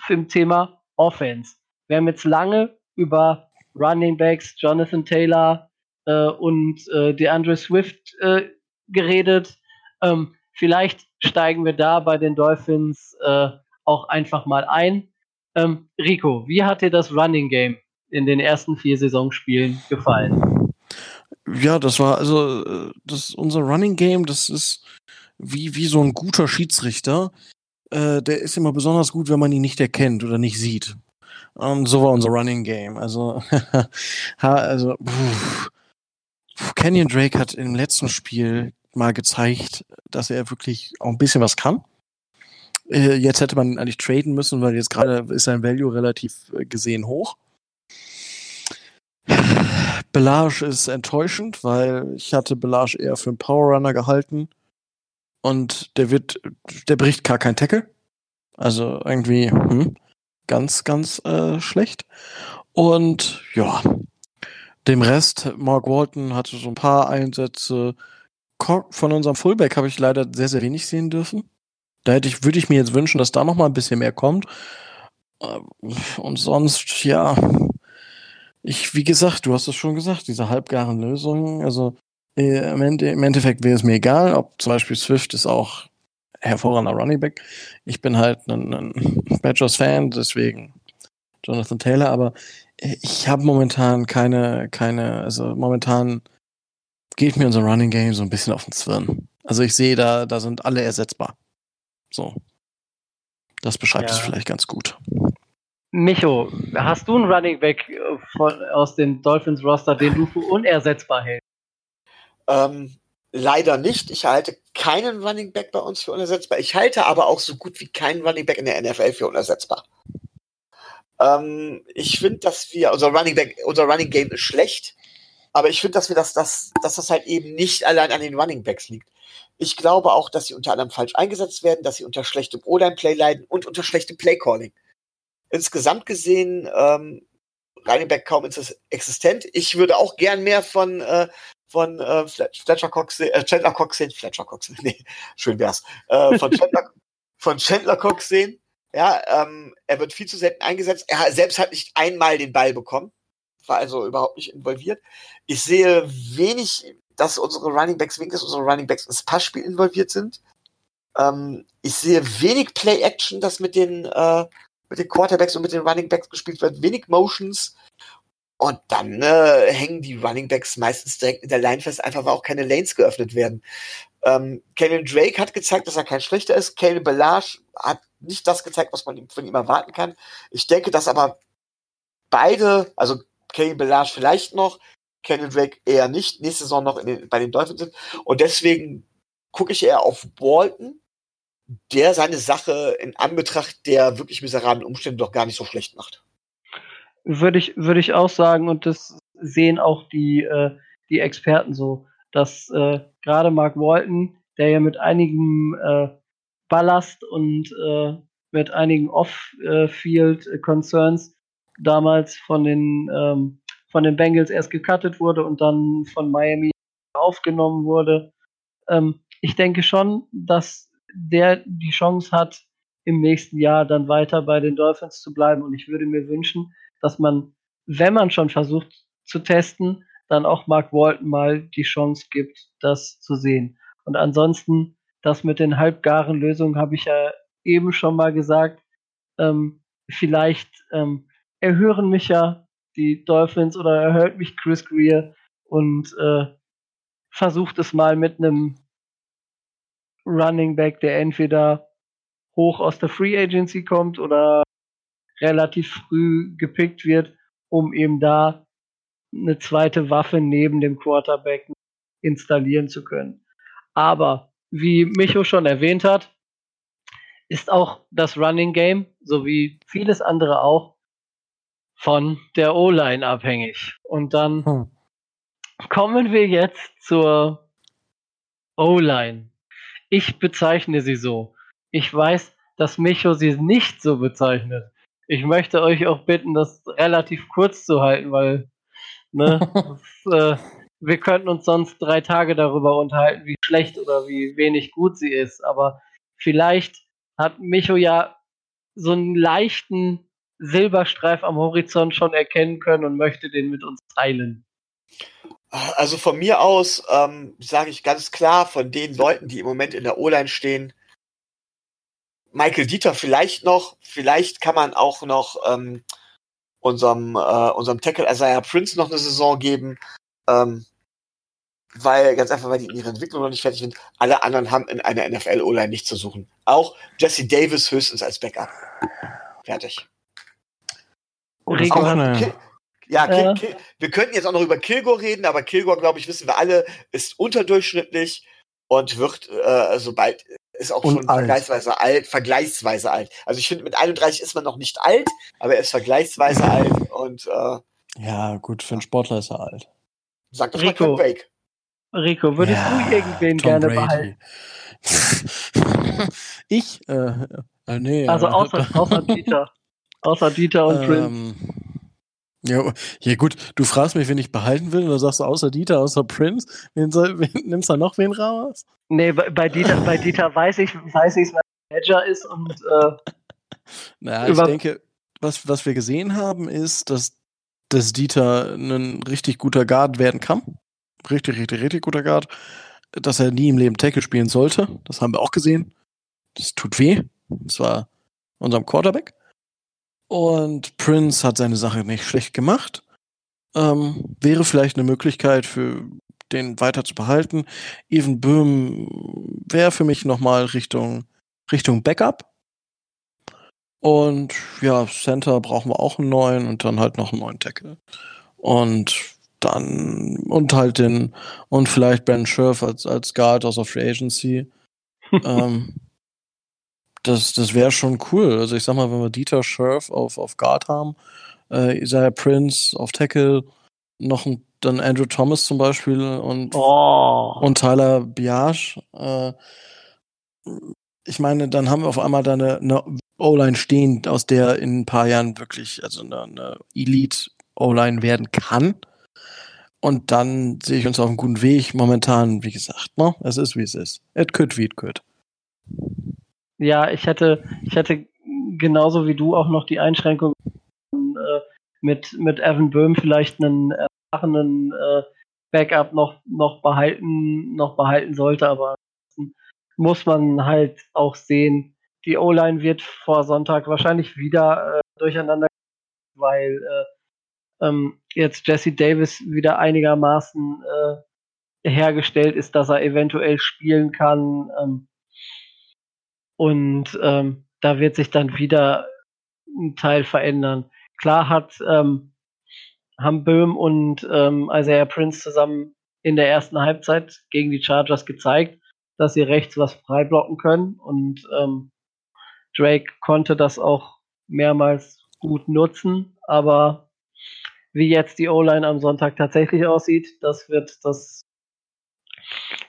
zum Thema Offense. Wir haben jetzt lange über Running Backs, Jonathan Taylor äh, und äh, DeAndre Swift äh, geredet. Ähm, Vielleicht steigen wir da bei den Dolphins äh, auch einfach mal ein. Ähm, Rico, wie hat dir das Running Game in den ersten vier Saisonspielen gefallen? Ja, das war also äh, das unser Running Game, das ist wie wie so ein guter Schiedsrichter. Äh, der ist immer besonders gut, wenn man ihn nicht erkennt oder nicht sieht. Und so war unser Running Game. Also, also pff. Kenyon Drake hat im letzten Spiel mal gezeigt, dass er wirklich auch ein bisschen was kann. Äh, jetzt hätte man eigentlich traden müssen, weil jetzt gerade ist sein Value relativ äh, gesehen hoch. Belage ist enttäuschend, weil ich hatte Belage eher für einen Power Runner gehalten. Und der wird, der bricht gar kein Tackle. Also irgendwie hm, ganz, ganz äh, schlecht. Und ja, dem Rest, Mark Walton hatte so ein paar Einsätze. Von unserem Fullback habe ich leider sehr, sehr wenig sehen dürfen. Da hätte ich, würde ich mir jetzt wünschen, dass da noch mal ein bisschen mehr kommt. Äh, und sonst, ja, ich, wie gesagt, du hast es schon gesagt, diese halbgaren Lösungen, also äh, im, Endeffekt wäre es mir egal, ob zum Beispiel Swift ist auch hervorragender Running Back. Ich bin halt ein, ein Badgers-Fan, deswegen Jonathan Taylor, aber ich habe momentan keine, keine, also momentan geht mir unser Running Game so ein bisschen auf den Zwirn. Also ich sehe, da, da sind alle ersetzbar. So. Das beschreibt ja. es vielleicht ganz gut. Micho, hast du einen Running Back äh, von, aus dem Dolphins Roster, den du für unersetzbar hältst? Ähm, leider nicht. Ich halte keinen Running Back bei uns für unersetzbar. Ich halte aber auch so gut wie keinen Running Back in der NFL für unersetzbar. Ähm, ich finde, dass wir, unser Running Back, unser Running Game ist schlecht, aber ich finde, dass wir das, das, dass das halt eben nicht allein an den Running Backs liegt. Ich glaube auch, dass sie unter anderem falsch eingesetzt werden, dass sie unter schlechtem O-Line-Play leiden und unter schlechtem Play-Calling. Insgesamt gesehen, ähm, Running Back kaum existent. Ich würde auch gern mehr von, äh, von äh, Fletcher Cox, äh, Chandler Cox sehen. Fletcher Cox, nee, schön wär's. Äh, von, Chandler, von Chandler Cox sehen. Ja, ähm, er wird viel zu selten eingesetzt. Er selbst hat nicht einmal den Ball bekommen, war also überhaupt nicht involviert. Ich sehe wenig, dass unsere Running Backs, wenigstens unsere Running Backs ins Passspiel involviert sind. Ähm, ich sehe wenig Play-Action, das mit den, äh, mit den Quarterbacks und mit den Running Backs gespielt wird, wenig Motions. Und dann äh, hängen die Running Backs meistens direkt in der Line fest, einfach weil auch keine Lanes geöffnet werden. Ähm, Kenyon Drake hat gezeigt, dass er kein schlechter ist. Caleb Belage hat nicht das gezeigt, was man von ihm erwarten kann. Ich denke, dass aber beide, also Kenny Belage vielleicht noch, Kenny Drake eher nicht, nächste Saison noch den, bei den Dolphins sind. Und deswegen gucke ich eher auf Walton, der seine Sache in Anbetracht der wirklich miserablen Umstände doch gar nicht so schlecht macht. Würde ich, würde ich auch sagen, und das sehen auch die, äh, die Experten so, dass äh, gerade Mark Walton, der ja mit einigem äh, Ballast und äh, mit einigen Off-Field-Concerns damals von den, ähm, von den Bengals erst gecuttet wurde und dann von Miami aufgenommen wurde. Ähm, ich denke schon, dass der die Chance hat, im nächsten Jahr dann weiter bei den Dolphins zu bleiben. Und ich würde mir wünschen, dass man, wenn man schon versucht zu testen, dann auch Mark Walton mal die Chance gibt, das zu sehen. Und ansonsten das mit den halbgaren Lösungen habe ich ja eben schon mal gesagt. Ähm, vielleicht ähm, erhören mich ja die Dolphins oder erhört mich Chris Greer und äh, versucht es mal mit einem Running Back, der entweder hoch aus der Free Agency kommt oder relativ früh gepickt wird, um eben da eine zweite Waffe neben dem Quarterback installieren zu können. Aber wie Micho schon erwähnt hat, ist auch das Running Game, so wie vieles andere auch, von der O-Line abhängig. Und dann hm. kommen wir jetzt zur O-Line. Ich bezeichne sie so. Ich weiß, dass Micho sie nicht so bezeichnet. Ich möchte euch auch bitten, das relativ kurz zu halten, weil ne, das, äh, wir könnten uns sonst drei Tage darüber unterhalten, wie schlecht oder wie wenig gut sie ist. Aber vielleicht hat Micho ja so einen leichten Silberstreif am Horizont schon erkennen können und möchte den mit uns teilen. Also von mir aus ähm, sage ich ganz klar, von den Leuten, die im Moment in der O-Line stehen, Michael Dieter vielleicht noch, vielleicht kann man auch noch ähm, unserem, äh, unserem Tackle Isaiah Prince noch eine Saison geben. Ähm, weil, ganz einfach, weil die in ihrer Entwicklung noch nicht fertig sind. Alle anderen haben in einer NFL-O-Line nichts zu suchen. Auch Jesse Davis höchstens als Backup. Fertig. Rico, ja, Kill, Kill, wir könnten jetzt auch noch über Kilgore reden, aber Kilgore, glaube ich, wissen wir alle, ist unterdurchschnittlich und wird, äh, sobald, ist auch und schon alt. vergleichsweise alt, vergleichsweise alt. Also ich finde, mit 31 ist man noch nicht alt, aber er ist vergleichsweise alt und äh, Ja, gut, für einen Sportler ist er alt. Sag doch Rico. mal Drake. Rico, würdest ja, du irgendwen Tom gerne Brady. behalten? ich? Äh, äh, nee. Also außer, außer Dieter. Außer Dieter und ähm, Prince. Ja, ja, gut, du fragst mich, wen ich behalten will, oder sagst du außer Dieter, außer Prince? Wen soll, wen, nimmst du noch wen raus? Nee, bei, bei Dieter, bei Dieter weiß ich, weiß ich, was Manager ist und äh, naja, ich denke, was, was wir gesehen haben, ist, dass, dass Dieter ein richtig guter Guard werden kann. Richtig, richtig, richtig guter Guard. Dass er nie im Leben Tackle spielen sollte. Das haben wir auch gesehen. Das tut weh. Das war unserem Quarterback. Und Prince hat seine Sache nicht schlecht gemacht. Ähm, wäre vielleicht eine Möglichkeit für den weiter zu behalten. Even Böhm wäre für mich nochmal Richtung, Richtung Backup. Und ja, Center brauchen wir auch einen neuen und dann halt noch einen neuen Tackle. Und dann, und halt den, und vielleicht Ben Scherf als, als Guard aus der Free Agency. ähm, das, das wäre schon cool. Also ich sag mal, wenn wir Dieter Scherf auf, auf Guard haben, äh, Isaiah Prince auf Tackle, noch ein, dann Andrew Thomas zum Beispiel und, oh. und Tyler Biage. Äh, ich meine, dann haben wir auf einmal da eine, eine O-Line stehen, aus der in ein paar Jahren wirklich also eine, eine Elite O-Line werden kann. Und dann sehe ich uns auf einem guten Weg. Momentan, wie gesagt, ne? es ist wie es ist. It could wie it could. Ja, ich hätte, ich hätte genauso wie du auch noch die Einschränkung äh, mit, mit Evan Böhm vielleicht einen erfahrenen äh, Backup noch, noch behalten, noch behalten sollte, aber muss man halt auch sehen, die O-Line wird vor Sonntag wahrscheinlich wieder äh, durcheinander, weil äh, ähm, jetzt Jesse Davis wieder einigermaßen äh, hergestellt ist, dass er eventuell spielen kann. Ähm, und ähm, da wird sich dann wieder ein Teil verändern. Klar hat ähm, haben Böhm und ähm, Isaiah Prince zusammen in der ersten Halbzeit gegen die Chargers gezeigt, dass sie rechts was frei blocken können und ähm, Drake konnte das auch mehrmals gut nutzen, aber wie jetzt die O-Line am Sonntag tatsächlich aussieht, das wird das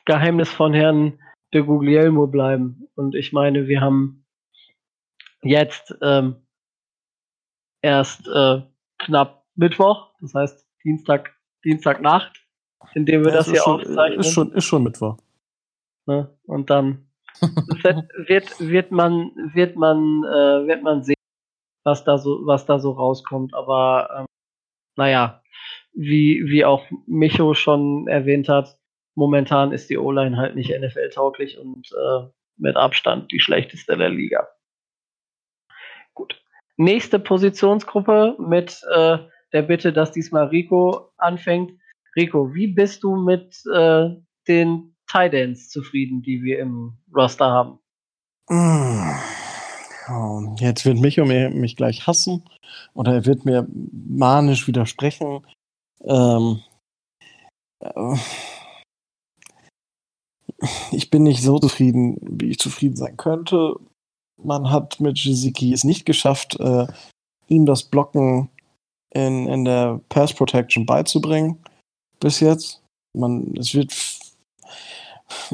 Geheimnis von Herrn de Guglielmo bleiben. Und ich meine, wir haben jetzt ähm, erst äh, knapp Mittwoch, das heißt Dienstag, Dienstagnacht, in dem wir ja, das hier schon, aufzeichnen. Ist schon, ist schon Mittwoch. Ne? Und dann wird, wird, wird man, wird man, äh, wird man sehen, was da so, was da so rauskommt. Aber ähm, naja, wie, wie auch Micho schon erwähnt hat, momentan ist die O-Line halt nicht NFL-tauglich und äh, mit Abstand die schlechteste der Liga. Gut. Nächste Positionsgruppe mit äh, der Bitte, dass diesmal Rico anfängt. Rico, wie bist du mit äh, den Tidans zufrieden, die wir im Roster haben? Oh, jetzt wird Micho mir, mich gleich hassen oder er wird mir manisch widersprechen. Ähm, äh, ich bin nicht so zufrieden, wie ich zufrieden sein könnte. Man hat mit Jiziki es nicht geschafft, äh, ihm das Blocken in, in der Pass Protection beizubringen. Bis jetzt. Man, es wird,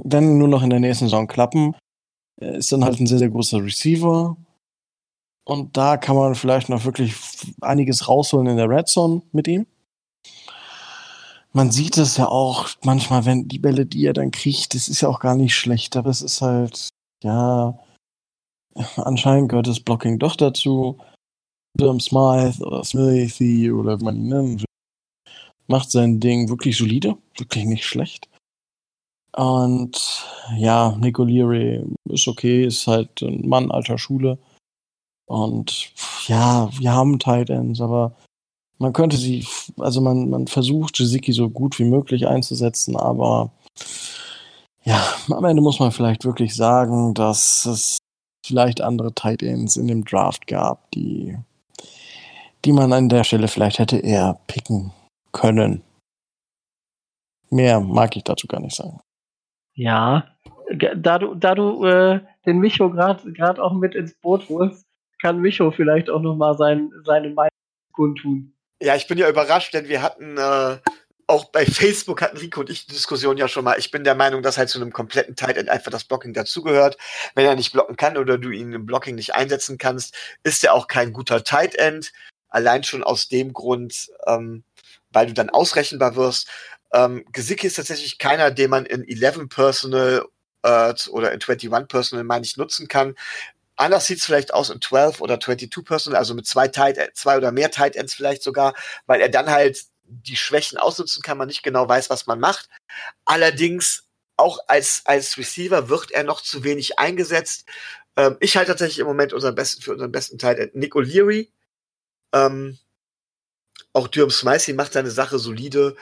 wenn nur noch in der nächsten Saison klappen, er ist dann halt ein sehr, sehr großer Receiver. Und da kann man vielleicht noch wirklich einiges rausholen in der Red Zone mit ihm man sieht es ja auch manchmal, wenn die Bälle, die er dann kriegt, das ist ja auch gar nicht schlecht, aber es ist halt, ja, anscheinend gehört das Blocking doch dazu. Durham Smythe oder Smithy oder wie man ihn nennt, macht sein Ding wirklich solide, wirklich nicht schlecht. Und ja, Nico Leary ist okay, ist halt ein Mann alter Schule. Und ja, wir haben Tight Ends, aber man könnte sie, also man, man versucht Jiziki so gut wie möglich einzusetzen, aber ja, am Ende muss man vielleicht wirklich sagen, dass es vielleicht andere Tight Ends in dem Draft gab, die, die man an der Stelle vielleicht hätte eher picken können. Mehr mag ich dazu gar nicht sagen. Ja, da du, da du äh, den Micho gerade auch mit ins Boot holst, kann Micho vielleicht auch nochmal sein, seine Meinung kundtun. Ja, ich bin ja überrascht, denn wir hatten äh, auch bei Facebook hatten Rico und ich die Diskussion ja schon mal. Ich bin der Meinung, dass halt zu einem kompletten Tight End einfach das Blocking dazugehört. Wenn er nicht blocken kann oder du ihn im Blocking nicht einsetzen kannst, ist er auch kein guter Tight End. Allein schon aus dem Grund, ähm, weil du dann ausrechenbar wirst. Ähm, Gesicki ist tatsächlich keiner, den man in 11 Personal äh, oder in 21 Personal, meine ich, nutzen kann. Anders sieht es vielleicht aus in 12 oder 22 Personal, also mit zwei, Tight, zwei oder mehr Tight Ends vielleicht sogar, weil er dann halt die Schwächen ausnutzen kann, man nicht genau weiß, was man macht. Allerdings auch als, als Receiver wird er noch zu wenig eingesetzt. Ähm, ich halte tatsächlich im Moment unseren besten, für unseren besten Teil Nick O'Leary. Ähm, auch Durham Smicey macht seine Sache solide,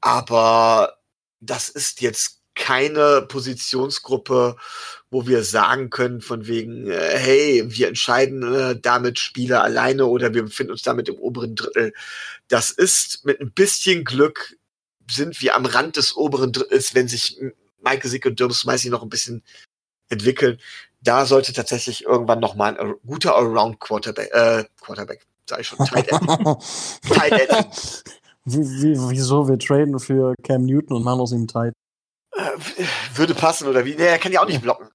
aber das ist jetzt keine Positionsgruppe, wo wir sagen können, von wegen, äh, hey, wir entscheiden äh, damit Spieler alleine oder wir befinden uns damit im oberen Drittel. Das ist mit ein bisschen Glück sind wir am Rand des oberen Drittels, wenn sich Michael Sick und Durham Smicey noch ein bisschen entwickeln. Da sollte tatsächlich irgendwann noch mal ein guter Allround Quarterback, äh, Quarterback, sag ich schon, Tight End. Tight End. Wie, wie, wieso wir traden für Cam Newton und machen aus ihm Tight? Äh, würde passen oder wie? Nee, er kann ja auch nicht blocken.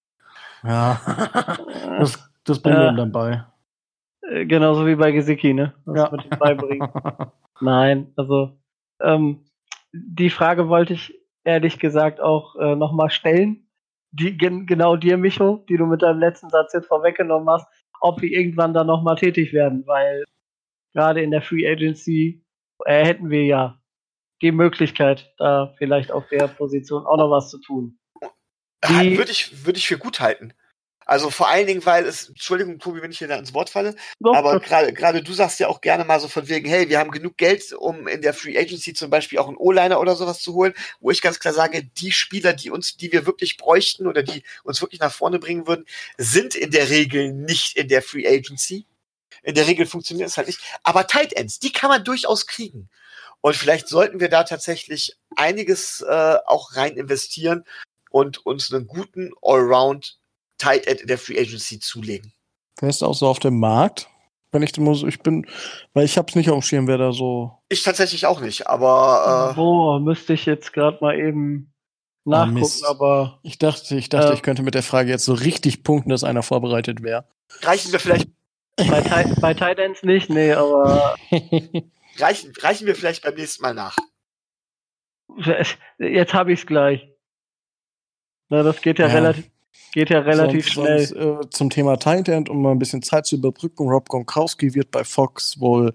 Ja, das, das bringen wir Ja. ihm dann bei. Äh, Genauso wie bei Gesicki, ne? Das Ja. ihm beibringen. Nein, also ähm, die Frage wollte ich ehrlich gesagt auch äh, nochmal stellen. Die, gen, genau dir, Micho, die du mit deinem letzten Satz jetzt vorweggenommen hast, ob wir irgendwann da nochmal tätig werden, weil gerade in der Free Agency äh, hätten wir ja die Möglichkeit, da vielleicht auf der Position auch noch was zu tun. Würde ich, würde ich für gut halten. Also vor allen Dingen, weil es, Entschuldigung, Tobi, wenn ich hier da ins Wort falle, Doch, aber gerade du sagst ja auch gerne mal so von wegen, hey, wir haben genug Geld, um in der Free Agency zum Beispiel auch einen O-Liner oder sowas zu holen, wo ich ganz klar sage, die Spieler, die uns, die wir wirklich bräuchten oder die uns wirklich nach vorne bringen würden, sind in der Regel nicht in der Free Agency. In der Regel funktioniert es halt nicht. Aber Tight Ends, die kann man durchaus kriegen. Und vielleicht sollten wir da tatsächlich einiges äh, auch rein investieren und uns einen guten Allround Tight End in der Free Agency zulegen. Wer ist auch so auf dem Markt? Wenn ich muss, ich bin, weil ich hab's nicht auf dem Schirm, wer da so. Ich tatsächlich auch nicht, aber äh, Boah, müsste ich jetzt gerade mal eben nachgucken, Mist. aber Ich dachte, ich dachte, Ja. ich könnte mit der Frage jetzt so richtig punkten, dass einer vorbereitet wäre. äh, reichen wir vielleicht bei, bei Tight Ends nicht, nee, aber reichen, reichen wir vielleicht beim nächsten Mal nach. jetzt habe ich es gleich. Na, das geht ja, Ja. relativ, geht ja relativ sonst, schnell. Sonst, äh, zum Thema Tight End, um mal ein bisschen Zeit zu überbrücken. Rob Gronkowski wird bei Fox wohl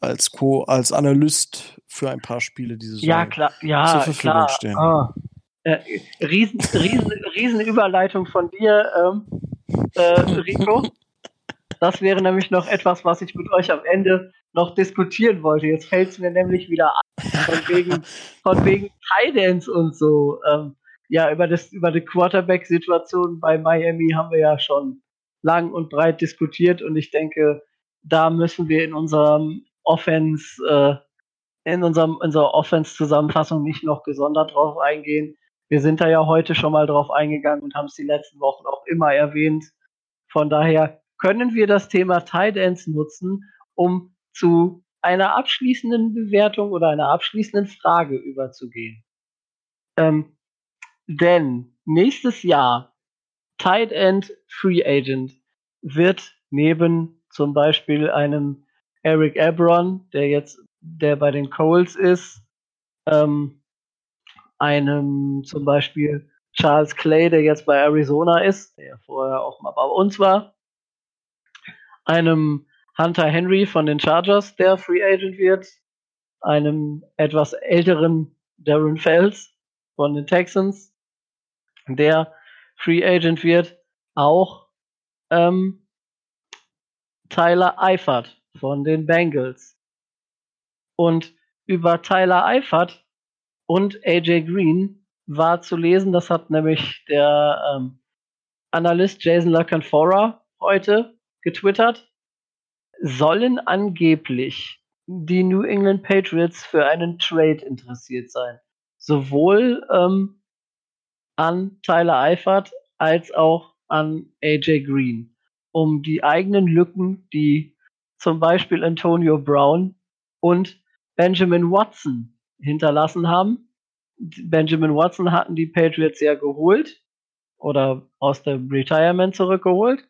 als Co als Analyst für ein paar Spiele diese Saison. Ja, klar, ja, zur Verfügung klar. stehen. Ah. Äh, riesen, riesen, riesen Überleitung von dir, ähm, äh, Rico. Das wäre nämlich noch etwas, was ich mit euch am Ende noch diskutieren wollte. Jetzt fällt es mir nämlich wieder ein, von wegen, von wegen Tidance und so. Ähm, ja, über, das, über die Quarterback-Situation bei Miami haben wir ja schon lang und breit diskutiert und ich denke, da müssen wir in unserem Offense, äh, in unserem, unserer Offense-Zusammenfassung nicht noch gesondert drauf eingehen. Wir sind da ja heute schon mal drauf eingegangen und haben es die letzten Wochen auch immer erwähnt. Von daher können wir das Thema Tight Ends nutzen, um zu einer abschließenden Bewertung oder einer abschließenden Frage überzugehen. Ähm, denn nächstes Jahr Tight End Free Agent wird neben zum Beispiel einem Eric Ebron, der jetzt der bei den Coles ist, ähm, einem zum Beispiel Charles Clay, der jetzt bei Arizona ist, der vorher auch mal bei uns war, einem Hunter Henry von den Chargers, der Free Agent wird, einem etwas älteren Darren Fells von den Texans, der Free Agent wird, auch ähm, Tyler Eifert von den Bengals. Und über Tyler Eifert und AJ Green war zu lesen, das hat nämlich der ähm, Analyst Jason LaCanfora heute getwittert, sollen angeblich die New England Patriots für einen Trade interessiert sein. Sowohl ähm, an Tyler Eifert als auch an AJ Green, um die eigenen Lücken, die zum Beispiel Antonio Brown und Benjamin Watson hinterlassen haben. Benjamin Watson hatten die Patriots ja geholt oder aus dem Retirement zurückgeholt.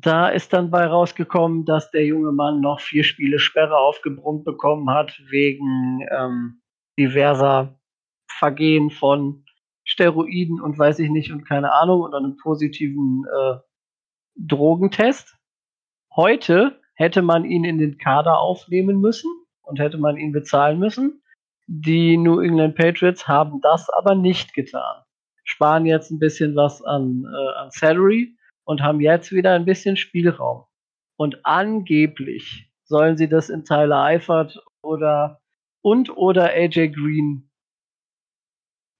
Da ist dann bei rausgekommen, dass der junge Mann noch vier Spiele Sperre aufgebrummt bekommen hat wegen ähm, diverser Vergehen von Steroiden und weiß ich nicht und keine Ahnung und einem positiven äh, Drogentest. Heute hätte man ihn in den Kader aufnehmen müssen und hätte man ihn bezahlen müssen. Die New England Patriots haben das aber nicht getan. Sparen jetzt ein bisschen was an, äh, an Salary und haben jetzt wieder ein bisschen Spielraum. Und angeblich sollen sie das in Tyler Eifert oder und oder AJ Green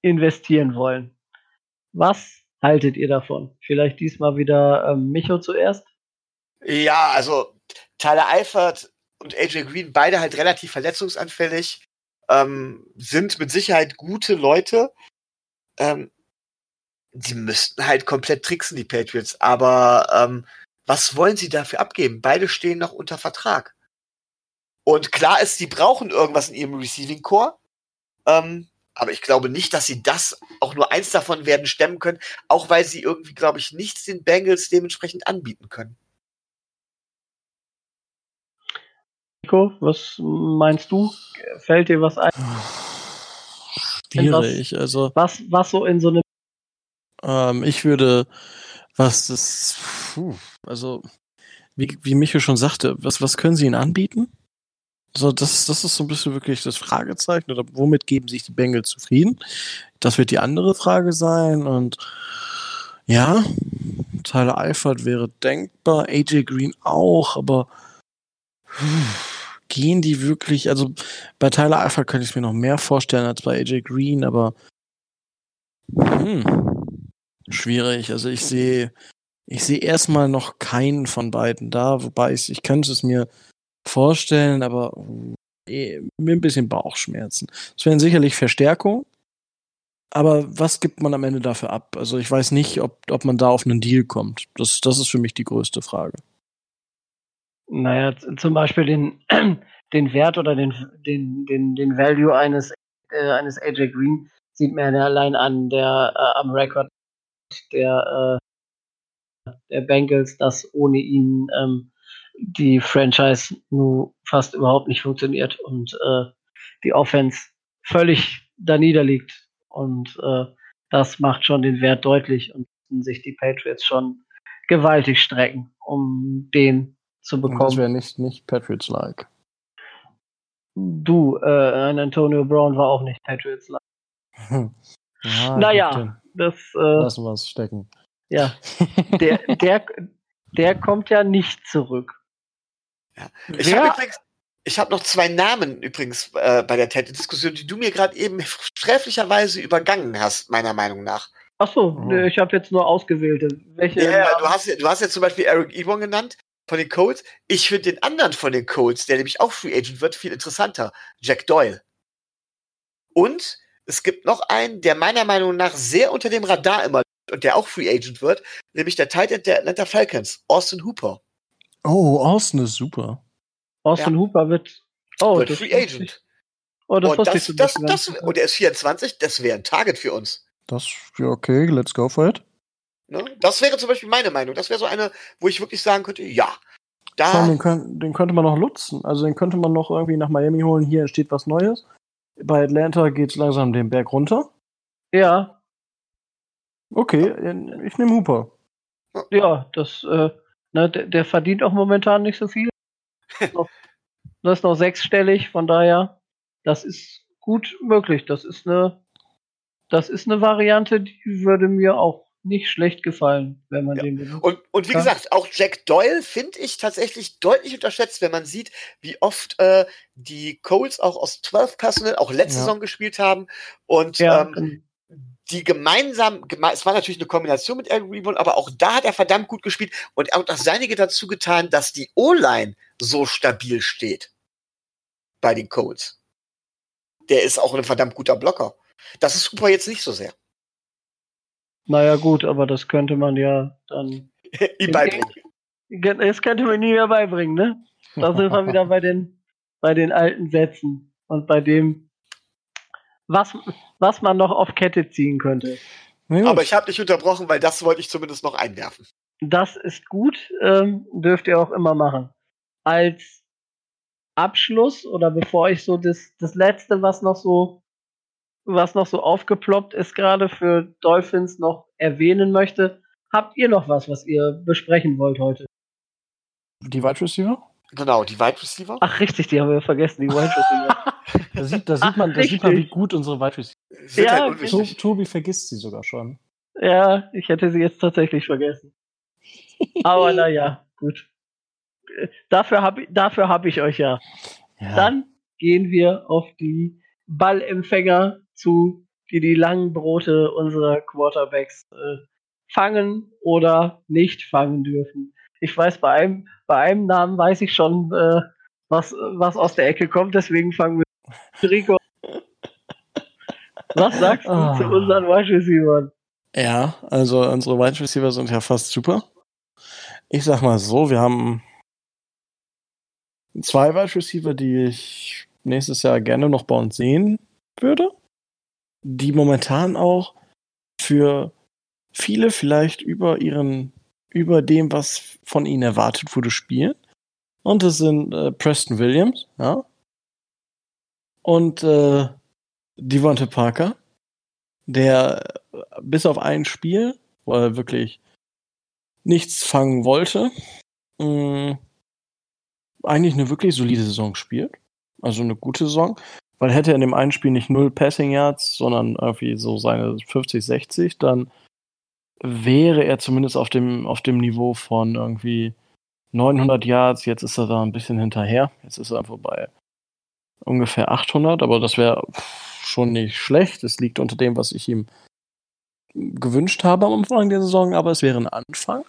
investieren wollen. Was haltet ihr davon? Vielleicht diesmal wieder ähm, Micho zuerst? Ja, also Tyler Eifert und AJ Green, beide halt relativ verletzungsanfällig, ähm, sind mit Sicherheit gute Leute. Ähm, die müssten halt komplett tricksen, die Patriots. Aber ähm, was wollen sie dafür abgeben? Beide stehen noch unter Vertrag. Und klar ist, sie brauchen irgendwas in ihrem Receiving Core. Ähm, aber ich glaube nicht, dass sie das auch nur eins davon werden stemmen können, auch weil sie irgendwie, glaube ich, nichts den Bengals dementsprechend anbieten können. Nico, was meinst du? Fällt dir was ein? Schwierig, was, also. Was, was so in so einem. Ähm, ich würde, was das, also, wie, wie Micho schon sagte, was, was können sie ihnen anbieten? So, das, das ist so ein bisschen wirklich das Fragezeichen. Oder womit geben sich die Bengals zufrieden? Das wird die andere Frage sein. Und ja, Tyler Eifert wäre denkbar, AJ Green auch, aber gehen die wirklich, also bei Tyler Eifert könnte ich es mir noch mehr vorstellen als bei AJ Green, aber hm, schwierig. Also ich sehe, ich sehe erstmal noch keinen von beiden da, wobei ich, ich könnte es mir vorstellen, aber äh, mit ein bisschen Bauchschmerzen. Es wären sicherlich Verstärkungen, aber was gibt man am Ende dafür ab? Also ich weiß nicht, ob, ob man da auf einen Deal kommt. Das, das ist für mich die größte Frage. Naja, zum Beispiel den, den Wert oder den, den, den, den Value eines, äh, eines AJ Green sieht man ja allein an der äh, am Rekord der, äh, der Bengals, dass ohne ihn ähm, die Franchise nur fast überhaupt nicht funktioniert und äh, die Offense völlig da niederliegt. Und äh, das macht schon den Wert deutlich und sich die Patriots schon gewaltig strecken, um den zu bekommen. Und das wäre nicht, nicht Patriots-like. Du, äh, ein Antonio Brown war auch nicht Patriots-like. ja, naja, das. Äh, Lassen wir es stecken. Ja, der, der, der kommt ja nicht zurück. Ja. Ich habe übrigens, ich habe noch zwei Namen übrigens äh, bei der diskussion die du mir gerade eben sträflicherweise übergangen hast, meiner Meinung nach. Ach so, oh. ich habe jetzt nur ausgewählte. Welche? Ja, du hast, du hast jetzt zum Beispiel Eric Ebon genannt von den Colts. Ich finde den anderen von den Colts, der nämlich auch Free Agent wird, viel interessanter. Jack Doyle. Und es gibt noch einen, der meiner Meinung nach sehr unter dem Radar immer und der auch Free Agent wird, nämlich der Titan der Atlanta Falcons, Austin Hooper. Oh, Austin ist super. Austin ja. Hooper wird, oh, wird Free Agent. Oh, das und, das, das, das, und er ist 24, das wäre ein Target für uns. Das, ja, okay, let's go for it. Ne? Das wäre zum Beispiel meine Meinung. Das wäre so eine, wo ich wirklich sagen könnte, ja. Da den, könnt, den, könnte man noch nutzen. Also den könnte man noch irgendwie nach Miami holen. Hier entsteht was Neues. Bei Atlanta geht es langsam den Berg runter. Ja. Okay, ich nehme Hooper. Ja, das, äh, ne, der, der, verdient auch momentan nicht so viel. das ist noch sechsstellig, von daher, das ist gut möglich. Das ist eine, das ist eine Variante, die würde mir auch nicht schlecht gefallen, wenn man ja. den benutzt. Und, und wie kann. gesagt, auch Jack Doyle finde ich tatsächlich deutlich unterschätzt, wenn man sieht, wie oft äh, die Colts auch aus 12 Personal auch letzte ja. Saison gespielt haben. Und ja, ähm, die gemeinsam, geme es war natürlich eine Kombination mit Aaron Reborn, aber auch da hat er verdammt gut gespielt und auch das Seinige dazu getan, dass die O-Line so stabil steht bei den Colts. Der ist auch ein verdammt guter Blocker. Das ist super jetzt nicht so sehr. Naja, gut, aber das könnte man ja dann. Ihm beibringen. Das könnte man nie mehr beibringen, ne? Da sind wir wieder bei den, bei den alten Sätzen und bei dem, was, was man noch auf Kette ziehen könnte. Aber ich habe dich unterbrochen, weil das wollte ich zumindest noch einwerfen. das ist gut, ähm, dürft ihr auch immer machen. Als Abschluss oder bevor ich so das, das letzte, was noch so, was noch so aufgeploppt ist, gerade für Dolphins noch erwähnen möchte, habt ihr noch was, was ihr besprechen wollt heute? Die Wide Receiver? Genau, die Wide Receiver. Ach, richtig, die haben wir vergessen, die Wide Receiver. da sieht, da sieht, Ach, man, da sieht man, wie gut unsere Wide Receiver Sind Ja, halt. Tobi vergisst sie sogar schon. ja, ich hätte sie jetzt tatsächlich vergessen. Aber naja, gut. Dafür habe dafür hab ich euch ja. Ja. Dann gehen wir auf die Ballempfänger zu, die die langen Brote unserer Quarterbacks äh, fangen oder nicht fangen dürfen. Ich weiß, bei einem, bei einem Namen weiß ich schon, äh, was, was aus der Ecke kommt, deswegen fangen wir Rico. Was sagst du Ah. zu unseren Wide Receivers? Ja, also unsere Wide Receiver sind ja fast super. Ich sag mal so, wir haben zwei Wide Receiver, die ich nächstes Jahr gerne noch bei uns sehen würde, die momentan auch für viele vielleicht über ihren, über dem, was von ihnen erwartet wurde, spielen. Und das sind äh, Preston Williams, ja. Und äh, Devonta Parker, der äh, bis auf ein Spiel, wo er wirklich nichts fangen wollte, mh, eigentlich eine wirklich solide Saison spielt. Also eine gute Saison. Weil hätte er in dem einen Spiel nicht null Passing Yards, sondern irgendwie so seine 50, 60, dann wäre er zumindest auf dem, auf dem Niveau von irgendwie 900 Yards. Jetzt ist er da ein bisschen hinterher. Jetzt ist er einfach bei ungefähr 800, aber das wäre schon nicht schlecht. Es liegt unter dem, was ich ihm gewünscht habe am Anfang der Saison, aber es wäre ein Anfang.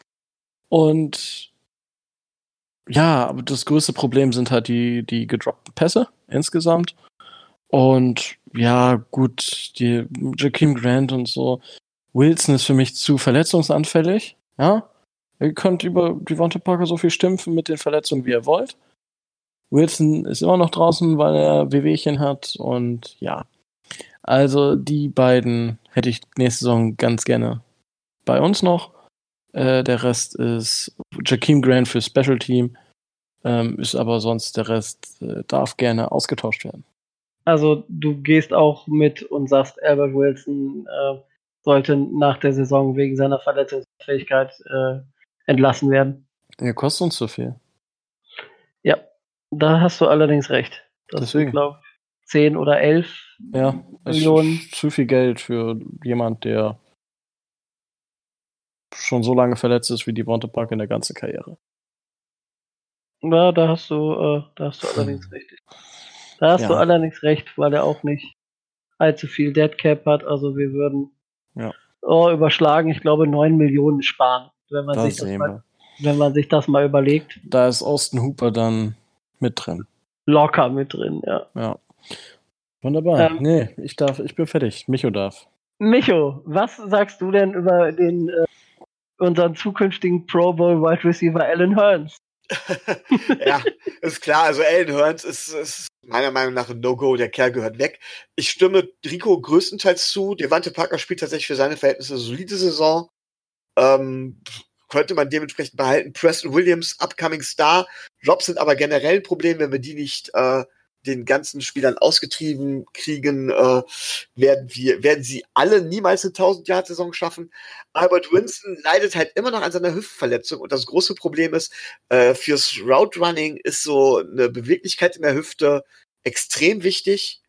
Und ja, aber das größte Problem sind halt die, die gedroppten Pässe insgesamt. Und ja, gut, die Jakeem Grant und so. Wilson ist für mich zu verletzungsanfällig. Ja, ihr könnt über Devonta Parker so viel stimpfen mit den Verletzungen, wie ihr wollt. Wilson ist immer noch draußen, weil er Wehwehchen hat und ja. Also die beiden hätte ich nächste Saison ganz gerne bei uns noch. Äh, der Rest ist Jakeem Grant für Special Team, ähm, ist aber sonst der Rest äh, darf gerne ausgetauscht werden. Also du gehst auch mit und sagst, Albert Wilson äh, sollte nach der Saison wegen seiner Verletzungsfähigkeit äh, entlassen werden. Er kostet uns zu viel. Ja, da hast du allerdings recht. Das Deswegen. glaube ich, 10 oder 11 Ja, Millionen. ist zu viel Geld für jemand, der schon so lange verletzt ist wie die Park in der ganzen Karriere. Ja, da hast du, äh, da hast du allerdings recht. Da hast Ja. du allerdings recht, weil er auch nicht allzu viel Deadcap hat. Also wir würden Ja. oh, überschlagen, ich glaube, 9 Millionen sparen, wenn man, Da sich das mal, wenn man sich das mal überlegt. Da ist Austin Hooper dann mit drin. Locker mit drin, ja. Ja. Wunderbar. Ähm, nee, ich darf, ich bin fertig. Micho darf. Micho, was sagst du denn über den äh, unseren zukünftigen Pro Bowl Wide Receiver Alan Hearns? ja, ist klar. Also Alan Hearns ist, ist meiner Meinung nach ein No-Go. Der Kerl gehört weg. Ich stimme Rico größtenteils zu. Devante Parker spielt tatsächlich für seine Verhältnisse eine solide Saison. Ähm, könnte man dementsprechend behalten. Preston Williams, upcoming Star. Jobs sind aber generell ein Problem, wenn wir die nicht äh, den ganzen Spielern ausgetrieben kriegen, äh, werden wir, werden sie alle niemals eine 1000 Yard Saison schaffen. Albert Winston leidet halt immer noch an seiner Hüftverletzung und das große Problem ist, äh, fürs Route Running ist so eine Beweglichkeit in der Hüfte extrem wichtig.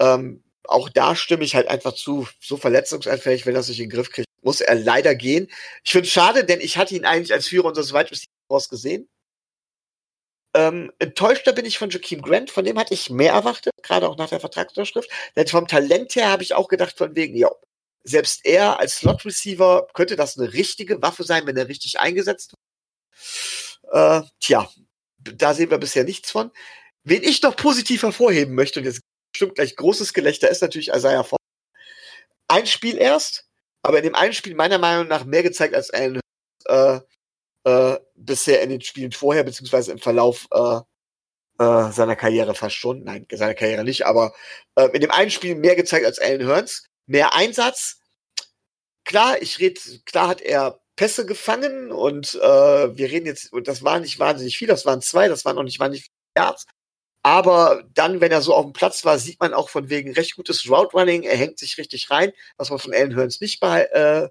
Ähm, auch da stimme ich halt einfach zu, so verletzungsanfällig, wenn er sich in den Griff kriegt, muss er leider gehen. Ich finde es schade, denn ich hatte ihn eigentlich als Führer unseres Wide Receivers gesehen. Ähm, enttäuschter bin ich von Joaquin Grant, von dem hatte ich mehr erwartet, gerade auch nach der Vertragsunterschrift. Denn vom Talent her habe ich auch gedacht, von wegen, ja, selbst er als Slot Receiver könnte das eine richtige Waffe sein, wenn er richtig eingesetzt wird. Äh, tja, da sehen wir bisher nichts von. Wen ich noch positiv hervorheben möchte, und jetzt bestimmt gleich großes Gelächter, ist natürlich Isaiah Ford. Ein Spiel erst, aber in dem einen Spiel meiner Meinung nach mehr gezeigt als ein äh, äh, bisher in den Spielen vorher, beziehungsweise im Verlauf äh, äh, seiner Karriere fast schon. Nein, seiner Karriere nicht, aber äh, in dem einen Spiel mehr gezeigt als Alan Hearns. Mehr Einsatz. Klar, ich rede, klar hat er Pässe gefangen und äh, wir reden jetzt, und das war nicht wahnsinnig viel, das waren zwei, das waren noch nicht wahnsinnig viele Yards. Aber dann, wenn er so auf dem Platz war, sieht man auch von wegen recht gutes Route Running. Er hängt sich richtig rein, was man von Alan Hearns nicht äh,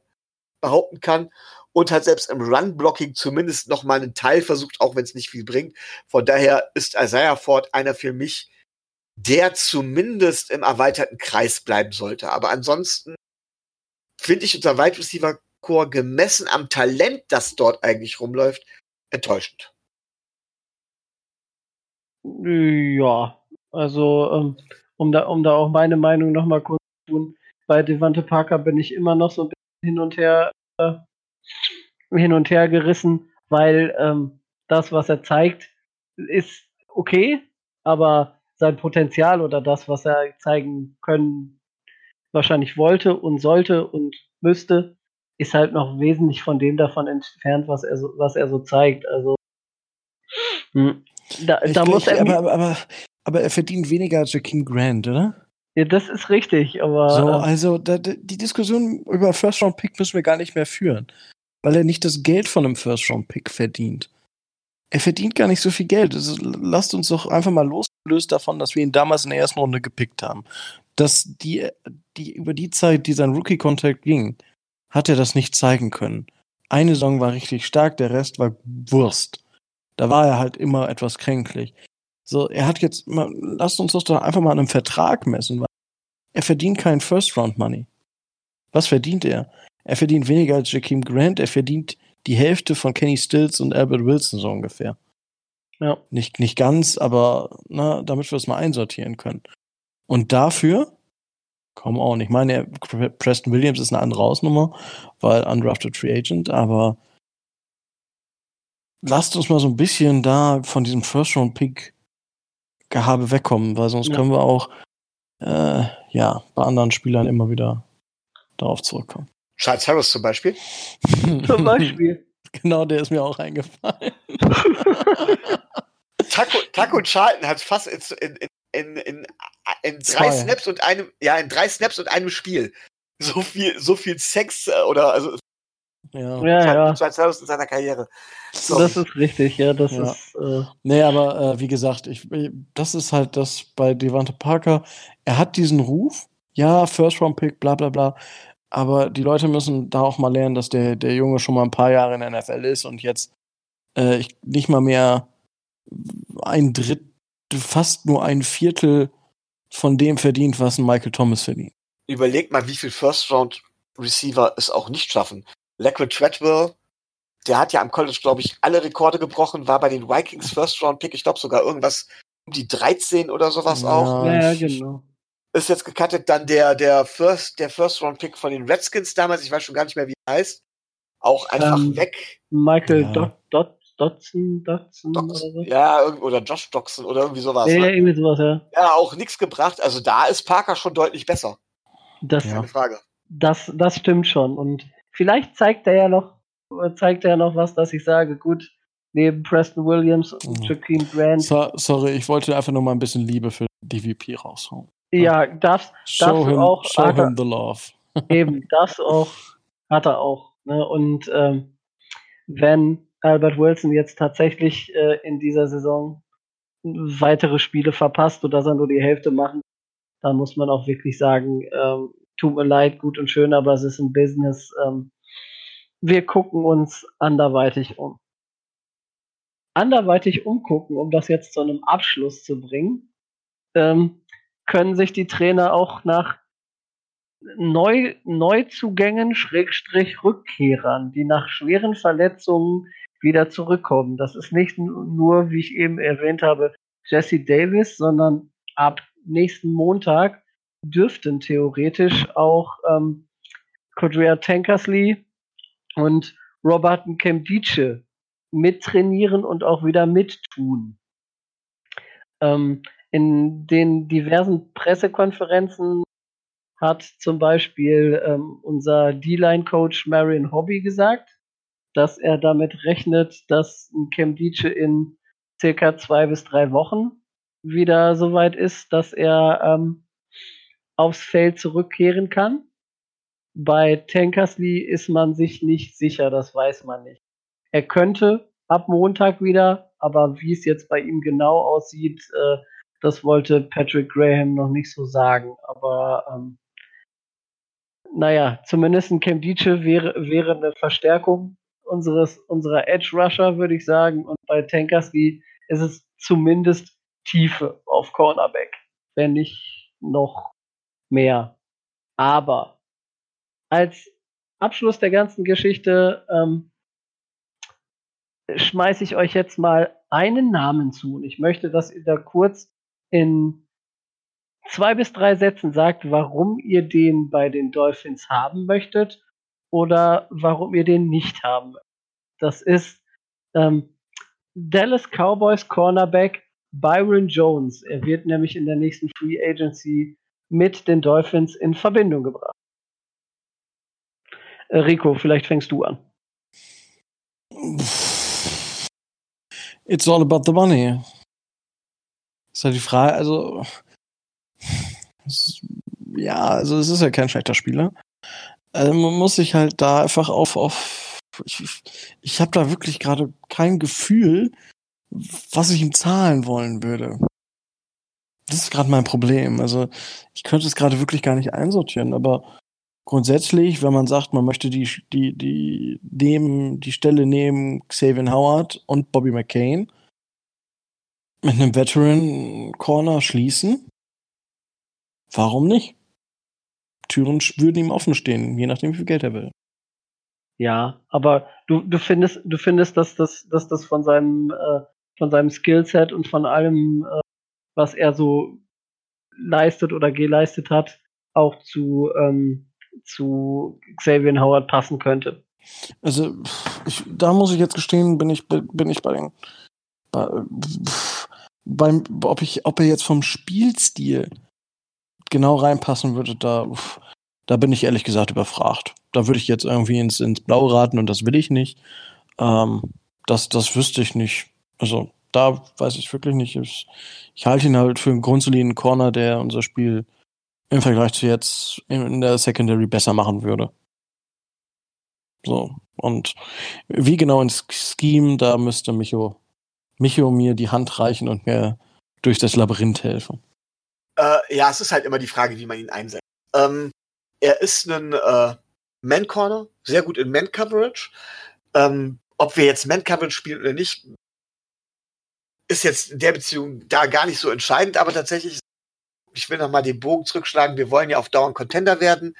behaupten kann. Und hat selbst im Run-Blocking zumindest noch mal einen Teil versucht, auch wenn es nicht viel bringt. Von daher ist Isaiah Ford einer für mich, der zumindest im erweiterten Kreis bleiben sollte. Aber ansonsten finde ich unser Wide Receiver Core gemessen am Talent, das dort eigentlich rumläuft, enttäuschend. Ja, also ähm, um da um da auch meine Meinung noch mal kurz zu tun, bei Devante Parker bin ich immer noch so ein bisschen hin und her äh, hin und her gerissen, weil ähm, das, was er zeigt, ist okay, aber sein Potenzial oder das, was er zeigen können, wahrscheinlich wollte und sollte und müsste, ist halt noch wesentlich von dem davon entfernt, was er so, was er so zeigt. Also hm, da, da muss er. Aber, aber, aber, aber, er verdient weniger als King Grant, oder? Ja, das ist richtig, aber. So, ähm, also da, die Diskussion über First Round Pick müssen wir gar nicht mehr führen. Weil er nicht das Geld von einem First Round Pick verdient. Er verdient gar nicht so viel Geld. Also, lasst uns doch einfach mal losgelöst davon, dass wir ihn damals in der ersten Runde gepickt haben. Dass die, die über die Zeit, die sein Rookie-Contract ging, hat er das nicht zeigen können. Eine Saison war richtig stark, der Rest war Wurst. Da war er halt immer etwas kränklich. So, er hat jetzt, mal, lasst uns das doch einfach mal an einem Vertrag messen, weil er verdient kein First-Round-Money. Was verdient er? Er verdient weniger als Jakeem Grant, er verdient die Hälfte von Kenny Stills und Albert Wilson so ungefähr. Ja. Nicht, nicht ganz, aber na, damit wir es mal einsortieren können. Und dafür Come on. Ich meine, Preston Williams ist eine andere Hausnummer, weil undrafted Free Agent, aber lasst uns mal so ein bisschen da von diesem First-Round-Pick Gehabe wegkommen, weil sonst ja. können wir auch äh, ja, bei anderen Spielern immer wieder darauf zurückkommen. Charles Harris zum Beispiel? zum Beispiel. Genau, der ist mir auch eingefallen. Taco, Taco Charlton hat fast in, in, in, in, in drei Zwei. Snaps und einem, ja, in drei Snaps und einem Spiel. So viel, so viel Sex äh, oder also ja, ja. ja. in seiner Karriere. So. Das ist richtig, ja, das ja. ist. Äh nee, aber äh, wie gesagt, ich, das ist halt das bei Devante Parker. Er hat diesen Ruf, ja, First Round Pick, bla bla bla. Aber die Leute müssen da auch mal lernen, dass der, der Junge schon mal ein paar Jahre in der NFL ist und jetzt äh, nicht mal mehr ein Drittel fast nur ein Viertel von dem verdient, was ein Michael Thomas verdient. Überleg mal, wie viel First-Round-Receiver es auch nicht schaffen. Laquid Treadwell, der hat ja am College, glaube ich, alle Rekorde gebrochen, war bei den Vikings First-Round-Pick, ich glaube sogar irgendwas um die 13 oder sowas ja, auch. Ja, genau. Ist jetzt gecuttet dann der, der First, der First-Round-Pick von den Redskins damals, ich weiß schon gar nicht mehr, wie er heißt. Auch einfach ähm, weg. Michael ja. Dot, Dot, Dotson, Dotson oder so. Ja, oder Josh Dotson oder irgendwie sowas. Ja, ne? irgendwie sowas, ja. Ja, auch nichts gebracht. Also da ist Parker schon deutlich besser. Das, ja. Keine Frage. Das, das stimmt schon. Und vielleicht zeigt er ja noch, zeigt er ja noch was, dass ich sage, gut, neben Preston Williams und. Joaquin Grant. So, sorry, ich wollte einfach nur mal ein bisschen Liebe für DVP raushauen. Ja, das, show das him, auch. Show him the love. eben, das auch, hat er auch. Ne? Und ähm, wenn Albert Wilson jetzt tatsächlich äh, in dieser Saison weitere Spiele verpasst oder dass er nur die Hälfte machen, dann muss man auch wirklich sagen, ähm, tut mir leid, gut und schön, aber es ist ein Business. Ähm, wir gucken uns anderweitig um. Anderweitig umgucken, um das jetzt zu einem Abschluss zu bringen, ähm, können sich die Trainer auch nach Neu Neuzugängen, Schrägstrich Rückkehrern, die nach schweren Verletzungen wieder zurückkommen. Das ist nicht nur, wie ich eben erwähnt habe, Jesse Davis, sondern ab nächsten Montag dürften theoretisch auch ähm, Cordrea Tankersley und Robert Kemdice mittrainieren und auch wieder mittun. Ähm, in den diversen Pressekonferenzen hat zum Beispiel ähm, unser D-Line-Coach Marion Hobby gesagt, dass er damit rechnet, dass ein Cam Dice in circa zwei bis drei Wochen wieder so weit ist, dass er ähm, aufs Feld zurückkehren kann. Bei Tankersley ist man sich nicht sicher, das weiß man nicht. Er könnte ab Montag wieder, aber wie es jetzt bei ihm genau aussieht, äh, das wollte Patrick Graham noch nicht so sagen. Aber ähm, naja, zumindest ein Cam Dietschel wäre, wäre eine Verstärkung unseres, unserer Edge Rusher, würde ich sagen. Und bei Tankersley ist es zumindest Tiefe auf Cornerback, wenn nicht noch mehr. Aber als Abschluss der ganzen Geschichte ähm, schmeiße ich euch jetzt mal einen Namen zu. Und ich möchte, dass ihr da kurz in zwei bis drei Sätzen sagt, warum ihr den bei den Dolphins haben möchtet oder warum ihr den nicht haben möchtet. Das ist ähm, Dallas Cowboys Cornerback Byron Jones. Er wird nämlich in der nächsten Free Agency mit den Dolphins in Verbindung gebracht. Äh, Rico, vielleicht fängst du an. It's all about the money. Ist halt die Frage, also ja, also es ist ja kein schlechter Spieler. Also man muss sich halt da einfach auf, auf ich, ich habe da wirklich gerade kein Gefühl, was ich ihm zahlen wollen würde. Das ist gerade mein Problem. Also ich könnte es gerade wirklich gar nicht einsortieren, aber grundsätzlich, wenn man sagt, man möchte die, die, die, nehmen, die Stelle nehmen Xavier Howard und Bobby McCain mit einem Veteran Corner schließen, warum nicht? Türen würden ihm offen stehen, je nachdem, wie viel Geld er will. Ja, aber du, du findest, du findest, dass das, dass das von seinem, äh, von seinem Skillset und von allem, äh, was er so leistet oder geleistet hat, auch zu, ähm, zu Xavier Howard passen könnte. Also, ich, da muss ich jetzt gestehen, bin ich, bin ich bei den, bei, beim, ob ich, ob er jetzt vom Spielstil genau reinpassen würde, da, da bin ich ehrlich gesagt überfragt. Da würde ich jetzt irgendwie ins, ins Blau raten und das will ich nicht. Ähm, das, das wüsste ich nicht. Also, da weiß ich wirklich nicht. Ich, ich halte ihn halt für einen grundsoliden Corner, der unser Spiel im Vergleich zu jetzt in der Secondary besser machen würde. So. Und wie genau ins Scheme, da müsste Micho, Micho mir die Hand reichen und mir durch das Labyrinth helfen. Äh, ja, es ist halt immer die Frage, wie man ihn einsetzt. Ähm, er ist ein äh, Man-Corner, sehr gut in Man-Coverage. Ähm, ob wir jetzt Man-Coverage spielen oder nicht, ist jetzt in der Beziehung da gar nicht so entscheidend, aber tatsächlich, ich will nochmal den Bogen zurückschlagen, wir wollen ja auf Dauer ein Contender werden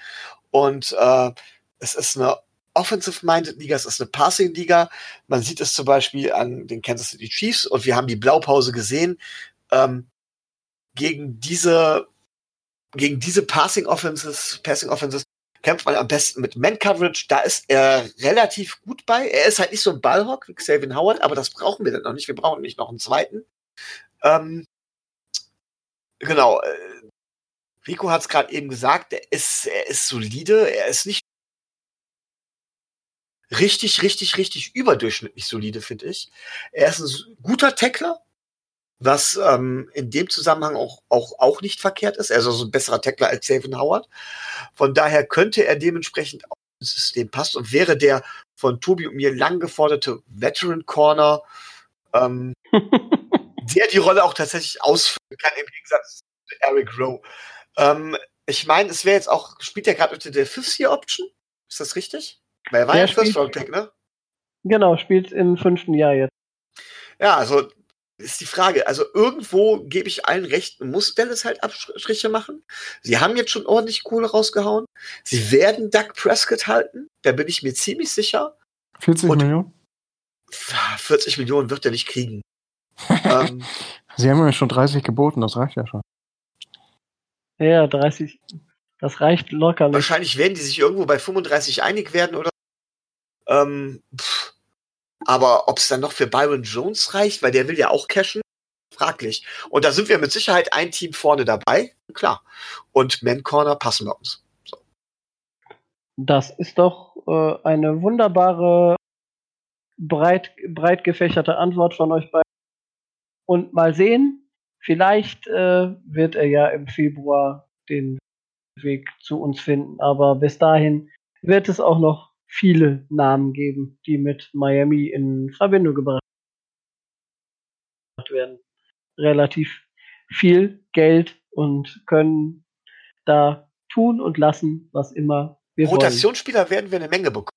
und äh, es ist eine Offensive-Minded Liga, es ist eine Passing-Liga. Man sieht es zum Beispiel an den Kansas City Chiefs und wir haben die Blaupause gesehen. Ähm, gegen diese, gegen diese Passing Offenses, Passing Offenses kämpft man am besten mit Man Coverage. Da ist er relativ gut bei. Er ist halt nicht so ein Ballhock wie Xavier Howard, aber das brauchen wir dann noch nicht. Wir brauchen nicht noch einen zweiten. Ähm, genau. Äh, Rico hat es gerade eben gesagt, er ist, er ist solide, er ist nicht richtig, richtig, richtig überdurchschnittlich solide, finde ich. Er ist ein guter Tackler, was ähm, in dem Zusammenhang auch, auch, auch nicht verkehrt ist. Er ist also ein besserer Tackler als Savin Howard. Von daher könnte er dementsprechend auch ins System passen und wäre der von Tobi und mir lang geforderte Veteran Corner, ähm, der die Rolle auch tatsächlich ausfüllen kann, im Gegensatz zu Eric Rowe. Ähm, ich meine, es wäre jetzt auch, spielt er gerade unter der Fifth-Year-Option? Ist das richtig? Weil er war ja First-Round-Pick, ne? Genau, spielt im fünften Jahr jetzt. Ja, also ist die Frage. Also irgendwo gebe ich allen recht, muss Dallas halt Abstriche machen. Sie haben jetzt schon ordentlich Kohle rausgehauen. Sie werden Doug Prescott halten. Da bin ich mir ziemlich sicher. 40 Und Millionen? 40 Millionen wird er nicht kriegen. ähm, Sie haben ja schon 30 geboten, das reicht ja schon. Ja, 30. Das reicht locker. Wahrscheinlich werden die sich irgendwo bei 35 einig werden oder. Ähm, pff aber ob es dann noch für Byron Jones reicht, weil der will ja auch cashen, fraglich. Und da sind wir mit Sicherheit ein Team vorne dabei, klar. Und Man Corner passen wir uns. So. Das ist doch äh, eine wunderbare, breit, breit gefächerte Antwort von euch beiden. Und mal sehen, vielleicht äh, wird er ja im Februar den Weg zu uns finden. Aber bis dahin wird es auch noch viele Namen geben, die mit Miami in Verbindung gebracht werden. Relativ viel Geld und können da tun und lassen, was immer wir Rotationsspieler wollen. werden wir eine Menge bekommen.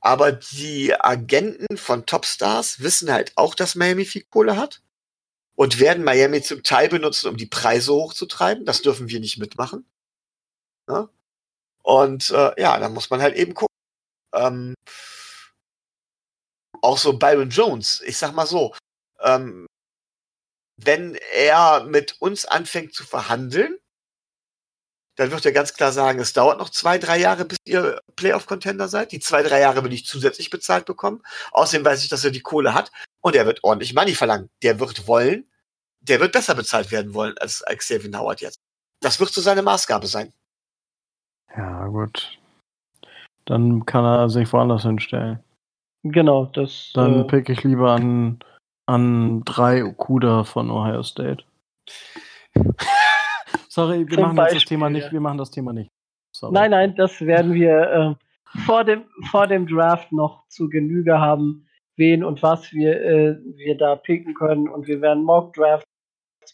Aber die Agenten von Topstars wissen halt auch, dass Miami viel Kohle hat und werden Miami zum Teil benutzen, um die Preise hochzutreiben. Das dürfen wir nicht mitmachen. Ne? Und äh, ja, da muss man halt eben gucken. Ähm, auch so Byron Jones, ich sag mal so, ähm, wenn er mit uns anfängt zu verhandeln, dann wird er ganz klar sagen, es dauert noch zwei, drei Jahre, bis ihr Playoff-Contender seid. Die zwei, drei Jahre will ich zusätzlich bezahlt bekommen. Außerdem weiß ich, dass er die Kohle hat und er wird ordentlich Money verlangen. Der wird wollen, der wird besser bezahlt werden wollen als, Xavier Howard jetzt. Das wird so seine Maßgabe sein. Ja, gut. Dann kann er sich woanders hinstellen. Genau, das. Dann äh, pick ich lieber an, an drei Okuda von Ohio State. Sorry, wir machen Beispiel, das Thema nicht. Wir machen das Thema nicht. Sorry. Nein, nein, das werden wir äh, vor, dem, vor dem Draft noch zu Genüge haben, wen und was wir, äh, wir da picken können. Und wir werden Mock Drafts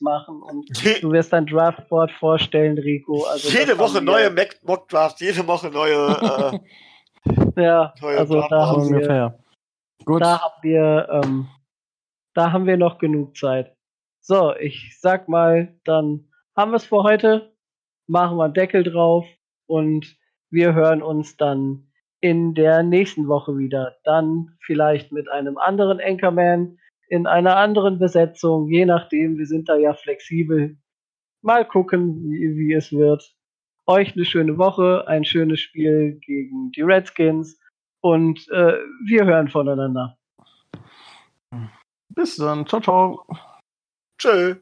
machen und Je du wirst dein Draftboard vorstellen, Rico. Also jede Woche neue Mock Draft, jede Woche neue. Äh, ja, neue also da haben ungefähr. Wir, Gut. Da haben wir, ähm, da haben wir noch genug Zeit. So, ich sag mal, dann haben wir es für heute. Machen wir einen Deckel drauf und wir hören uns dann in der nächsten Woche wieder. Dann vielleicht mit einem anderen Anchorman in einer anderen Besetzung, je nachdem. Wir sind da ja flexibel. Mal gucken, wie, wie es wird. Euch eine schöne Woche, ein schönes Spiel gegen die Redskins und äh, wir hören voneinander. Bis dann. Ciao, ciao. Tschö.